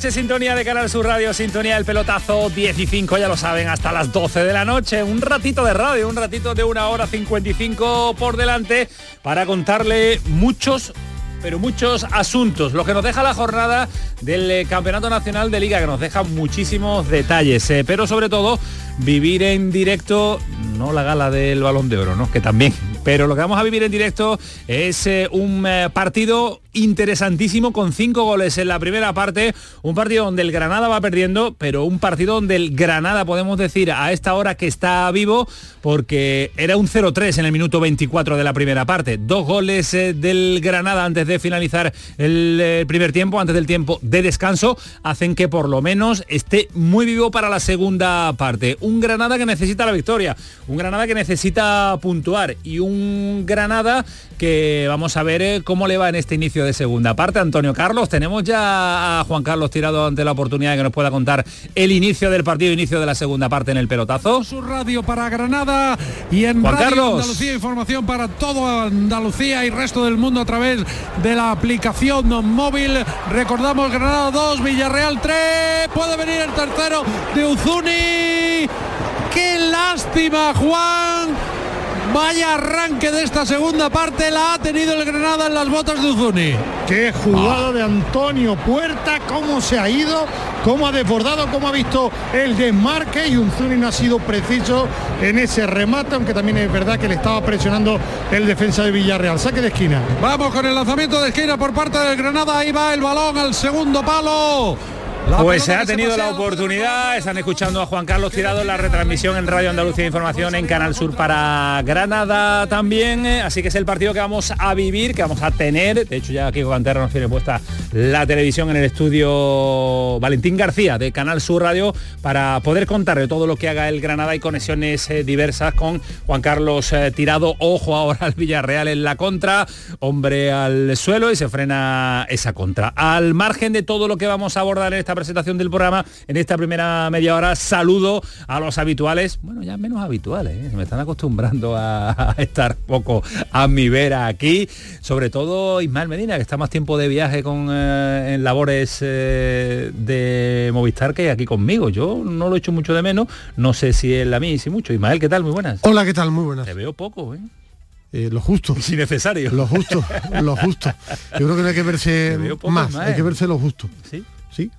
Sintonía de Canal Sur Radio, sintonía del pelotazo 15, ya lo saben, hasta las 12 de la noche. Un ratito de radio, un ratito de una hora 55 por delante para contarle muchos pero muchos asuntos, lo que nos deja la jornada del eh, Campeonato Nacional de Liga, que nos deja muchísimos detalles, eh, pero sobre todo vivir en directo, no la gala del balón de oro, ¿no? que también pero lo que vamos a vivir en directo es eh, un eh, partido interesantísimo con cinco goles en la primera parte, un partido donde el Granada va perdiendo, pero un partido donde el Granada podemos decir a esta hora que está vivo porque era un 0-3 en el minuto 24 de la primera parte. Dos goles eh, del Granada antes de finalizar el primer tiempo, antes del tiempo de descanso, hacen que por lo menos esté muy vivo para la segunda parte. Un Granada que necesita la victoria, un Granada que necesita puntuar y un Granada que vamos a ver eh, cómo le va en este inicio de segunda parte. Antonio Carlos, tenemos ya a Juan Carlos tirado ante la oportunidad de que nos pueda contar el inicio del partido, inicio de la segunda parte en el pelotazo. Su radio para Granada y en Juan Radio Carlos. Andalucía información para todo Andalucía y resto del mundo a través de la aplicación móvil. Recordamos Granada 2, Villarreal 3, puede venir el tercero de Uzuni. ¡Qué lástima, Juan! Vaya arranque de esta segunda parte la ha tenido el Granada en las botas de Uzuni. Qué jugada de Antonio Puerta, cómo se ha ido, cómo ha desbordado, cómo ha visto el desmarque y Uzuni no ha sido preciso en ese remate, aunque también es verdad que le estaba presionando el defensa de Villarreal. Saque de esquina. Vamos con el lanzamiento de esquina por parte del Granada. Ahí va el balón al segundo palo. Pues se ha tenido la oportunidad, están escuchando a Juan Carlos Tirado en la retransmisión en Radio Andalucía Información en Canal Sur para Granada también, así que es el partido que vamos a vivir, que vamos a tener, de hecho ya aquí Cantera nos tiene puesta la televisión en el estudio Valentín García de Canal Sur Radio para poder contar de todo lo que haga el Granada y conexiones eh, diversas con Juan Carlos eh, Tirado, ojo ahora al Villarreal en la contra, hombre al suelo y se frena esa contra. Al margen de todo lo que vamos a abordar en esta presentación del programa en esta primera media hora. Saludo a los habituales, bueno, ya menos habituales, ¿eh? me están acostumbrando a, a, estar poco a mi vera aquí, sobre todo Ismael Medina, que está más tiempo de viaje con eh, en labores eh, de Movistar que aquí conmigo. Yo no lo he hecho mucho de menos, no sé si él a mí, si mucho. Ismael, ¿qué tal? Muy buenas. Hola, ¿qué tal? Muy buenas. Te veo poco, ¿eh? Eh, lo justo. Si necesario. Lo justo, lo justo. Yo creo que no hay que verse más, hay que verse lo justo. Sí. Sí.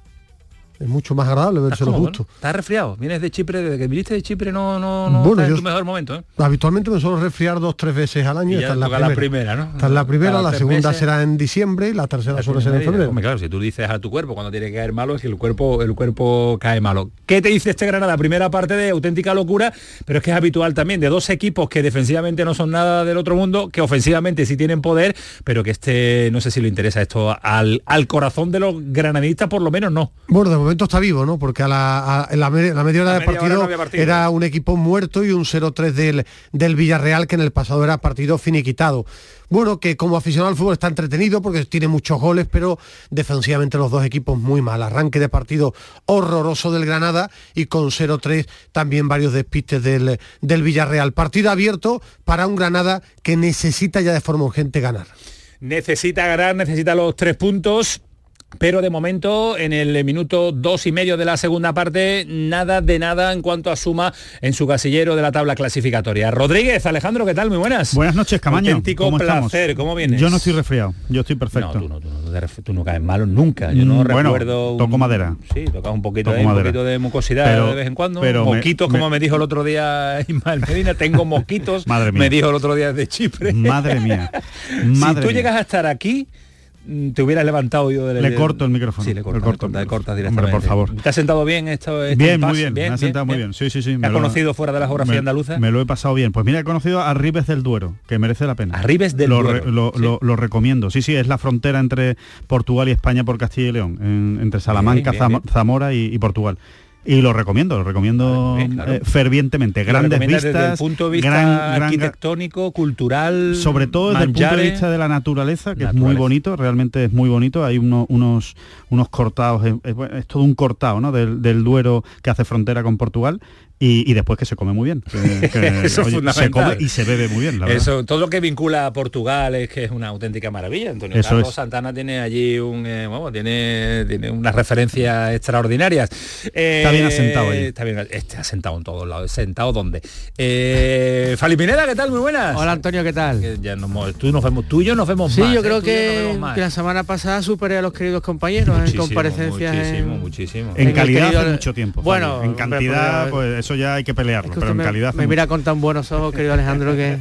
Es mucho más agradable verse lo justo. ¿no? ¿Estás resfriado? Vienes de Chipre, desde que viniste de Chipre no, no, no bueno, estás yo, en tu mejor momento, ¿eh? Habitualmente me suelo resfriar dos, tres veces al año. Y ya esta es la primera. la primera, ¿no? Esta es la primera, Cada la segunda meses. será en diciembre y la tercera suele ser en febrero. Claro, si tú dices a tu cuerpo cuando tiene que caer malo, es que el cuerpo, el cuerpo cae malo. ¿Qué te dice este Granada? Primera parte de auténtica locura, pero es que es habitual también de dos equipos que defensivamente no son nada del otro mundo, que ofensivamente sí tienen poder, pero que este, no sé si le interesa esto al, al corazón de los granadistas, por lo menos no. Bueno, momento está vivo, ¿no? Porque a la, a- en la, me- la media hora del partido, no partido. era un equipo muerto y un 0-3 del, del Villarreal que en el pasado era partido finiquitado. Bueno, que como aficionado al fútbol está entretenido porque tiene muchos goles, pero defensivamente los dos equipos muy mal. Arranque de partido horroroso del Granada y con 0-3 también varios despistes del, del Villarreal. Partido abierto para un Granada que necesita ya de forma urgente ganar. Necesita ganar, necesita los tres puntos. Pero de momento en el minuto dos y medio de la segunda parte nada de nada en cuanto a suma en su casillero de la tabla clasificatoria. Rodríguez, Alejandro, ¿qué tal? Muy buenas. Buenas noches, Camaño. Auténtico ¿Cómo placer, estamos? ¿cómo vienes? Yo no estoy resfriado, yo estoy perfecto. No, tú no, tú no, tú caes malo nunca. Yo no Mm, bueno, recuerdo. toco madera. Sí, tocas un poquito, Toco ahí, un madera. poquito de mucosidad Pero- de vez en cuando. pero Mosquitos, me- como me dijo el otro día Ismael Medina, tengo mosquitos. Madre mía. Me dijo el otro día de Chipre. Madre mía. si tú mía. llegas a estar aquí, te hubieras levantado yo del Le corto el micrófono. Sí, le corto le cortas, le directamente. Hombre, por favor. ¿Te has sentado bien esto? este Bien, muy bien, me ha sentado muy bien. Sí, sí, sí. ¿Te me has lo- conocido fuera de la geografía me- andaluza? Me lo he pasado bien. Pues mira, he conocido a Ribes del Duero, que merece la pena. A Ribes del lo, Duero, lo, sí. lo- lo recomiendo. Sí, sí, es la frontera entre Portugal y España por Castilla y León, en- entre Salamanca, bien, Zam- bien. Zamora y, y Portugal. Y lo recomiendo, lo recomiendo claro. eh, fervientemente. Grandes vistas, desde el punto de vista gran- gran- arquitectónico, cultural, sobre todo desde el punto de vista de la naturaleza, que es muy bonito, realmente es muy bonito. Hay uno- unos, unos cortados, es, es- es todo un cortado ¿no? del, del Duero que hace frontera con Portugal y, y después que se come muy bien. que- que, Eso es oye, se come y se bebe muy bien, la verdad. Eso, todo lo que vincula a Portugal es que es una auténtica maravilla. Antonio Eso Carlos es. Santana tiene allí un, eh, tiene, tiene unas referencias extraordinarias. Eh, Está bien asentado allí. Está bien, está asentado en todos lados. ¿Sentado dónde? Eh, Fali Pineda, ¿qué tal? Muy buenas. Hola Antonio, ¿qué tal? Que ya nos hemos- tú, nos vemos, tú y yo nos vemos Sí, más. yo ¿eh? creo yo que, la semana pasada superé a los queridos compañeros Muchísimo, en comparecencias. muchísimo, en- muchísimo. En calidad querido- hace mucho tiempo. Bueno, en cantidad, pues, pues eso ya hay que pelearlo, Es que pero en me, calidad me mira con tan buenos ojos, querido Alejandro, que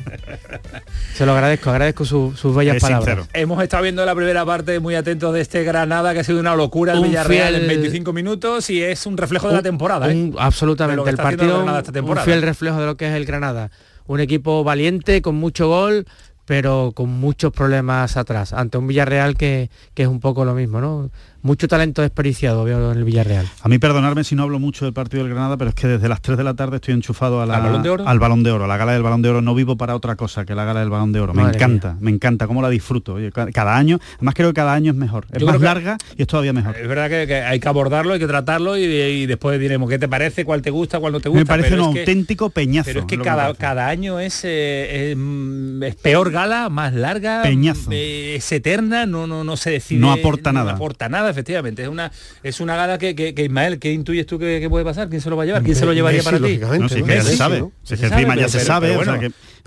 se lo agradezco, agradezco su- sus bellas Es palabras. sincero. Hemos estado viendo la primera parte muy atentos de este Granada que ha sido una locura el Un Villarreal en fiel- 25 minutos y es un reflejo de la temporada. ¿eh? Un- absolutamente, el partido Granada esta un temporada. fiel reflejo de lo que es el Granada. Un equipo valiente, con mucho gol, pero con muchos problemas atrás, ante un Villarreal que, que es un poco lo mismo, ¿no? Mucho talento desperdiciado veo en el Villarreal. A mí perdonarme si no hablo mucho del partido del Granada, pero es que desde las 3 de la tarde estoy enchufado a la- ¿Al Balón de Oro? al Balón de Oro, a la gala del Balón de Oro. No vivo para otra cosa que la gala del Balón de Oro. Me encanta, me encanta, cómo la disfruto. Oye, cada año, además creo que cada año es mejor. Es Yo más larga y es todavía mejor. Es verdad que, que hay que abordarlo, hay que tratarlo y, y después diremos qué te parece, cuál te gusta, cuál no te gusta. Me parece pero un que- auténtico peñazo. Pero es que cada, cada año es, eh, es, mm, es peor gala, más larga, Peñazo. eh, es eterna, no, no, no se decide. No aporta nada. No aporta nada, efectivamente. Es una, es una gala que, que, que, Ismael, ¿qué intuyes tú que, que puede pasar? ¿Quién se lo va a llevar? ¿Quién se lo llevaría Messi, para ti? No, es ¿no? ya se sabe. ¿no? Si es que clima ya pero- se sabe. bueno,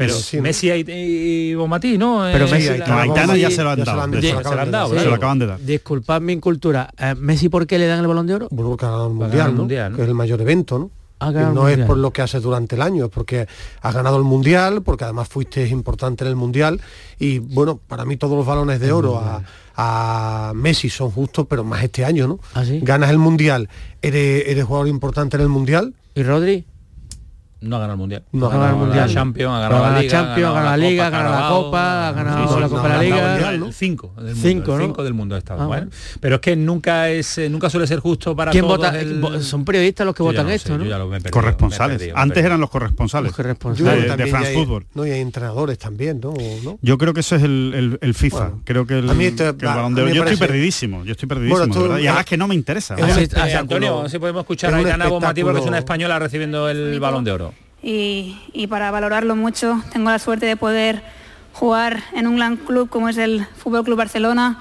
Sí. Messi y, y Bomatí, ¿no? Pero Eh, Messi- la- No, Aitana ya se lo han dado. se lo se lo han dado, Se claro. lo acaban de dar. Disculpad mi incultura. eh, ¿Messi por qué le dan el balón de oro? Porque ha ganado el mundial, es el mayor evento, ¿no? Ha ganado no es por lo que haces durante el año, es porque has ganado el mundial, porque además fuiste importante en el mundial y bueno, para mí todos los balones de oro a, a Messi son justos, pero más este año, ¿no? ¿Ah, sí? Ganas el mundial, eres, eres jugador importante en el mundial, ¿Y Rodri? No ha ganado el Mundial. No ha ganado ganado el la Mundial. Champions, ha ganado la Liga, Champions, ha ganado la Liga, ha ganado la. Copa, ha ganado la no, Copa de la Liga. Mundial, El ¿no? 5 del mundo. Cinco, el ¿no? cinco del mundo ha estado. Ah, bueno. Pero es que nunca es nunca suele ser justo para ¿Quién todos vota? el- Son periodistas los que Yo votan sé, esto, ¿no? perdido, Corresponsales. perdido, Antes eran los corresponsales. Los que Yo creo de- que también France Football. No, y hay entrenadores también, ¿no? ¿No? Yo creo que ese es el, el- el FIFA. Bueno, creo que el, a mí este- que el a- de a mí Yo estoy perdidísimo, yo estoy perdidísimo. De y además que no me interesa. Eh, espectáculo. Antonio, si podemos escuchar Es a Aitana Bomati porque es una española recibiendo el balón de oro. Y, para valorarlo mucho tengo la suerte de poder jugar en un gran club como es el Fútbol Club Barcelona,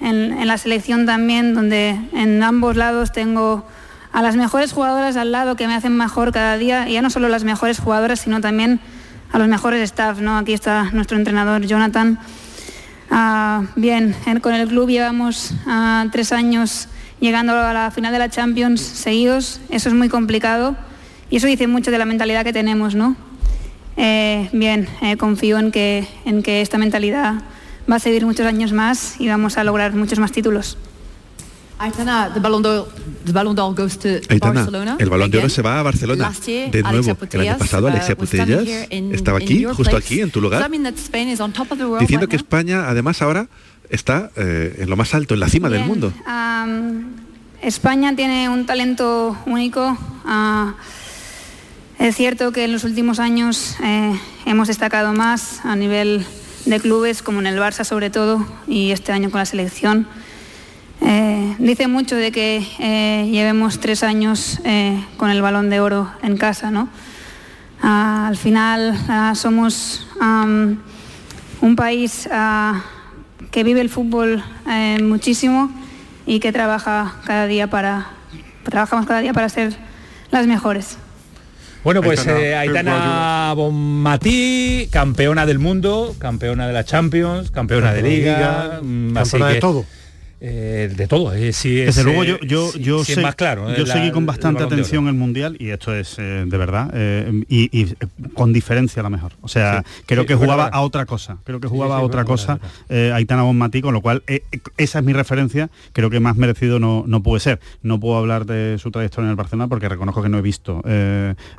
en, la selección también, donde en ambos lados tengo a las mejores jugadoras al lado que me hacen mejor cada día, y ya no solo las mejores jugadoras, sino también a los mejores staff. ¿no? Aquí está nuestro entrenador Jonathan. Ah, bien, en- con el club llevamos ah, tres años llegando a la final de la Champions seguidos. Eso es muy complicado y eso dice mucho de la mentalidad que tenemos, ¿no? Eh, bien, eh, confío en que, en que esta mentalidad va a seguir muchos años más y vamos a lograr muchos más títulos. Aitana, the Ballon d'Or, the Ballon d'Or goes to Aitana, Barcelona. el balón de oro se va a Barcelona. Last year, De nuevo, el año pasado uh, Alexia Putellas estaba aquí, justo place. aquí, en tu lugar, that mean that Spain is on top of the world diciendo que? España además ahora está eh, en lo más alto, en la cima del mundo. España tiene un talento único. ah, es cierto que en los últimos años eh, hemos destacado más a nivel de clubes, como en el Barça sobre todo, y este año con la selección. Eh, dice mucho de que eh, llevemos tres años con el balón de oro en casa. Ah, al final ah, somos un país ah, que vive el fútbol muchísimo y que trabaja cada día para, trabajamos cada día para ser las mejores. Bueno, pues eh, Aitana Bonmatí, campeona del mundo, campeona de la Champions, campeona de Liga, mm, campeona de todo. Eh, de todo. Eh, si Desde luego yo, yo, yo, si más claro, yo seguí con bastante atención el Mundial y esto es de verdad y, con diferencia la mejor. O sea, creo que jugaba a otra cosa. Creo que jugaba a otra cosa Aitana Bonmatí, con lo cual esa es mi referencia. Creo que más merecido no, no puede ser. No puedo hablar de su trayectoria en el Barcelona porque reconozco que no he visto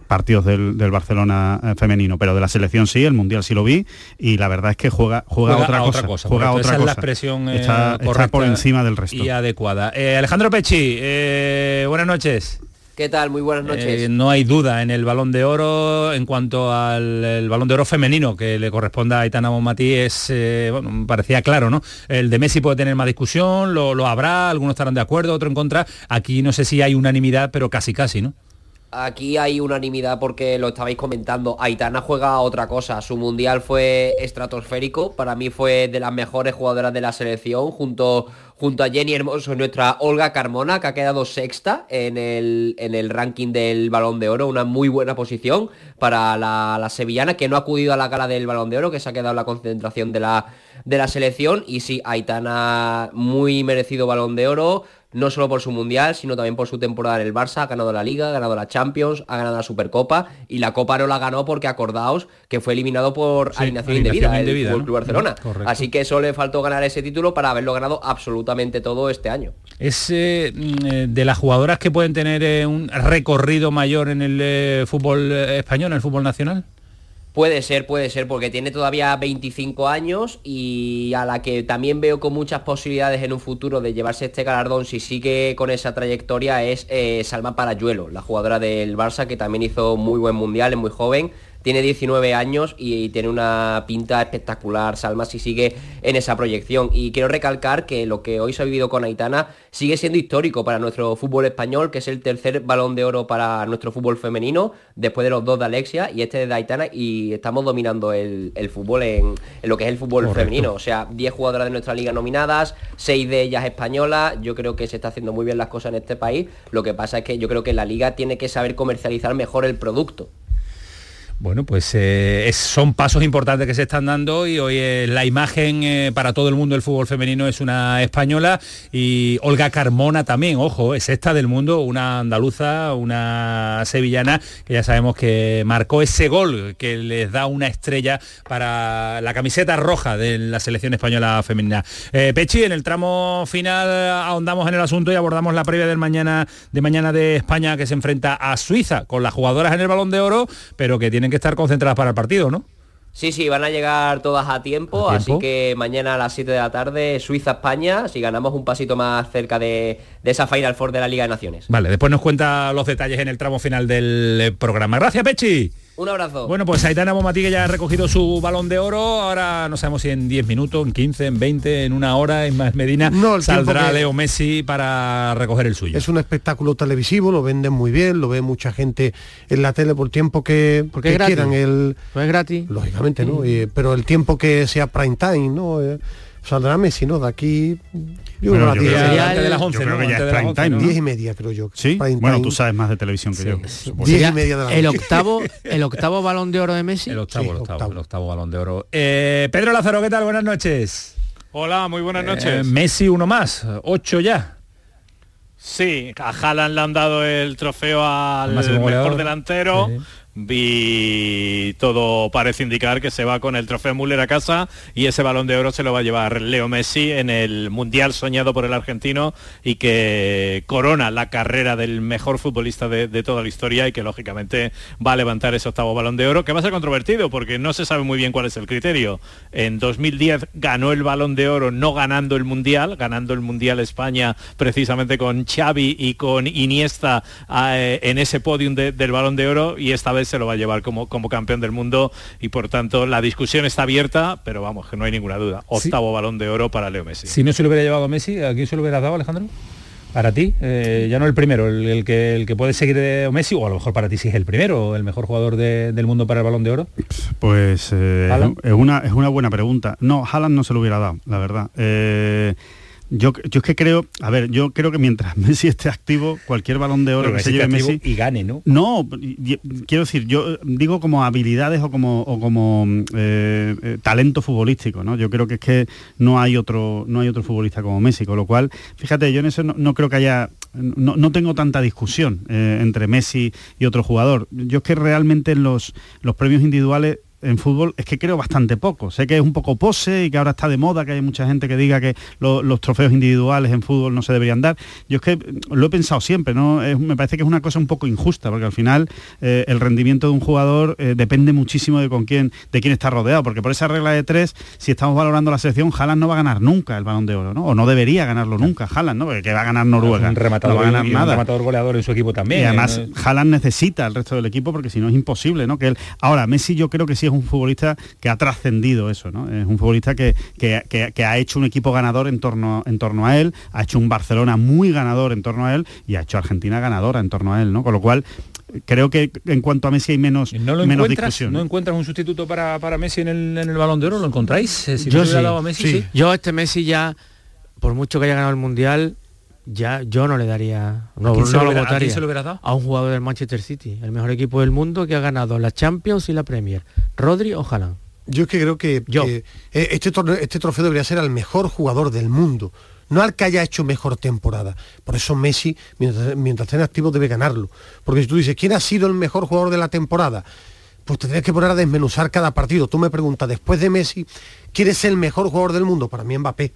partidos del, Barcelona femenino, pero de la selección sí, el Mundial sí lo vi y la verdad es que juega, juega, otra, cosa, Juega otra cosa. Es la expresión está, por encima del resto. Y adecuada. Eh, Alejandro Pechi, eh, buenas noches. ¿Qué tal? Muy buenas noches. Eh, no hay duda en el balón de oro en cuanto al balón de oro femenino que le corresponde a Aitana Bonmatí es, bueno, parecía claro, ¿no? El de Messi puede tener más discusión, lo, lo habrá, algunos estarán de acuerdo, otro en contra. Aquí no sé si hay unanimidad, pero casi casi, ¿no? Aquí hay unanimidad porque lo estabais comentando. Aitana juega otra cosa. Su mundial fue estratosférico. Para mí fue de las mejores jugadoras de la selección junto, junto a Jenny Hermoso, nuestra Olga Carmona, que ha quedado sexta en el, en el ranking del Balón de Oro. Una muy buena posición para la, la, sevillana, que no ha acudido a la gala del Balón de Oro, que se ha quedado en la concentración de la, de la selección. Y sí, Aitana, muy merecido Balón de Oro no solo por su mundial, sino también por su temporada en el Barça, ha ganado la Liga, ha ganado la Champions, ha ganado la Supercopa y la Copa no la ganó porque acordaos que fue eliminado por alineación, indebida, el Club Barcelona. Así que solo le faltó ganar ese título para haberlo ganado absolutamente todo este año. Es eh, mm, de las jugadoras que pueden tener eh, un recorrido mayor en el eh, fútbol español, en el fútbol nacional. Puede ser, puede ser, porque tiene todavía 25 años y a la que también veo con muchas posibilidades en un futuro de llevarse este galardón si sigue con esa trayectoria es eh, Salma Parayuelo, la jugadora del Barça que también hizo muy buen mundial, es muy joven tiene 19 años y tiene una pinta espectacular, Salma, si sigue en esa proyección. Y quiero recalcar que lo que hoy se ha vivido con Aitana sigue siendo histórico para nuestro fútbol español, que es el tercer balón de oro para nuestro fútbol femenino, después de los dos de Alexia y este de Aitana, y estamos dominando el, fútbol en, lo que es el fútbol femenino. O sea, 10 jugadoras de nuestra liga nominadas, 6 de ellas españolas, yo creo que se está haciendo muy bien las cosas en este país. Lo que pasa es que yo creo que la liga tiene que saber comercializar mejor el producto. Bueno, pues eh, son pasos importantes que se están dando y hoy eh, la imagen eh, para todo el mundo del fútbol femenino es una española y Olga Carmona también, ojo, es esta del mundo, una andaluza, una sevillana que ya sabemos que marcó ese gol que les da una estrella para la camiseta roja de la selección española femenina. Pechi, en el tramo final ahondamos en el asunto y abordamos la previa del mañana de mañana de España que se enfrenta a Suiza con las jugadoras en el balón de oro, pero que tiene que estar concentradas para el partido, ¿no? Sí, sí, van a llegar todas a tiempo, así que mañana a las 7 de la tarde, Suiza-España, si ganamos un pasito más cerca de, esa Final Four de la Liga de Naciones. Vale, después nos cuenta los detalles en el tramo final del programa. Gracias, Pechi. Un abrazo. Bueno, pues Aitana Bomatí que ya ha recogido su balón de oro. Ahora no sabemos si en 10 minutos, en 15, en 20, en una hora, en más Medina, no, saldrá Leo Messi para recoger el suyo. Es un espectáculo televisivo, lo venden muy bien, lo ve mucha gente en la tele por tiempo que, Porque quieran. El, pues es gratis. Lógicamente, ¿no? pero el tiempo que sea prime time, ¿no? Eh, saldrá Messi, ¿no? De aquí... Yo, creo, que ya de las 11, creo que ya es prime time, 10 y media creo yo. Sí, bueno, tú sabes más de televisión que yo. 10 y media de la el octavo, el octavo balón de oro de Messi. El octavo, el octavo, el octavo balón de oro. Eh, Pedro Lázaro, ¿qué tal? Buenas noches. Hola, muy buenas noches. Eh, Messi uno más, ocho ya. Sí, a Haaland le han dado el trofeo al mejor delantero vi todo parece indicar que se va con el trofeo Müller a casa y ese balón de oro se lo va a llevar Leo Messi en el mundial soñado por el argentino y que corona la carrera del mejor futbolista de, toda la historia y que lógicamente va a levantar ese octavo balón de oro que va a ser controvertido porque no se sabe muy bien cuál es el criterio. En 2010 ganó el balón de oro no ganando el mundial, ganando el mundial España precisamente con Xavi y con Iniesta eh, en ese podium del balón de oro y esta vez se lo va a llevar como, como campeón del mundo y por tanto la discusión está abierta, pero vamos, que no hay ninguna duda. Octavo balón de oro para Leo Messi. Si no se lo hubiera llevado Messi, ¿a quién se lo hubiera dado Alejandro? Para ti, eh, ya no el primero, el, que, el que puede seguir de Messi, o a lo mejor para ti sí es el primero, el mejor jugador del mundo para el balón de oro. Pues eh, es, una, es una buena pregunta. No, Haaland no se lo hubiera dado, la verdad. Eh, Yo, yo es que creo, a ver, yo creo que mientras Messi esté activo, cualquier balón de oro que se lleve Messi. y gane, ¿no? No, quiero decir, yo digo como habilidades o como, o como eh, eh, talento futbolístico, ¿no? Yo creo que es que no hay otro, no hay otro futbolista como Messi, con lo cual, fíjate, yo en eso no, no creo que haya, no, no tengo tanta discusión eh, entre Messi y otro jugador. Yo es que realmente en los, los premios individuales en fútbol es que creo bastante poco. Sé que es un poco pose y que ahora está de moda, que hay mucha gente que diga que lo- los trofeos individuales en fútbol no se deberían dar. Yo es que mm, lo he pensado siempre, ¿no? Es- me parece que es una cosa un poco injusta, porque al final eh, el rendimiento de un jugador eh, depende muchísimo de con quién, de quién está rodeado, porque por esa regla de tres, si estamos valorando la selección, Haaland no va a ganar nunca el balón de oro, ¿no? O no debería ganarlo nunca, Haaland, ¿no? Porque que va a ganar Noruega. Un rematador, no va a ganar y un nada. rematador goleador en su equipo también. Y además, ¿no? Haaland necesita al resto del equipo porque si no es imposible, ¿no? Que él... Ahora, Messi yo creo que sí es un futbolista que ha trascendido eso, ¿no? Es un futbolista que, que- que- que ha hecho un equipo ganador en torno, en torno a él, ha hecho un Barcelona muy ganador en torno a él y ha hecho Argentina ganadora en torno a él, ¿no? Con lo cual, creo que en cuanto a Messi hay menos, ¿No lo menos discusión. ¿No encuentras un sustituto para, para Messi en el, en el Balón de Oro? ¿Lo encontráis? Eh, Si no yo se hubiera sí, dado a Messi, sí. Yo a este Messi ya, por mucho que haya ganado el Mundial, ya yo no le daría, no, ¿A quién se no lo lo hubiera- a quién votaría. se lo dado? A un jugador del Manchester City, el mejor equipo del mundo que ha ganado la Champions y la Premier. Rodri o Haaland. Yo es que creo que, que, eh, este, torneo- este trofeo debería ser al mejor jugador del mundo, no al que haya hecho mejor temporada. Por eso Messi, mientras, mientras esté en activo, debe ganarlo. Porque si tú dices, ¿quién ha sido el mejor jugador de la temporada? Pues te tendrías que poner a desmenuzar cada partido. Tú me preguntas, después de Messi, ¿quién es el mejor jugador del mundo? Para mí Mbappé.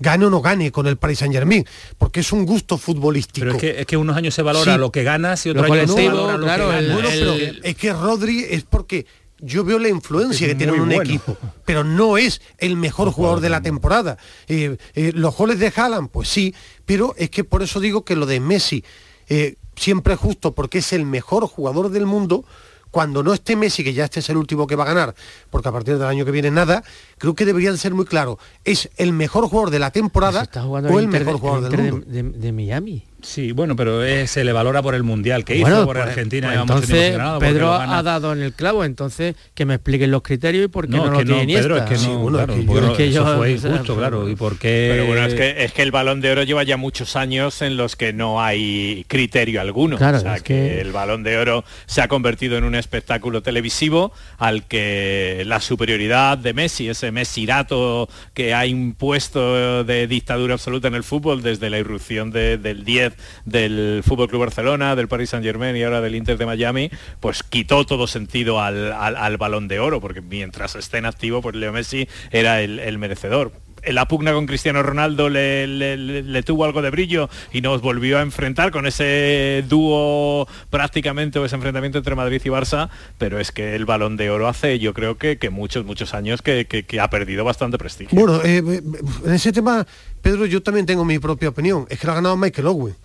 Gane o no gane con el Paris Saint Germain, porque es un gusto futbolístico. Pero es que, es que unos años se valora Sí. lo que ganas y otros años se colectivo, valora lo claro, que el- bueno, pero es que Rodri es porque yo veo la influencia Es que tiene en un bueno. equipo, pero no es el mejor jugador de la temporada. Eh, eh, los goles de Haaland, pues sí, pero es que por eso digo que lo de Messi eh, siempre es justo porque es el mejor jugador del mundo. Cuando no esté Messi, que ya este es el último que va a ganar, porque a partir del año que viene nada, creo que deberían ser muy claros. ¿Es el mejor jugador de la temporada jugando o el Inter mejor jugador el del mundo? de, de- de Miami. Sí, bueno, pero eh, se le valora por el Mundial que Bueno, hizo, por pues- Argentina. pues entonces porque Pedro ha dado en el clavo, entonces que me expliquen los criterios y por qué No, no, es lo que no, tiene Pedro, es que no, Sí, bueno, claro, es que porque yo- eso fue injusto, claro, y por qué... Pero bueno, es que, es que el balón de oro lleva ya muchos años en los que no hay criterio alguno. Claro, o sea, es que... que- el balón de oro se ha convertido en un espectáculo televisivo al que la superioridad de Messi, ese mesirato que ha impuesto de dictadura absoluta en el fútbol desde la irrupción de- del 10 del Fútbol Club Barcelona, del Paris Saint Germain y ahora del Inter de Miami, pues quitó todo sentido al, al- al balón de oro, porque mientras esté en activo, pues Leo Messi era el, el merecedor. En la pugna con Cristiano Ronaldo le, le- tuvo algo de brillo y nos volvió a enfrentar con ese dúo prácticamente o ese enfrentamiento entre Madrid y Barça, pero es que el balón de oro hace yo creo que, que muchos, muchos años que, que- que ha perdido bastante prestigio. Bueno, eh, eh, en ese tema, Pedro, yo también tengo mi propia opinión. Es que lo ha ganado Michael Owen,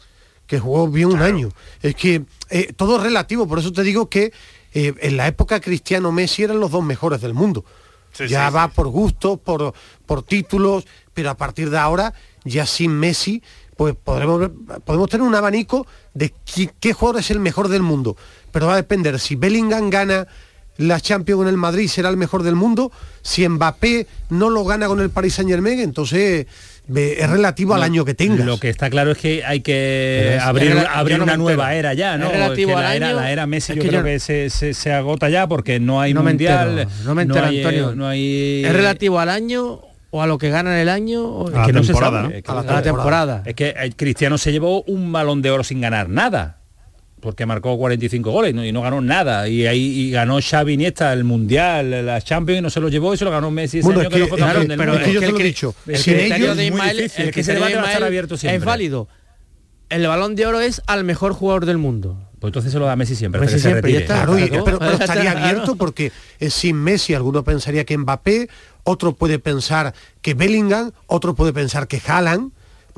que jugó bien un año. Es que eh, todo es relativo, por eso te digo que eh, en la época Cristiano Messi eran los dos mejores del mundo. Sí, ya sí, va por gustos, por, por títulos, pero a partir de ahora, ya sin Messi, pues podremos, podemos tener un abanico de qué jugador es el mejor del mundo. Pero va a depender, si Bellingham gana la Champions en el Madrid será el mejor del mundo, si Mbappé no lo gana con el Paris Saint Germain, entonces es relativo al No, año que tengas. Lo que está claro es que hay que es- abrir, abrir no una nueva entero. era ya, ¿no? Es relativo Que al la, era, año, la era Messi es yo creo yo- que se, se- se agota ya porque no hay no me mundial. entero, no me entero, hay, eh, Antonio. no hay- ¿Es relativo al año o a lo que gana en el año? o- no se sabe, ¿no? a no la, temporada. Es que eh, Cristiano se llevó un balón de oro sin ganar nada. Porque marcó 45 goles ¿no? y no ganó nada. Y ahí y ganó Xavi Iniesta el Mundial, la Champions, y no se lo llevó y se lo ganó Messi ese Bueno, año es que, no fue campeón del pero mundo. es que yo te el lo he cri- dicho. El Sin criterio ellos- de Ismael, el que de debate va a estar abierto siempre. es válido. El balón de oro es al mejor jugador del mundo. Pues entonces se lo da Messi siempre. Messi se siempre, está. Claro, y- pero, pero estaría abierto porque eh, sin Messi alguno pensaría que Mbappé, otro puede pensar que Bellingham, otro puede pensar que Haaland.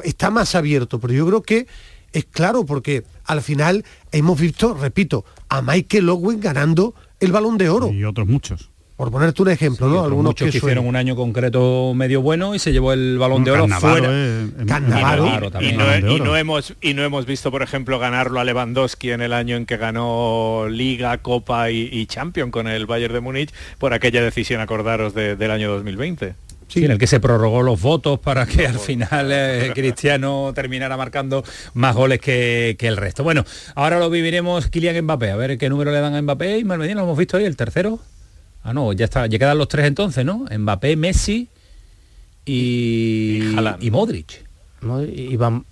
Está más abierto, pero yo creo que es claro porque al final hemos visto, repito, a Michael Owen ganando el balón de oro. Y otros muchos. Por ponerte un ejemplo, Sí, ¿no? Algunos muchos que que hicieron un año concreto medio bueno y se llevó el balón de oro fuera. eh. Y, no, y hemos y no hemos visto por ejemplo ganarlo a Lewandowski en el año en que ganó Liga, Copa y, y Champion con el Bayern de Múnich por aquella decisión acordaros de- del año 2020. Sí, en el que se prorrogó los votos para que al final eh, Cristiano terminara marcando más goles que, que, el resto. Bueno, ahora lo viviremos Kylian Mbappé, a ver qué número le dan a Mbappé y Malmedina, lo hemos visto hoy, el tercero. Ah, no, ya está, ya quedan los tres entonces, ¿no? Mbappé, Messi y, y, Modric. Y Van,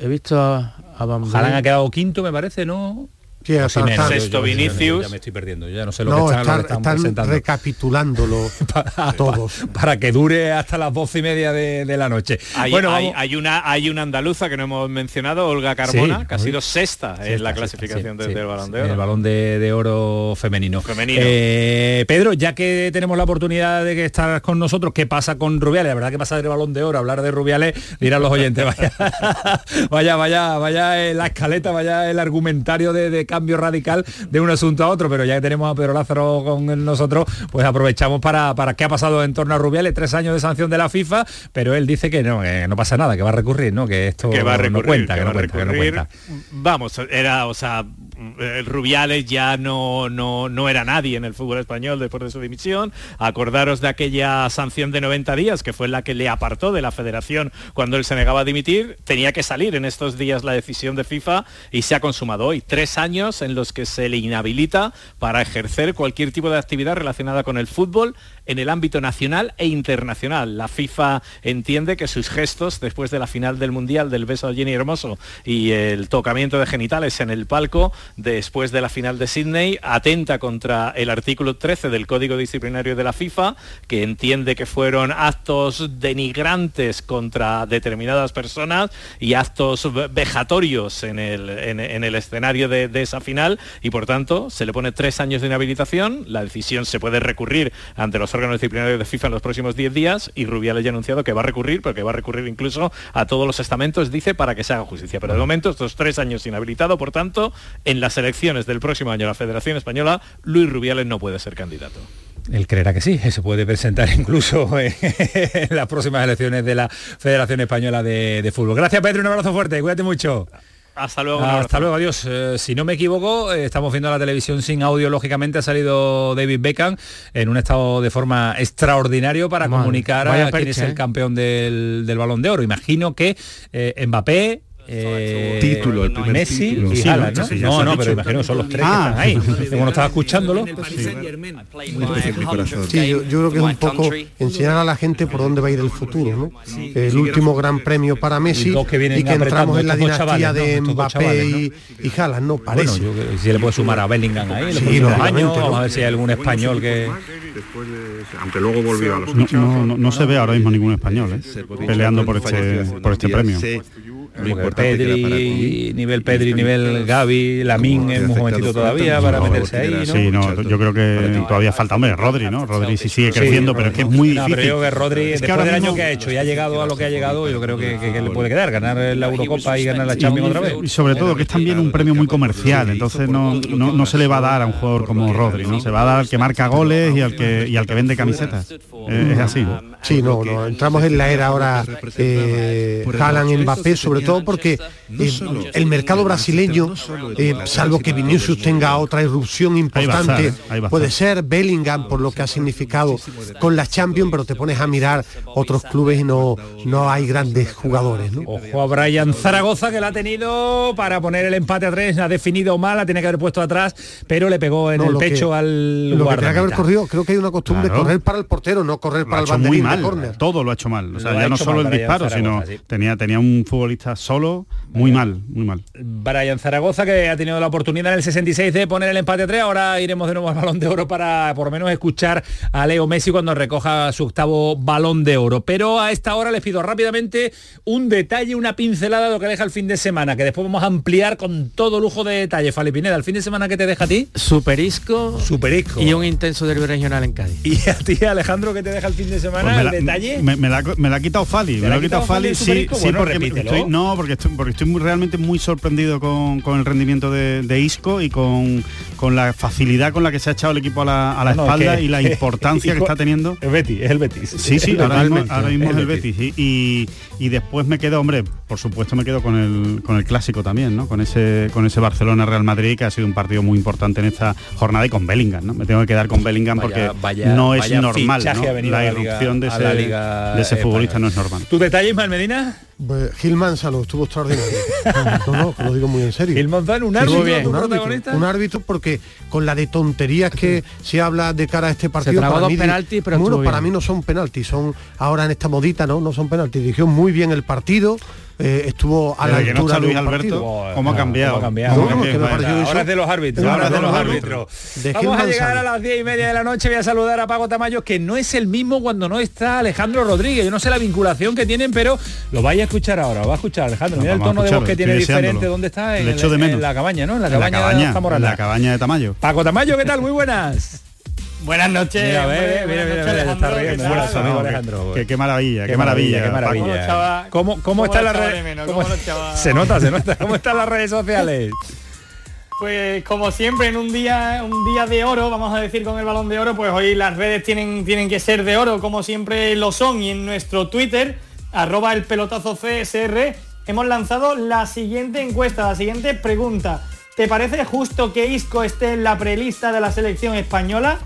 he visto a, a Van ha quedado quinto, me parece, ¿no? Sí, sexto Vinicius. Ya me estoy perdiendo, ya no sé lo que están, están, recapitulándolo para, todos. Para, que dure hasta las doce y media de, la noche. Hay, bueno, hay, una, hay una andaluza que no hemos mencionado, Olga Carmona, que ha sido sexta en la clasificación del Balón de Oro. El Balón de, Oro femenino. femenino. Eh, Pedro, ya que tenemos la oportunidad de que estás con nosotros, ¿qué pasa con Rubiales? La verdad que pasa del Balón de Oro, hablar de Rubiales, dirán los oyentes, vaya, vaya, vaya, vaya la escaleta, vaya el argumentario de cambio radical de un asunto a otro, pero ya que tenemos a Pedro Lázaro con nosotros, pues aprovechamos para, para qué ha pasado en torno a Rubiales, tres años de sanción de la FIFA, pero él dice que no, no pasa nada, que va a recurrir, ¿no? Que esto que va a recurrir, no cuenta, que, no cuenta, que no cuenta. Vamos, era, o sea, Rubiales ya no, no, no, era nadie en el fútbol español después de su dimisión. Acordaros de aquella sanción de 90 días, que fue la que le apartó de la federación cuando él se negaba a dimitir. Tenía que salir en estos días la decisión de FIFA y se ha consumado hoy. Tres años en los que se le inhabilita para ejercer cualquier tipo de actividad relacionada con el fútbol en el ámbito nacional e internacional. La FIFA entiende que sus gestos después de la final del Mundial del beso a Jenny Hermoso y el tocamiento de genitales en el palco después de la final de Sydney atenta contra el artículo 13 del Código Disciplinario de la FIFA, que entiende que fueron actos denigrantes contra determinadas personas y actos vejatorios en el, en, el escenario de, esa final y por tanto se le pone tres años de inhabilitación, la decisión se puede recurrir ante los órganos disciplinarios de FIFA en los próximos 10 días y Rubiales ya ha anunciado que va a recurrir, porque va a recurrir incluso a todos los estamentos, dice, para que se haga justicia. Pero de momento, estos tres años inhabilitado, por tanto, en las elecciones del próximo año la Federación Española, Luis Rubiales no puede ser candidato. Él creerá que sí, se puede presentar incluso en, las próximas elecciones de la Federación Española de, de Fútbol. Gracias Pedro, un abrazo fuerte, cuídate mucho. Hasta luego. Hasta luego, adiós. Eh, si no me equivoco, eh, estamos viendo la televisión sin audio, lógicamente ha salido David Beckham en un estado de forma extraordinario para comunicar a quién es el ¿eh? campeón del, del, balón de oro. Imagino que Mbappé, eh, título, el primer Messi título. y sí, Haaland, ¿no? No, no, pero imagino que son los tres ah, que están ahí. Como no estaba escuchándolo. Sí, yo, yo, creo que es un poco enseñar a la gente por dónde va a ir el futuro, ¿no? el último gran premio para Messi y que, y que entramos en la dinastía de Mbappé y, y Haaland, no parece. Bueno, yo, si le puede sumar a Bellingham ahí, sí, los años, vamos a ver si hay algún español que aunque luego volvió a los no, no, no, se ve ahora mismo ningún español ¿eh? peleando por este por este premio Pedri, nivel Pedri, nivel Gaby, Lamin en un momentito todavía para meterse ahí, ¿no? Sí, no, yo creo que todavía falta, hombre, Rodri, ¿no? Rodri sí sigue creciendo, pero es que es muy difícil. pero yo que Rodri, después del año que ha hecho y ha llegado a lo que ha llegado, yo creo que, le puede quedar, ganar la Eurocopa y ganar la Champions otra vez. Y sobre todo que es también un premio muy comercial, entonces no, no, se le va a dar a un jugador como Rodri, ¿no? Se va a dar al que marca goles y al que, y al que vende camisetas. Es así. Sí, no, no, entramos en la era ahora eh, Haaland, Mbappé, sobre todo porque eh, el mercado brasileño, eh, salvo que Vinicius tenga otra irrupción importante, puede ser Bellingham por lo que ha significado con la Champions, pero te pones a mirar otros clubes y no, no hay grandes jugadores. Ojo a Brian Zaragoza que la ha tenido para poner el empate a tres, ha definido mal, la tiene que haber puesto atrás, pero le pegó en el pecho al lo que tenía que haber corrido, creo que hay una costumbre de correr para el portero, no correr para el banderín de córner. Todo lo ha hecho mal, o sea, ya no solo el disparo, sino tenía, tenía un futbolista solo muy mal, muy mal. Brian Zaragoza que ha tenido la oportunidad en el 66 de poner el empate a 3, ahora iremos de nuevo al balón de oro para por lo menos escuchar a Leo Messi cuando recoja su octavo balón de oro. Pero a esta hora les pido rápidamente un detalle, una pincelada de lo que deja el fin de semana, que después vamos a ampliar con todo lujo de detalle. Fali Pineda, ¿el fin de semana que te deja a ti? Superisco. Superisco. Y un intenso derbi regional en Cádiz. ¿Y a ti, Alejandro, qué te deja el fin de semana? Pues ¿El detalle? Me, la, ha quitado Fali. Me, lo ha quitado Fali, sí, sí porque estoy, no, porque estoy, porque estoy muy, realmente muy sorprendido con, el rendimiento de, Isco y con, con la facilidad con la que se ha echado el equipo a la, espalda y la importancia que está teniendo. El Betis, es el Betis. Sí, sí, ahora mismo, es el Betis. y, después me quedo, hombre, por supuesto me quedo con el, con el clásico también, ¿no? Con ese, con ese Barcelona-Real Madrid, que ha sido un partido muy importante en esta jornada y con Bellingham, ¿no? Me tengo que quedar con Bellingham porque no es normal, La irrupción de ese, futbolista no es normal. ¿Tu detalle, Ismael Medina? Pues Gil Manzano estuvo extraordinario. no, no, lo digo muy en serio. Gil Manzano, un árbitro, un, árbitro un árbitro porque con la de tonterías que se habla de cara a este partido. para mí, penaltis, pero bueno, para mí no son penaltis, son ahora en esta modita, ¿no? No son penaltis. Dirigió muy bien el partido. Eh, estuvo a la altura no Luis Alberto, ¿cómo ha cambiado? ahora es de los árbitros, ahora de los árbitros. Vamos a llegar a las diez y media de la noche, voy a saludar a Paco Tamayo, que no es el mismo cuando no está Alejandro Rodríguez. Yo no sé la vinculación que tienen, pero lo vaya a escuchar ahora, va a escuchar Alejandro. Mira el tono de voz que tiene diferente. ¿Dónde está? En, en, la cabaña, ¿no? En la cabaña, en la cabaña de Tamayo. Paco Tamayo, ¿qué tal? Muy buenas. Buenas noches. Mira, mira, mira, mira, está riendo. Alejandro. Qué, qué, maravilla, qué, maravilla, qué maravilla. ¿Cómo, cómo, está la red? Se nota, se nota. ¿Cómo están las redes sociales? Pues como siempre en un día un día de oro, vamos a decir con el balón de oro, pues hoy las redes tienen, tienen que ser de oro como siempre lo son y en nuestro Twitter, arroba el pelotazo CSR, hemos lanzado la siguiente encuesta, la siguiente pregunta. ¿Te parece justo que Isco esté en la prelista de la selección española?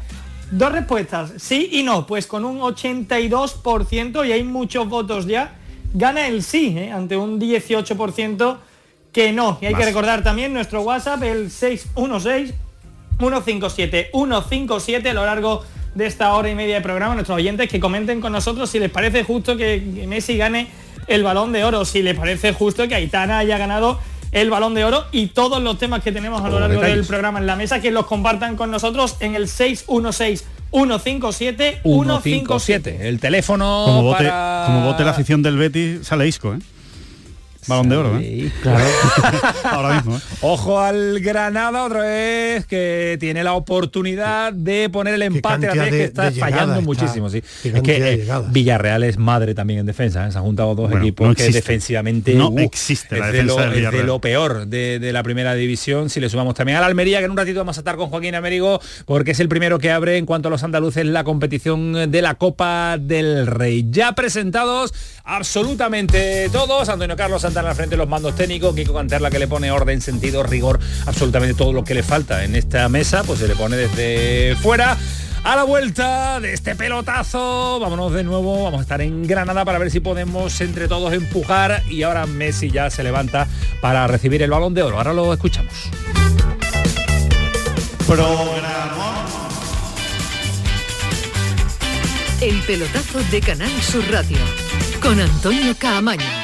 Dos respuestas, sí y no, pues con un 82% y hay muchos votos ya, gana el sí, ¿eh? ante un 18% que no. Y hay que recordar también nuestro WhatsApp, el 616 157 157 a lo largo de esta hora y media de programa, nuestros oyentes que comenten con nosotros si les parece justo que Messi gane el balón de oro, si les parece justo que Aitana haya ganado el balón de oro y todos los temas que tenemos a lo largo del programa en la mesa, que los compartan con nosotros en el 616 157 157. El teléfono como vote, como vote la afición del Betis sale Isco, ¿eh? Balón de oro, ¿eh? Claro. Ahora mismo. ¿eh? Ojo al Granada otra vez que tiene la oportunidad de poner el empate a que está fallando muchísimo. Sí. Es que eh, Villarreal es madre también en defensa. ¿eh? Se han juntado dos equipos que defensivamente no uh, existe la es, de lo, peor de, la primera división. Si le sumamos también al Almería, que en un ratito vamos a estar con Joaquín Américo, porque es el primero que abre en cuanto a los andaluces la competición de la Copa del Rey. Ya presentados absolutamente todos. Antonio Carlos Santana al frente los mandos técnicos, Kiko Canterla que le pone orden, sentido, rigor, absolutamente todo lo que le falta en esta mesa, pues se le pone desde fuera. A la vuelta de este pelotazo, vámonos de nuevo, vamos a estar en Granada para ver si podemos entre todos empujar y ahora Messi ya se levanta para recibir el balón de oro. Ahora lo escuchamos. El pelotazo de Canal Sur Radio con Antonio Caamaño.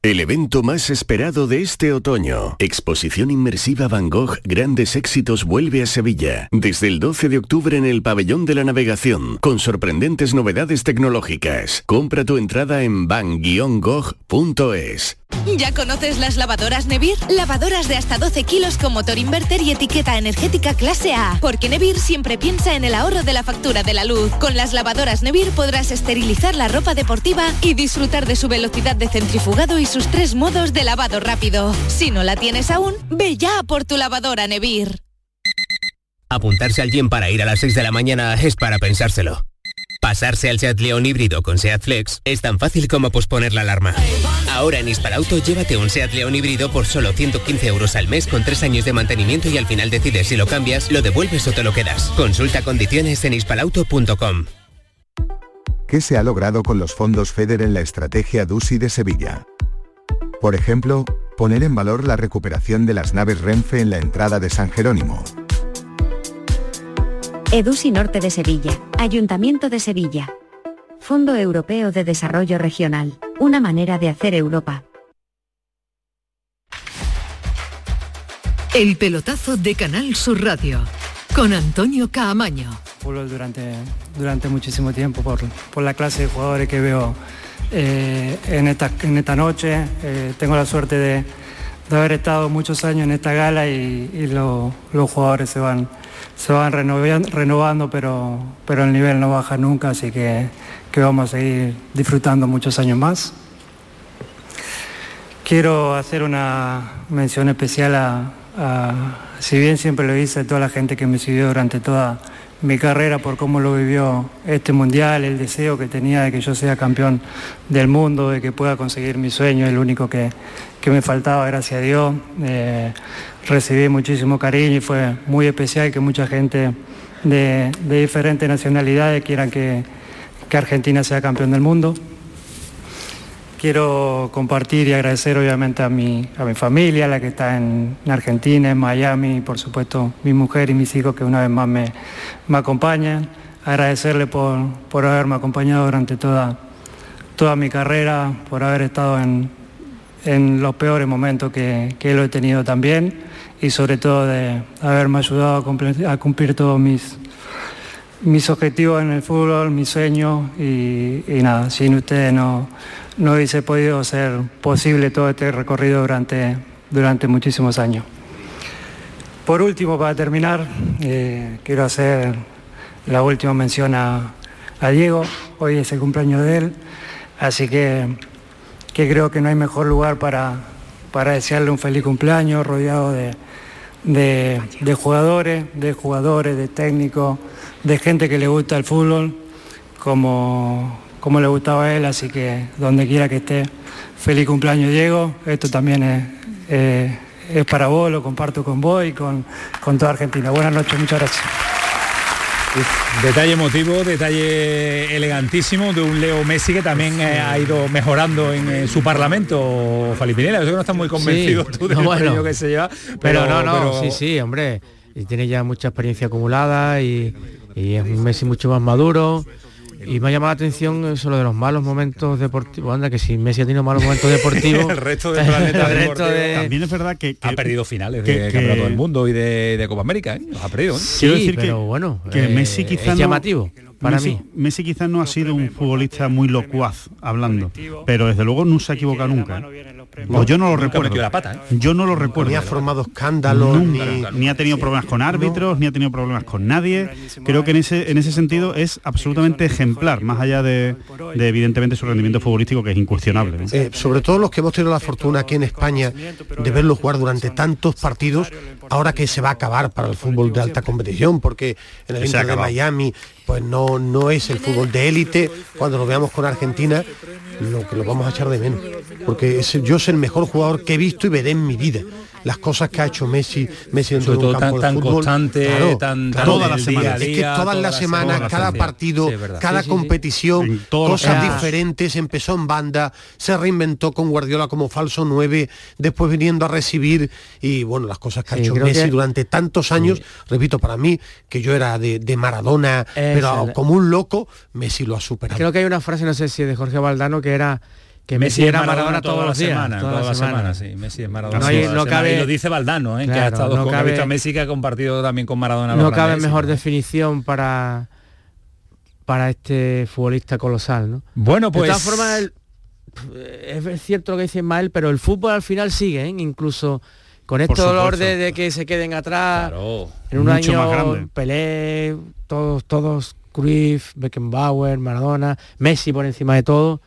El evento más esperado de este otoño. Exposición inmersiva Van Gogh Grandes Éxitos vuelve a Sevilla. Desde el 12 de octubre en el Pabellón de la Navegación, con sorprendentes novedades tecnológicas. Compra tu entrada en van-gogh.es. ¿Ya conoces las lavadoras Nevir? Lavadoras de hasta 12 kilos con motor inverter y etiqueta energética clase A. Porque Nevir siempre piensa en el ahorro de la factura de la luz. Con las lavadoras Nevir podrás esterilizar la ropa deportiva y disfrutar de su velocidad de centrifugado y sus tres modos de lavado rápido. Si no la tienes aún, ve ya por tu lavadora Nevir. Apuntarse al gym para ir a las 6 de la mañana es para pensárselo. Pasarse al Seat León híbrido con Seat Flex es tan fácil como posponer la alarma. Ahora en Hispalauto llévate un Seat León híbrido por solo 115 euros al mes con 3 años de mantenimiento y al final decides si lo cambias, lo devuelves o te lo quedas. Consulta condiciones en hispalauto.com. ¿Qué se ha logrado con los fondos FEDER en la estrategia DUSI de Sevilla? Por ejemplo, poner en valor la recuperación de las naves Renfe en la entrada de San Jerónimo EDUSI Norte de Sevilla, Ayuntamiento de Sevilla. Fondo Europeo de Desarrollo Regional, una manera de hacer Europa. El pelotazo de Canal Sur Radio con Antonio Caamaño. Fútbol durante, durante muchísimo tiempo por, por la clase de jugadores que veo eh, en, esta, en esta noche. Eh, tengo la suerte de, de, haber estado muchos años en esta gala y, y lo, los jugadores se van, se van renovando, renovando, pero, pero el nivel no baja nunca, así que, que vamos a seguir disfrutando muchos años más. Quiero hacer una mención especial a, a, si bien siempre lo hice, a toda la gente que me siguió durante toda mi carrera por cómo lo vivió este mundial, el deseo que tenía de que yo sea campeón del mundo, de que pueda conseguir mi sueño, el único que, que me faltaba, gracias a Dios. Eh, recibí muchísimo cariño y fue muy especial que mucha gente de, de diferentes nacionalidades quieran que, que Argentina sea campeón del mundo. Quiero compartir y agradecer obviamente a mi, a mi familia, la que está en, en, Argentina, en Miami, y por supuesto mi mujer y mis hijos que una vez más me, me acompañan. Agradecerle por, por haberme acompañado durante toda, toda mi carrera, por haber estado en, en los peores momentos que, que, lo he tenido también y sobre todo de haberme ayudado a cumplir, a cumplir todos mis, mis objetivos en el fútbol, mis sueños y nada, sin ustedes no no hubiese podido ser posible todo este recorrido durante, durante muchísimos años. Por último, para terminar, eh, quiero hacer la última mención a, Diego. Hoy es el cumpleaños de él, así que, que creo que no hay mejor lugar para, para desearle un feliz cumpleaños rodeado de, de, de jugadores, de jugadores, de técnicos, de gente que le gusta el fútbol, como, como le gustaba a él, así que donde quiera que esté, feliz cumpleaños Diego, esto también es, eh, es para vos, lo comparto con vos y con, con toda Argentina. Buenas noches, muchas gracias. Detalle emotivo, detalle elegantísimo de un Leo Messi que también eh, ha ido mejorando en su parlamento, Falipinela. Yo sé que no estás muy convencido sí, tú del no, bueno, que se lleva. Pero, pero no, no, pero... sí, sí, hombre. Y tiene ya mucha experiencia acumulada y, y es un Messi mucho más maduro. Y me ha llamado la atención eso de los malos momentos deportivos. Anda, que si Messi ha tenido malos momentos deportivos. el resto del planeta el resto de... También es verdad que, que ha perdido finales que, de Campeonato del Mundo y de, de, Copa América. ¿eh? Los ha perdido. ¿eh? Sí, Quiero decir pero que, bueno, que eh, Messi quizás es llamativo. No, para Messi, mí. Messi quizás no ha sido un futbolista muy locuaz hablando, pero desde luego no se ha equivocado nunca. O yo no lo recuerdo. La pata, ¿eh? Yo no lo recuerdo. Ni ha formado escándalos. Nunca. Ni, ni ha tenido problemas con árbitros, no. ni ha tenido problemas con nadie. Creo que en ese, en ese sentido es absolutamente ejemplar, más allá de, de evidentemente su rendimiento futbolístico, que es incuestionable. ¿no? Eh, sobre todo los que hemos tenido la fortuna aquí en España de verlo jugar durante tantos partidos, ahora que se va a acabar para el fútbol de alta competición, porque en el Inter de Miami pues no, no es el fútbol de élite. Cuando lo veamos con Argentina, lo que lo vamos a echar de menos. Porque es, yo es el mejor jugador que he visto y veré en mi vida. Las cosas que ha hecho Messi, Messi dentro Sobre de un todo campo tan, de tan fútbol. constante, claro, tan, claro, todas las semanas. Es que todas las semanas, cada partido, sí, cada sí, competición, cosas diferentes, empezó en banda, se reinventó con Guardiola como falso 9, después viniendo a recibir y bueno, las cosas que ha hecho Messi que... durante tantos años, repito, para mí, que yo era de, de Maradona, es pero el... como un loco, Messi lo ha superado. Creo que hay una frase, no sé si de Jorge Valdano, que era que Messi, Messi era Maradona, Maradona todos los días, semana, toda, toda la semana, sí. Messi es Maradona. No, hay, no cabe, y lo dice Valdano, ¿eh? claro, que ha estado no con cabe, Messi que ha compartido también con Maradona. No cabe Messi, mejor ¿no? definición para para este futbolista colosal, ¿no? Bueno, pues de todas formas el, es cierto lo que dice Ismael, pero el fútbol al final sigue, ¿eh? incluso con este dolor de, de, que se queden atrás. Claro, en un año Pelé, todos todos Cruyff, Beckenbauer, Maradona, Messi por encima de todo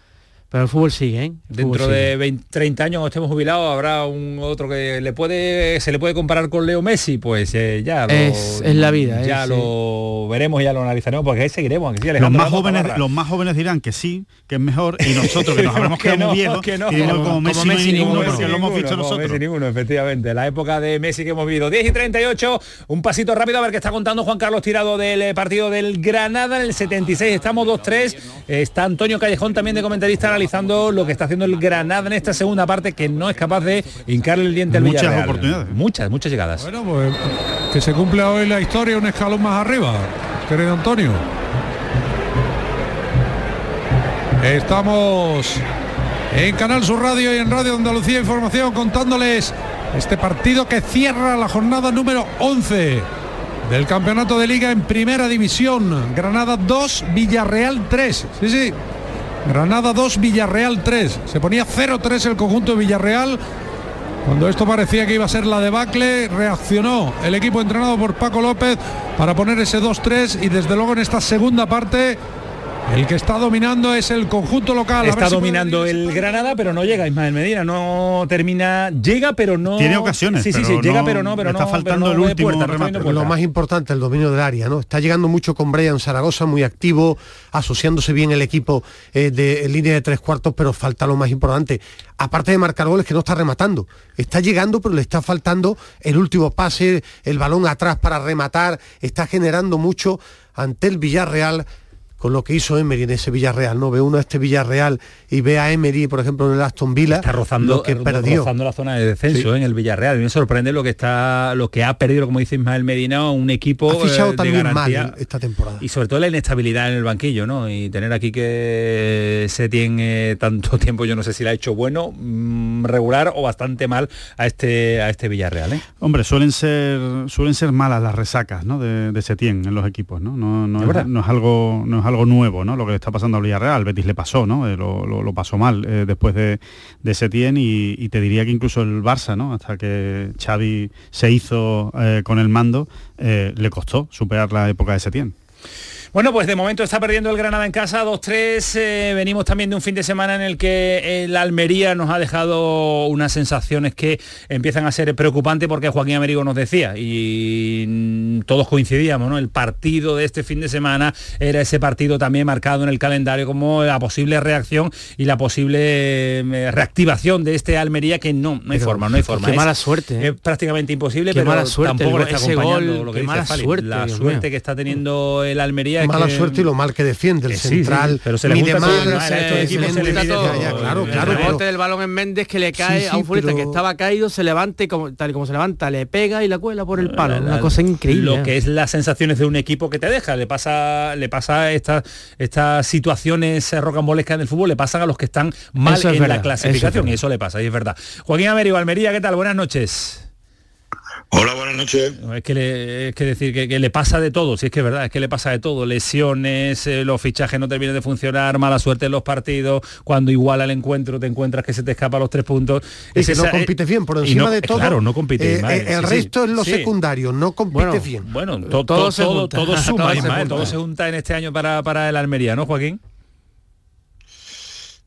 Pero el fútbol sigue, ¿eh? El Dentro fútbol de sigue. 20, 30 años cuando estemos jubilados habrá un otro que le puede se le puede comparar con Leo Messi, pues eh, ya lo, es, es, la vida. Ya es, lo sí. veremos, ya lo analizaremos, porque ahí seguiremos. Aquí, los, más jóvenes, los más jóvenes dirán que sí, que es mejor, y nosotros que nos habremos quedado no, muy viejos, que no. y como, como Messi, como Messi ninguno, Messi porque lo hemos visto nosotros. Messi ninguno, efectivamente. La época de Messi que hemos vivido. 10 y 38, un pasito rápido a ver qué está contando Juan Carlos Tirado del eh, partido del Granada en el 76. Estamos 2-3. Está Antonio Callejón también de comentarista analizando lo que está haciendo el Granada en esta segunda parte que no es capaz de hincarle el diente al Muchas Villarreal. oportunidades. Muchas, muchas llegadas. Bueno, pues que se cumple hoy la historia un escalón más arriba, querido Antonio. Estamos en Canal Sur Radio y en Radio Andalucía Información contándoles Este partido que cierra la jornada número 11 del campeonato de liga en primera división. Granada 2, Villarreal 3. Sí, sí. Granada 2, Villarreal 3. Se ponía 0-3 el conjunto de Villarreal. Cuando esto parecía que iba a ser la debacle, reaccionó el equipo entrenado por Paco López para poner ese 2-3 y desde luego en esta segunda parte el que está dominando es el conjunto local. Está dominando el Granada, pero no llega Ismael Medina, no termina, llega pero no tiene ocasiones. Sí, sí, sí, llega pero no, pero está no, faltando el último Lo más importante, el dominio del área, ¿no? Está llegando mucho con Brian Zaragoza, muy activo, asociándose bien el equipo eh, de en línea de tres cuartos, pero falta lo más importante. Aparte de marcar goles que no está rematando, está llegando, pero le está faltando el último pase, el balón atrás para rematar, está generando mucho ante el Villarreal con lo que hizo Emery en ese Villarreal, ¿no? Ve uno a este Villarreal y ve a Emery, por ejemplo, en el Aston Villa, está rozando, lo que perdió. rozando la zona de descenso ¿eh? en el Villarreal. A mí me sorprende lo que está, lo que ha perdido, como dice Ismael Medina, un equipo ha fichado eh, también de mal esta temporada. Y sobre todo la inestabilidad en el banquillo, ¿no? Y tener aquí que se tiene tanto tiempo, yo no sé si la ha hecho bueno, mmm, regular o bastante mal a este a este Villarreal, ¿eh? Hombre, suelen ser suelen ser malas las resacas, ¿no? De, de Setién en los equipos, ¿no? No, no, es, no es algo no es algo nuevo, ¿no? Lo que está pasando al Villarreal, Betis le pasó, ¿no? Eh, lo, pasó mal eh, después de, de Setién y, y, te diría que incluso el Barça, ¿no? Hasta que Xavi se hizo eh, con el mando, le costó superar la época de Setién. Bueno, pues de momento está perdiendo el Granada en casa 2-3. Eh, venimos también de un fin de semana en el que el Almería nos ha dejado unas sensaciones que empiezan a ser preocupantes porque Joaquín Américo nos decía y todos coincidíamos, ¿no? El partido de este fin de semana era ese partido también marcado en el calendario como la posible reacción y la posible eh, reactivación de este Almería que no, no hay pero, forma, no hay forma. Qué es, mala suerte. ¿eh? Es prácticamente imposible, qué pero mala suerte, tampoco le está acompañando gol, lo que qué dice mala Fali, suerte, la Dios suerte mío. que está teniendo el Almería mala que... suerte y lo mal que defiende el sí, central sí, pero se le mide ya, claro, el rebote del balón en Méndez que le cae Sí, a un futbolista pero- que estaba caído, se levanta y como, tal y como se levanta, le pega y la cuela por el palo. La- Una cosa increíble. Lo ¿eh? que es las sensaciones de un equipo que te deja, le pasa, le pasa estas estas situaciones eh, rocambolescas en el fútbol, le pasan a los que están mal Eso es en verdad, la clasificación eso es y eso le pasa, y es verdad. Joaquín Américo, Almería, ¿qué tal? Buenas noches. Hola, buenas noches. Es que, le, es que decir que, que le pasa de todo, si es que es verdad, es que le pasa de todo, lesiones, eh, los fichajes no terminan de funcionar, mala suerte en los partidos, cuando igual al encuentro te encuentras que se te escapa los tres puntos. y Es que no esa- eh, compites bien por encima no- de todo Claro, no compite eh, eh, el sí, sí. resto es lo Sí. secundario no compite Bueno, bien Bueno, to- Todo todo, se todo, junta. todo suma, Todo se junta. todo se junta en este año para, para el Almería, ¿no, Joaquín?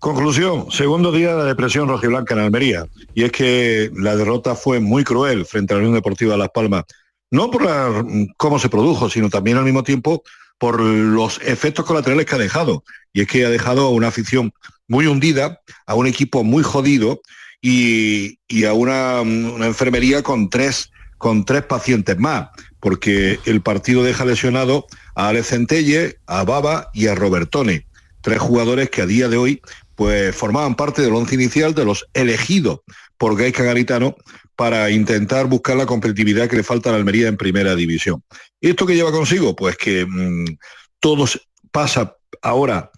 Conclusión, segundo día de la depresión rojiblanca en Almería. Y es que la derrota fue muy cruel frente a la Unión Deportiva Las Palmas. No por la- cómo se produjo, sino también al mismo tiempo por los efectos colaterales que ha dejado. Y es que ha dejado a una afición muy hundida, a un equipo muy jodido y, y a una, enfermería con tres, con tres pacientes más, porque el partido deja lesionado a Alex Centelle, a Baba y a Robertone, tres jugadores que a día de hoy pues formaban parte del once inicial de los elegidos por Gaisca Garitano para intentar buscar la competitividad que le falta a la Almería en primera división. ¿Y esto qué lleva consigo? Pues que mmm, todo pasa ahora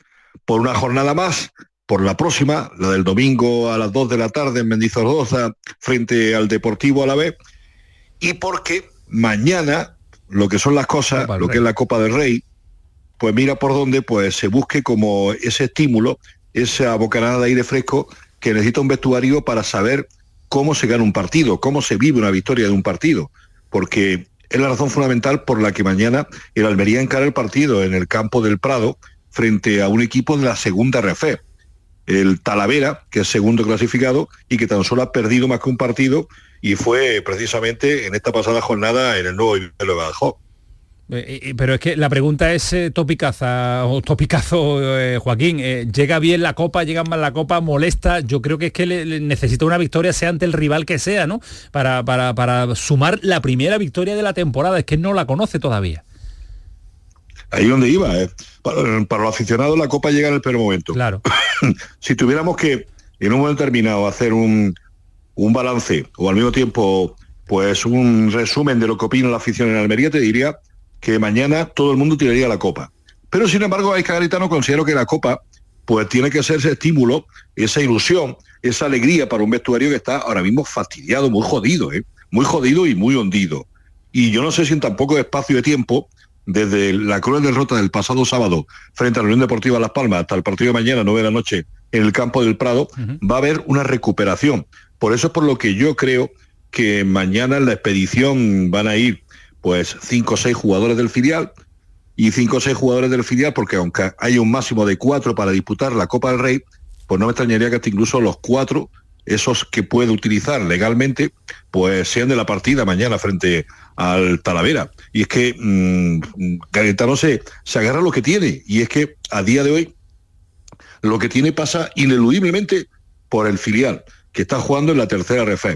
por una jornada más, por la próxima, la del domingo a las 2 de la tarde en Mendizorroza, frente al Deportivo a la vez, y porque mañana lo que son las cosas, lo que es la Copa del Rey, pues mira por dónde pues se busque como ese estímulo, esa bocanada de aire fresco que necesita un vestuario para saber cómo se gana un partido, cómo se vive una victoria de un partido, porque es la razón fundamental por la que mañana el Almería encara el partido en el campo del Prado frente a un equipo de la segunda RF, el Talavera, que es segundo clasificado y que tan solo ha perdido más que un partido y fue precisamente en esta pasada jornada en el nuevo de Badajoz. Eh, eh, pero es que la pregunta es eh, topicaza o topicazo, eh, Joaquín. Eh, llega bien la copa, llega mal la copa, molesta. Yo creo que es que le, le necesita una victoria, sea ante el rival que sea, ¿no? Para, para, para sumar la primera victoria de la temporada. Es que no la conoce todavía. Ahí donde iba, ¿eh? para, para los aficionados la copa llega en el peor momento. Claro. si tuviéramos que en un momento determinado hacer un, un balance o al mismo tiempo pues un resumen de lo que opina la afición en Almería, te diría que mañana todo el mundo tiraría la copa. Pero sin embargo, hay Garitano considero que la copa pues tiene que ser ese estímulo, esa ilusión, esa alegría para un vestuario que está ahora mismo fastidiado, muy jodido, ¿eh? muy jodido y muy hundido. Y yo no sé si en tan poco espacio de tiempo, desde la cruel derrota del pasado sábado frente a la Unión Deportiva Las Palmas hasta el partido de mañana, 9 de la noche, en el campo del Prado, va a haber una recuperación. Por eso es por lo que yo creo que mañana en la expedición van a ir pues cinco o seis jugadores del filial y cinco o seis jugadores del filial, porque aunque hay un máximo de cuatro para disputar la Copa del Rey, pues no me extrañaría que hasta incluso los cuatro, esos que puede utilizar legalmente, pues sean de la partida mañana frente al Talavera. Y es que mmm, se, se agarra lo que tiene, y es que a día de hoy lo que tiene pasa ineludiblemente por el filial, que está jugando en la tercera RF.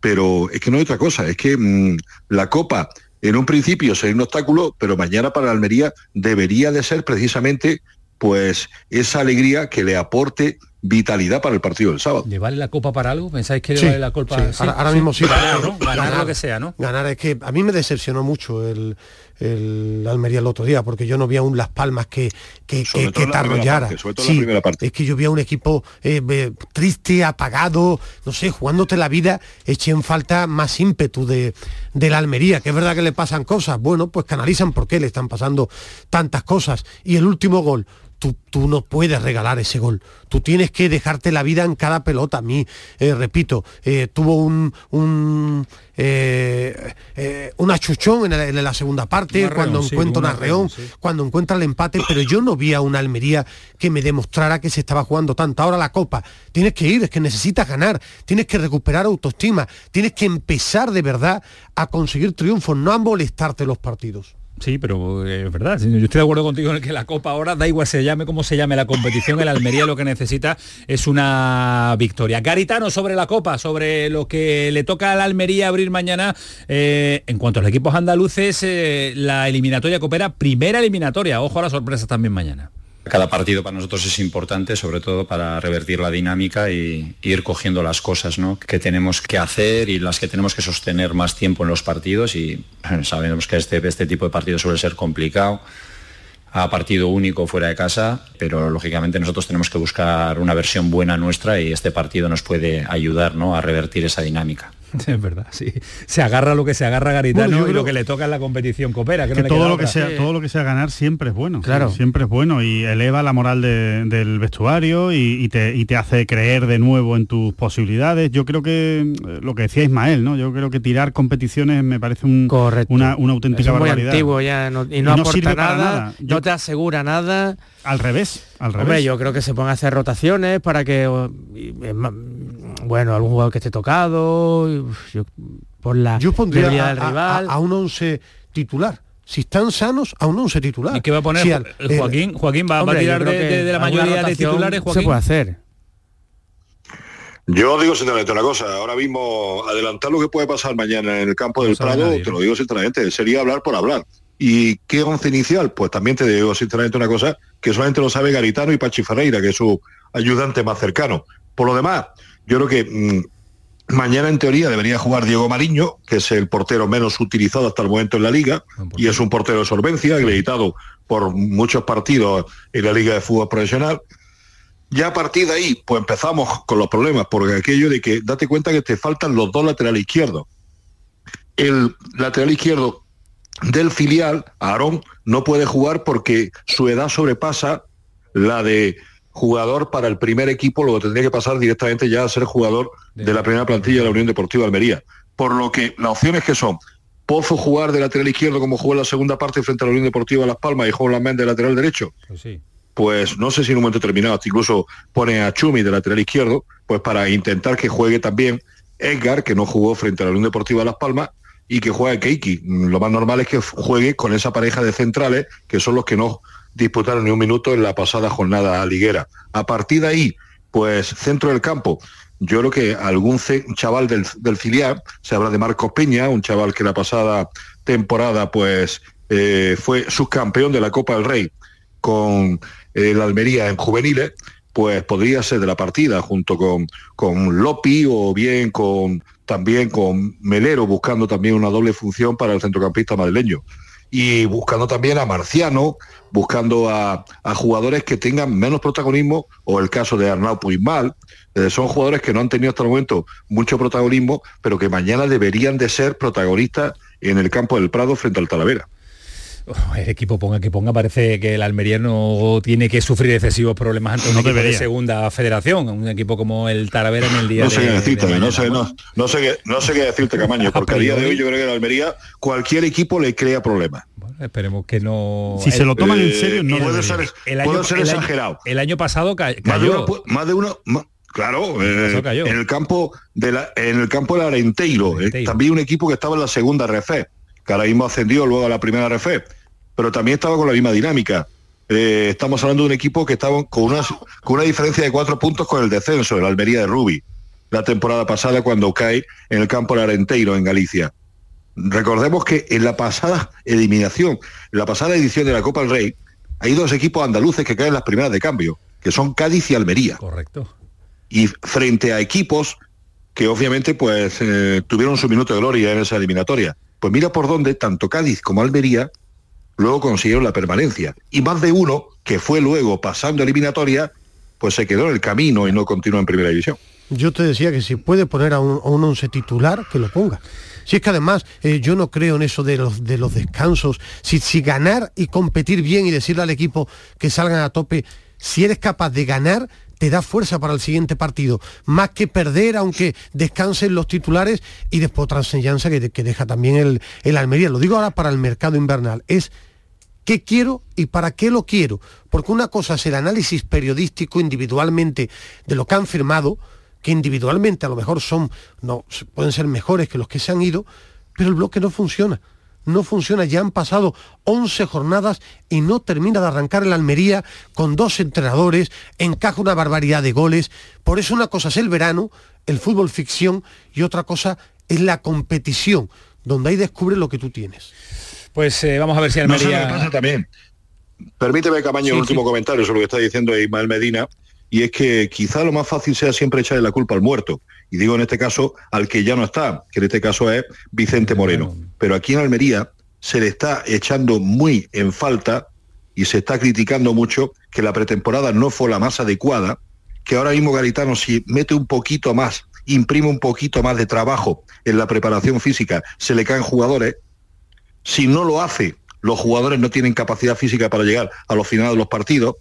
Pero es que no hay otra cosa, es que mmm, la Copa en un principio sería un obstáculo, pero mañana para Almería debería de ser precisamente pues esa alegría que le aporte vitalidad para el partido del sábado. ¿Le vale la copa para algo? ¿Pensáis que le vale la copa? Sí. Ahora, ahora, mismo sí. Ganar, ¿no? ganar, ganar, lo que sea, ¿no? Ganar es que a mí me decepcionó mucho el, el Almería el otro día, porque yo no vi aún Las Palmas que, que, que, que te arrollara. Sí, es que yo vi a un equipo eh, eh, triste, apagado, no sé, jugándote la vida, eché en falta más ímpetu de, de la Almería, que es verdad que le pasan cosas, bueno, pues canalizan por qué le están pasando tantas cosas. Y el último gol, Tú, tú, no puedes regalar ese gol. Tú tienes que dejarte la vida en cada pelota. A mí, eh, repito, eh, tuvo un, un, eh, un achuchón en, el, en, la segunda parte, cuando encuentra un arreón, sí. cuando encuentra el empate, pero yo no vi a una Almería que me demostrara que se estaba jugando tanto. Ahora la Copa, tienes que ir, es que necesitas ganar, tienes que recuperar autoestima, tienes que empezar de verdad a conseguir triunfos, no a molestarte los partidos. Sí, pero eh, es verdad. Yo estoy de acuerdo contigo en que la Copa ahora, da igual se llame como se llame la competición, el Almería lo que necesita es una victoria. Garitano sobre la Copa, sobre lo que le toca al Almería abrir mañana. Eh, en cuanto a los equipos andaluces, eh, la eliminatoria coopera, primera eliminatoria. Ojo a las sorpresas también mañana. Cada partido para nosotros es importante, sobre todo para revertir la dinámica y, ir cogiendo las cosas ¿no? que tenemos que hacer y las que tenemos que sostener más tiempo en los partidos. Y sabemos que este, este tipo de partido suele ser complicado a partido único fuera de casa, pero lógicamente nosotros tenemos que buscar una versión buena nuestra y este partido nos puede ayudar ¿no? a revertir esa dinámica. Es verdad, sí. Se agarra lo que se agarra Garitano bueno, y lo que le toca en la competición coopera. Que, que no todo lo que sea, sí. todo lo que sea ganar siempre es bueno. Claro. Siempre es bueno y eleva la moral de, del vestuario y, y, te, y, te, hace creer de nuevo en tus posibilidades. Yo creo que eh, lo que decía Ismael, ¿no? Yo creo que tirar competiciones me parece un, una, una, auténtica es muy barbaridad. antiguo ya no, y no, y no aporta nada, para nada. Yo, no te asegura nada. Al revés, al revés. Hombre, yo creo que se pongan a hacer rotaciones para que bueno, algún jugador que esté tocado, yo, por la yo pondría a, del rival. A, a, un 11 titular. Si están sanos, a un 11 titular. ¿Y qué va a poner si al, el Joaquín? Joaquín va, hombre, va a tirar de, de, de, la mayoría de titulares, Joaquín. Se puede hacer. Yo digo sinceramente una cosa, ahora mismo adelantar lo que puede pasar mañana en el campo del no Prado, nadie, te lo digo sinceramente, sería hablar por hablar. ¿Y qué once inicial? Pues también te digo sinceramente una cosa que solamente lo sabe Garitano y Pachi Ferreira, que es su ayudante más cercano. Por lo demás, yo creo que mmm, mañana en teoría debería jugar Diego Mariño, que es el portero menos utilizado hasta el momento en la liga, y es un portero de solvencia, acreditado por muchos partidos en la liga de fútbol profesional. Ya a partir de ahí, pues empezamos con los problemas, porque aquello de que date cuenta que te faltan los dos laterales izquierdos. El lateral izquierdo del filial, Aarón, no puede jugar porque su edad sobrepasa la de jugador para el primer equipo, luego tendría que pasar directamente ya a ser jugador de la primera plantilla de la Unión Deportiva de Almería. Por lo que las opciones que son Pozo jugar de lateral izquierdo como jugó en la segunda parte frente a la Unión Deportiva Las Palmas y Juan Méndez de lateral derecho. Pues, sí. pues no sé si en un momento determinado incluso pone a Chumi de lateral izquierdo, pues para intentar que juegue también Edgar, que no jugó frente a la Unión Deportiva Las Palmas, y que juegue Keiki. Lo más normal es que juegue con esa pareja de centrales, que son los que no disputaron ni un minuto en la pasada jornada liguera. A partir de ahí, pues centro del campo, yo creo que algún chaval del, del, filial, se habla de Marcos Peña, un chaval que la pasada temporada pues eh, fue subcampeón de la Copa del Rey con eh, la Almería en juveniles, pues podría ser de la partida junto con, con Lopi o bien con también con Melero buscando también una doble función para el centrocampista madrileño. Y buscando también a Marciano, buscando a, jugadores que tengan menos protagonismo, o el caso de Arnau Puigmal, eh, son jugadores que no han tenido hasta el momento mucho protagonismo, pero que mañana deberían de ser protagonistas en el campo del Prado frente al Talavera el equipo ponga que ponga, parece que el Almería no tiene que sufrir excesivos problemas ante un equipo de segunda federación, un equipo como el Talavera en el día no sé qué decirte, no, sé, no, sé qué, no sé qué decirte, Camaño, porque a día de hoy yo creo que el Almería cualquier equipo le crea problemas. esperemos que no... Si se lo toman en serio, no puede ser, el año, ser exagerado. El año pasado cayó. Más de uno... claro, eh, en el campo de la, en el campo del Arenteiro, eh, también un equipo que estaba en la segunda refe que ahora mismo ascendió luego a la primera refe pero también estaba con la misma dinámica. Eh, estamos hablando de un equipo que estaba con una, con una diferencia de cuatro puntos con el descenso, el Almería de Rubi, la temporada pasada cuando cae en el campo de Arenteiro, en Galicia. Recordemos que en la pasada eliminación, en la pasada edición de la Copa del Rey, hay dos equipos andaluces que caen en las primeras de cambio, que son Cádiz y Almería. Correcto. Y frente a equipos que obviamente pues eh, tuvieron su minuto de gloria en esa eliminatoria. Pues mira por dónde tanto Cádiz como Almería luego consiguieron la permanencia. Y más de uno, que fue luego pasando eliminatoria, pues se quedó en el camino y no continuó en primera división. Yo te decía que si puede poner a un, once titular, que lo ponga. Si es que además eh, yo no creo en eso de los, de los descansos. Si, si ganar y competir bien y decirle al equipo que salgan a tope, si eres capaz de ganar, te da fuerza para el siguiente partido, más que perder aunque descansen los titulares y después otra enseñanza que, que deja también el, el Almería. Lo digo ahora para el mercado invernal, es qué quiero y para qué lo quiero. Porque una cosa es el análisis periodístico individualmente de lo que han firmado, que individualmente a lo mejor son, no, pueden ser mejores que los que se han ido, pero el bloque no funciona. No funciona, ya han pasado 11 jornadas y no termina de arrancar el Almería con dos entrenadores, encaja una barbaridad de goles. Por eso una cosa es el verano, el fútbol ficción, y otra cosa es la competición, donde ahí descubres lo que tú tienes. Pues eh, vamos a ver si Almería... No pasa también. Permíteme, Camaño, un último comentario sobre lo que está diciendo Ismael Medina, y es que quizá lo más fácil sea siempre echarle la culpa al muerto. Y digo en este caso al que ya no está, que en este caso es Vicente Moreno. Pero aquí en Almería se le está echando muy en falta y se está criticando mucho que la pretemporada no fue la más adecuada, que ahora mismo Garitano si mete un poquito más, imprime un poquito más de trabajo en la preparación física, se le caen jugadores si no lo hace, los jugadores no tienen capacidad física para llegar a los finales de los partidos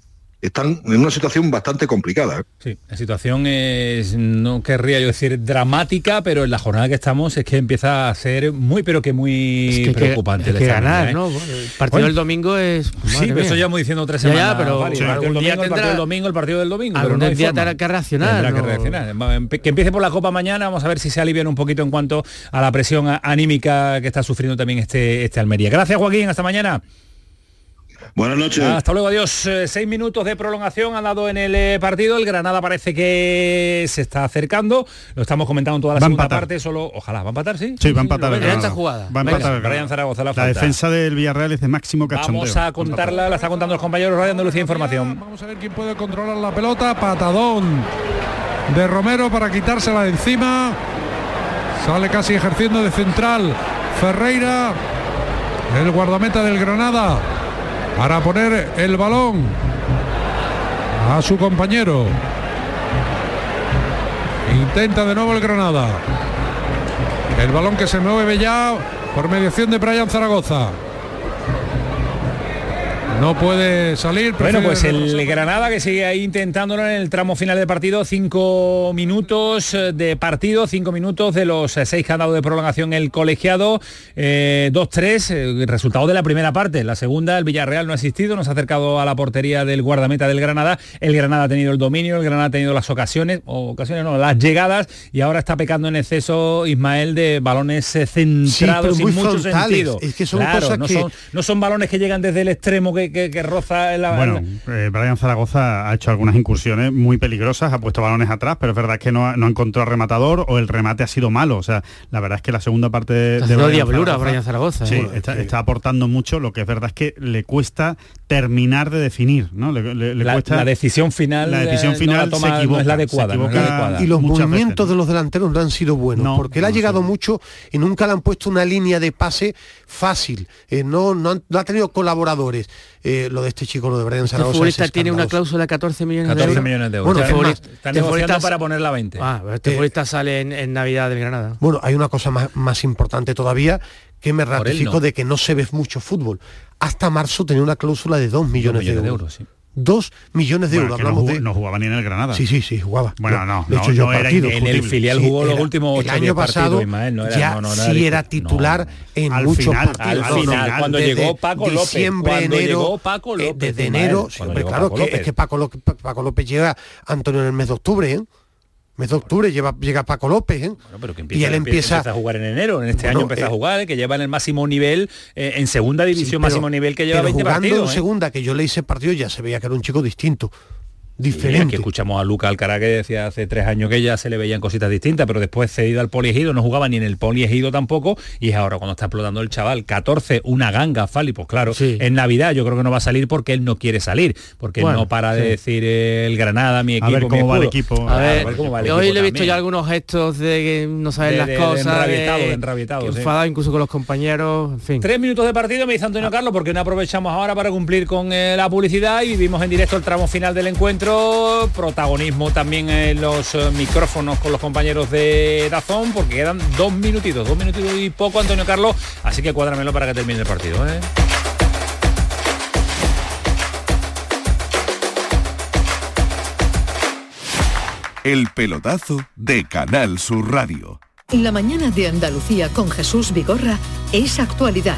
están en una situación bastante complicada. ¿eh? Sí, la situación es, no querría yo decir dramática, pero en la jornada que estamos es que empieza a ser muy, pero que muy preocupante. Que, ganar, ¿eh? ¿no? El partido del domingo es... Sí, pero eso ya hemos diciendo tres semanas. Ya, pero el, domingo, el, partido del domingo, el partido del domingo. Algún no día tendrá que reaccionar. que reaccionar. Que empiece por la Copa mañana, vamos a ver si se alivian un poquito en cuanto a la presión anímica que está sufriendo también este, este Almería. Gracias, Joaquín. Hasta mañana. Buenas noches. Hasta luego, adiós. Eh, seis minutos de prolongación han dado en el eh, partido. El Granada parece que se está acercando. Lo estamos comentando en toda la segunda parte. Solo, ojalá, ¿va a empatar, sí? Sí, va a empatar. esta jugada. Va a empatar. Brian Zaragoza, la, la defensa del Villarreal es de máximo cachondeo. Vamos a contarla, la está contando los compañeros Radio Andalucía Información. Vamos a ver quién puede controlar la pelota. Patadón de Romero para quitársela de encima. Sale casi ejerciendo de central. Ferreira, el guardameta del Granada para poner el balón a su compañero. Intenta de nuevo el Granada. El balón que se mueve ya por mediación de Brian Zaragoza. No puede salir. Bueno, pues el Granada que sigue ahí intentándolo en el tramo final del partido. Cinco minutos eh, de partido, cinco minutos de los eh, seis que han dado de prolongación el colegiado. 2-3, eh, resultado de la primera parte. La segunda, el Villarreal no ha existido, no se ha acercado a la portería del guardameta del Granada. El Granada ha tenido el dominio, el Granada ha tenido las ocasiones, o ocasiones no, las llegadas, y ahora está pecando en exceso Ismael de balones centrados sin mucho sentido. Es que son cosas no, que... son, no son balones que llegan desde el extremo que que, que, roza la... Bueno, eh, Brian Zaragoza ha hecho algunas incursiones muy peligrosas, ha puesto balones atrás, pero es verdad que no, no encontrado rematador o el remate ha sido malo. O sea, la verdad es que la segunda parte de... de Brian Zaragoza, Brian Zaragoza. Sí, está, está, aportando mucho, lo que es verdad es que le cuesta terminar de definir, ¿no? Le, le, la, cuesta... la, decisión final, la decisión final no la toma, se equivoca, no es la adecuada, no es la adecuada. Y los movimientos veces, de los delanteros no han sido buenos, No, porque él ha llegado sí. mucho y nunca le han puesto una línea de pase fácil. Eh, no, no, han- no ha tenido colaboradores. Eh, lo de este chico, lo de Brian Este Zaragoza. es futbolista tiene una cláusula de 14 millones 14 de euros. millones de euros. Bueno, Está- es más, está este negociando futbolista- para ponerla a 20. Ah, pero este Eh, futbolista sale en, en Navidad del Granada. Bueno, hay una cosa más, más importante todavía que me ratifico no. de que no se ve mucho fútbol. Hasta marzo tenía una cláusula de 2 millones, millones de de euros. euros, sí. 2 millones de Bueno, euros. que no, Hablamos jugó- de... no jugaba ni en el Granada. Sí, sí, sí, jugaba. Bueno, no, de no, hecho, yo no era partidos. En el filial jugó los últimos El 8 año pasado Ismael, no era, ya no, sí era era titular en Al muchos final, partidos. Al final, cuando desde llegó Paco López, diciembre, cuando enero, llegó Paco eh, López, desde enero, sí, claro, que, es López. que Paco López, Paco López llega Antonio en el mes de octubre, ¿eh? Mes de octubre lleva, llega Paco López, ¿eh? Bueno, pero que y empieza, él empieza, a jugar en enero, en este Bueno, año empieza eh, a jugar, eh, que lleva en el máximo nivel, eh, en segunda división Sí, pero- máximo nivel que lleva pero 20 jugando partidos. en ¿eh? segunda, que yo le hice partido ya se veía que era un chico distinto, diferente. aquí escuchamos a Luca Alcaraz que decía hace tres años que ya se le veían cositas distintas, pero después cedido al poliegido, no jugaba ni en el poliegido tampoco, y es ahora cuando está explotando el chaval. 14, una ganga, Fali, pues claro, Sí. en Navidad yo creo que no va a salir porque él no quiere salir, porque Bueno, no para de decir eh, el Granada, mi equipo, A ver mi cómo va el escudo. equipo. A Claro, ver, cómo va el hoy equipo le he visto también. ya algunos gestos de que no saben De- las de- de cosas, enrabietado, de enrabietado, que sí. enfadado incluso con los compañeros, en fin. Tres minutos de partido, me dice Antonio Carlos, porque no aprovechamos ahora para cumplir con eh, la publicidad y vivimos en directo el tramo final del encuentro. Protagonismo también en los eh, micrófonos con los compañeros de Dazón, porque quedan dos minutitos, dos minutitos y poco, Antonio Carlos. Así que cuádramelo para que termine el partido. ¿eh? El pelotazo de Canal Sur Radio. La mañana de Andalucía con Jesús Vigorra es actualidad,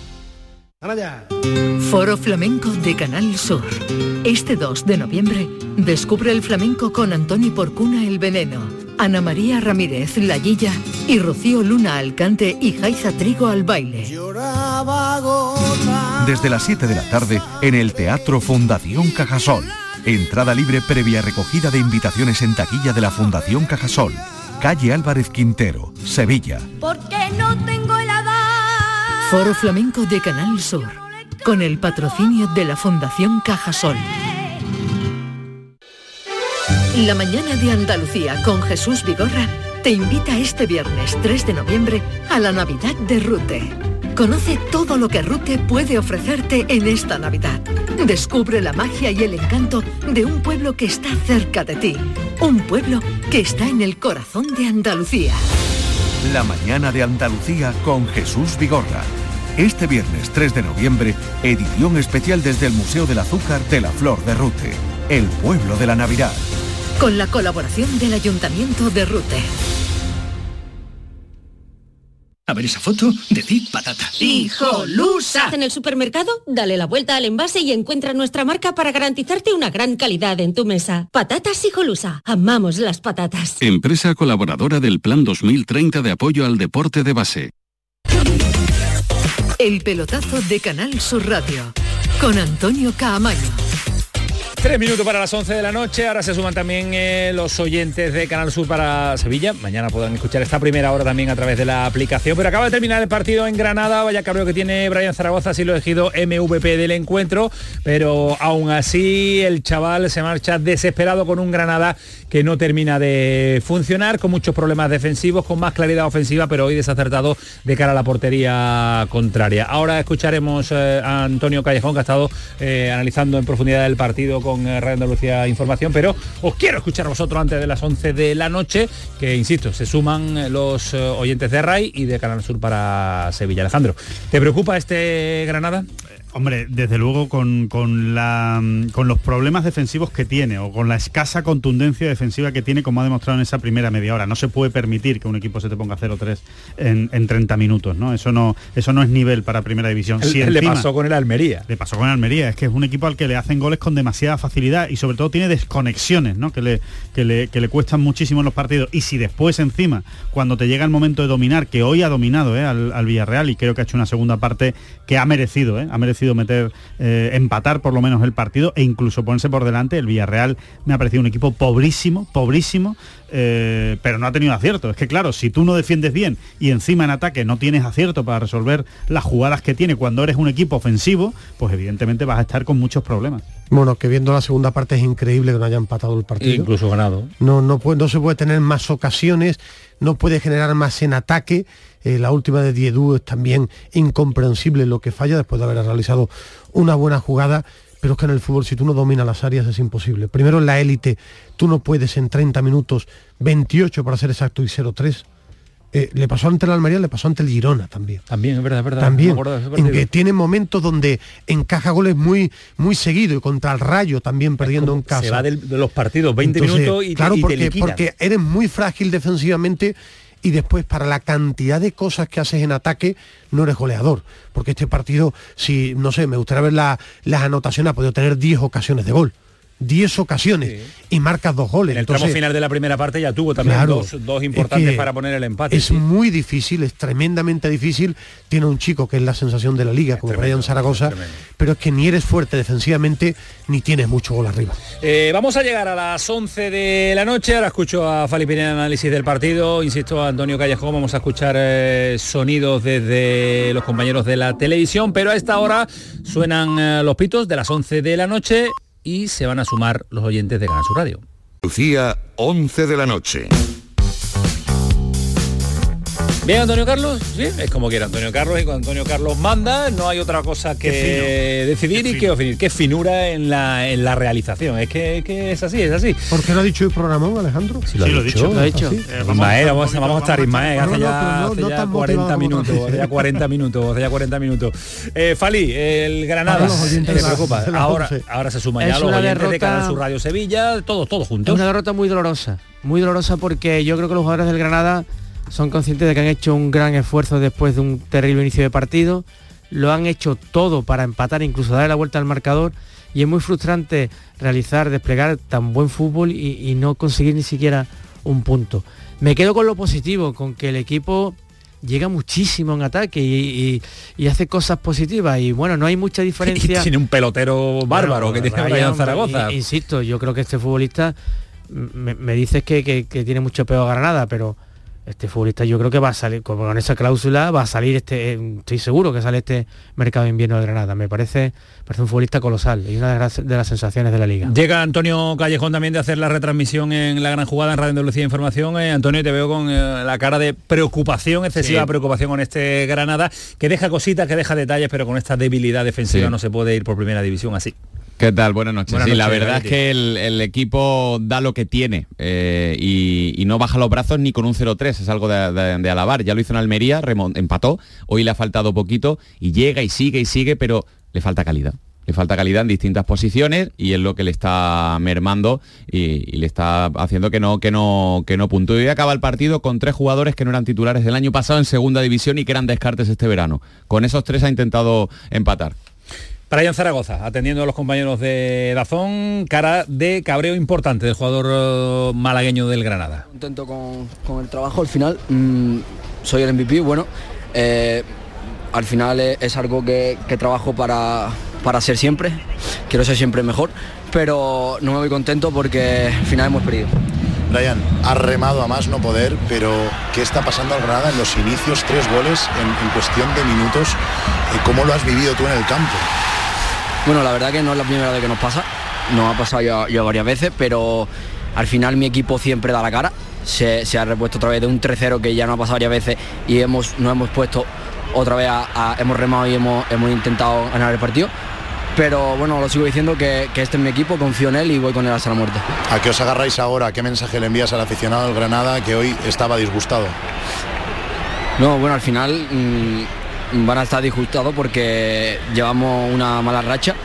Foro Flamenco de Canal Sur. Este 2 de noviembre descubre el flamenco con Antoni Porcuna El Veneno, Ana María Ramírez La Guilla y Rocío Luna al cante y Jaiza Trigo al baile. Desde las 7 de la tarde en el Teatro Fundación Cajasol. Entrada libre previa recogida de invitaciones en taquilla de la Fundación Cajasol. Calle Álvarez Quintero, Sevilla. Porque no tengo. Foro Flamenco de Canal Sur. Con el patrocinio de la Fundación Cajasol. La mañana de Andalucía con Jesús Vigorra te invita este viernes 3 de noviembre a la Navidad de Rute. Conoce todo lo que Rute puede ofrecerte en esta Navidad. Descubre la magia y el encanto de un pueblo que está cerca de ti. Un pueblo que está en el corazón de Andalucía. La mañana de Andalucía con Jesús Vigorra. Este viernes 3 de noviembre, edición especial desde el Museo del Azúcar de la Flor de Rute, el pueblo de la Navidad. Con la colaboración del Ayuntamiento de Rute. A ver esa foto, decid patata. ¡Hijolusa! En el supermercado, dale la vuelta al envase y encuentra nuestra marca para garantizarte una gran calidad en tu mesa. Patatas Hijolusa. Amamos las patatas. Empresa colaboradora del Plan 2030 de apoyo al deporte de base. El pelotazo de Canal Sur Radio. Con Antonio Caamaño. Tres minutos para las 11 de la noche. Ahora se suman también eh, los oyentes de Canal Sur para Sevilla. Mañana podrán escuchar esta primera hora también a través de la aplicación. Pero acaba de terminar el partido en Granada. Vaya cabreo que tiene Brian Zaragoza, así lo ha elegido MVP del encuentro. Pero aún así el chaval se marcha desesperado con un Granada que no termina de funcionar, con muchos problemas defensivos, con más claridad ofensiva, pero hoy desacertado de cara a la portería contraria. Ahora escucharemos eh, a Antonio Callejón, que ha estado eh, analizando en profundidad el partido con eh, Radio Andalucía Información, pero os quiero escuchar vosotros antes de las 11 de la noche, que insisto, se suman los oyentes de RAI y de Canal Sur para Sevilla. Alejandro, ¿te preocupa este Granada? Hombre, desde luego con, con, la, con los problemas defensivos que tiene o con la escasa contundencia defensiva que tiene, como ha demostrado en esa primera media hora. No se puede permitir que un equipo se te ponga 0-3 en, en, 30 minutos, ¿no? Eso no eso no es nivel para primera división. Si le pasó con el Almería. Le pasó con el Almería. Es que es un equipo al que le hacen goles con demasiada facilidad y sobre todo tiene desconexiones, ¿no? Que le, que le, que le cuestan muchísimo en los partidos. Y si después encima, cuando te llega el momento de dominar, que hoy ha dominado ¿eh? al, al Villarreal y creo que ha hecho una segunda parte que ha merecido, ¿eh? ha merecido meter, eh, empatar por lo menos el partido e incluso ponerse por delante. El Villarreal me ha parecido un equipo pobrísimo, pobrísimo, eh, pero no ha tenido acierto. Es que claro, si tú no defiendes bien y encima en ataque no tienes acierto para resolver las jugadas que tiene cuando eres un equipo ofensivo, pues evidentemente vas a estar con muchos problemas. Bueno, que viendo la segunda parte es increíble que no haya empatado el partido. Incluso ganado. No, no, puede, no se puede tener más ocasiones, no puede generar más en ataque. Eh, la última de Diedú es también incomprensible lo que falla después de haber realizado una buena jugada. Pero es que en el fútbol, si tú no dominas las áreas, es imposible. Primero en la élite, tú no puedes en 30 minutos, 28 para ser exacto y 0-3. Eh, le pasó ante el Almería, le pasó ante el Girona también. También, es verdad, es verdad. También, en que tiene momentos donde encaja goles muy, muy seguido y contra el Rayo también perdiendo en casa. Se va del, de los partidos 20 Entonces, minutos y, claro, y porque, te porque eres muy frágil defensivamente y después para la cantidad de cosas que haces en ataque no eres goleador. Porque este partido, si, no sé, me gustaría ver la, las anotaciones, ha podido tener 10 ocasiones de gol. 10 ocasiones sí. y marcas dos goles. En el Entonces, tramo final de la primera parte ya tuvo también claro, dos, dos, importantes es que para poner el empate. Es sí. muy difícil, es tremendamente difícil. Tiene un chico que es la sensación de la liga, como tremendo, Brian Zaragoza, pero es que ni eres fuerte defensivamente ni tienes mucho gol arriba. Eh, vamos a llegar a las 11 de la noche. Ahora escucho a Fali Pineda análisis del partido. Insisto, a Antonio Callejón. Vamos a escuchar eh, sonidos desde los compañeros de la televisión, pero a esta hora suenan eh, los pitos de las 11 de la noche y se van a sumar los oyentes de Canal Sur Radio. Lucía, 11 de la noche. Bien, Antonio Carlos, sí, es como quiera Antonio Carlos y cuando Antonio Carlos manda no hay otra cosa que decidir y que definir. Qué finura en la, en la realización. Es que, que, es así, es así. ¿Por qué no ha dicho el programón, Alejandro? Sí, lo, sí, ha, dicho, lo ha dicho. Eh, vamos, Ismael, vamos, vamos, a estar Ismael, hace ya, hace ya 40 minutos, hace ya 40 minutos, hace ya 40 minutos. Eh, Fali, el Granada, se preocupa. Ahora, ahora se suma ya los oyentes derrota, de Canal Sur Radio Sevilla, todos, todos juntos. Es una derrota muy dolorosa, muy dolorosa porque yo creo que los jugadores del Granada son conscientes de que han hecho un gran esfuerzo después de un terrible inicio de partido, lo han hecho todo para empatar, incluso darle la vuelta al marcador, y es muy frustrante realizar, desplegar tan buen fútbol y, y no conseguir ni siquiera un punto. Me quedo con lo positivo, con que el equipo llega muchísimo en ataque y, y, y, hace cosas positivas y bueno, no hay mucha diferencia. Tiene un pelotero bárbaro bueno, que tiene Brian Zaragoza. Insisto, yo creo que este futbolista me, me dices que, que, que, tiene mucho peor a Granada, pero este futbolista yo creo que va a salir, con esa cláusula va a salir este, estoy seguro que sale este mercado de invierno de Granada. Me parece, parece un futbolista colosal y una de las, de las, sensaciones de la liga. Llega Antonio Callejón también de hacer la retransmisión en la gran jugada en Radio Andalucía Información. Eh, Antonio, te veo con eh, la cara de preocupación, excesiva sí. preocupación con este Granada, que deja cositas, que deja detalles, pero con esta debilidad defensiva sí. no se puede ir por primera división así. ¿Qué tal? Buenas noches. Buenas sí, noches, la verdad es que el, el, equipo da lo que tiene eh, y, y, no baja los brazos ni con un 0-3, es algo de, de, de, alabar. Ya lo hizo en Almería, remont, empató, hoy le ha faltado poquito y llega y sigue y sigue, pero le falta calidad. Le falta calidad en distintas posiciones y es lo que le está mermando y, y le está haciendo que no, que no, que no puntúe. Y acaba el partido con tres jugadores que no eran titulares del año pasado en segunda división y que eran descartes este verano. Con esos tres ha intentado empatar. Brian Zaragoza, atendiendo a los compañeros de Dazón, cara de cabreo importante del jugador uh, malagueño del Granada. Contento con, con el trabajo, al final mmm, soy el MVP, bueno, eh, al final es, es algo que, que trabajo para, para, ser siempre, quiero ser siempre mejor, pero no me voy contento porque al final hemos perdido. Brian, has remado a más no poder, pero ¿qué está pasando al Granada en los inicios? Tres goles en, en cuestión de minutos. ¿Cómo lo has vivido tú en el campo? Bueno, la verdad que no es la primera vez que nos pasa, nos ha pasado ya, ya varias veces, pero al final mi equipo siempre da la cara, se, se ha repuesto otra vez de un 3-0 que ya no ha pasado varias veces y hemos, nos hemos puesto otra vez, a, a, hemos remado y hemos, hemos intentado ganar el partido. Pero bueno, lo sigo diciendo que, que, este es mi equipo, confío en él y voy con él hasta la muerte. ¿A qué os agarráis ahora? ¿Qué mensaje le envías al aficionado del Granada que hoy estaba disgustado? No, bueno, al final mmm, van a estar disgustados porque llevamos una mala racha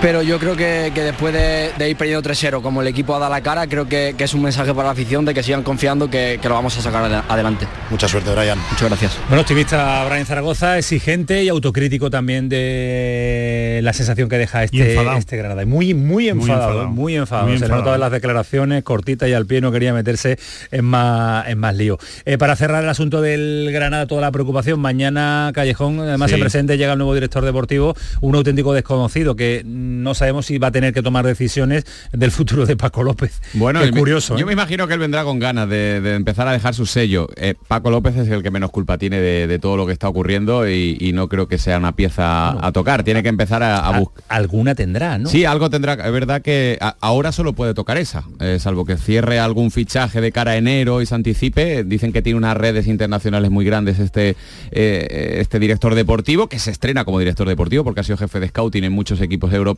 pero yo creo que, después de, ir perdiendo 3-0, como el equipo ha dado la cara, creo que, es un mensaje para la afición de que sigan confiando que, lo vamos a sacar adelante. Mucha suerte, Brian. Muchas gracias. Bueno, optimista Brian Zaragoza, exigente y autocrítico también de la sensación que deja este, este Granada. Muy, muy enfadado, muy enfadado. Se nota en las declaraciones, cortita y al pie, no quería meterse en más, en más lío. Eh, para cerrar el asunto del Granada, toda la preocupación, mañana Callejón, además se presente, llega el nuevo director deportivo, un auténtico desconocido que no sabemos si va a tener que tomar decisiones del futuro de Paco López. Bueno, es curioso. Yo ¿eh? me imagino que él vendrá con ganas de, empezar a dejar su sello. Eh, Paco López es el que menos culpa tiene de, todo lo que está ocurriendo y, no creo que sea una pieza a tocar. Tiene que empezar a, buscar. Alguna tendrá, ¿no? Sí, algo tendrá. Es verdad que ahora solo puede tocar esa, eh, salvo que cierre algún fichaje de cara a enero y se anticipe. Dicen que tiene unas redes internacionales muy grandes este, este director deportivo, que se estrena como director deportivo porque ha sido jefe de scouting en muchos equipos europeos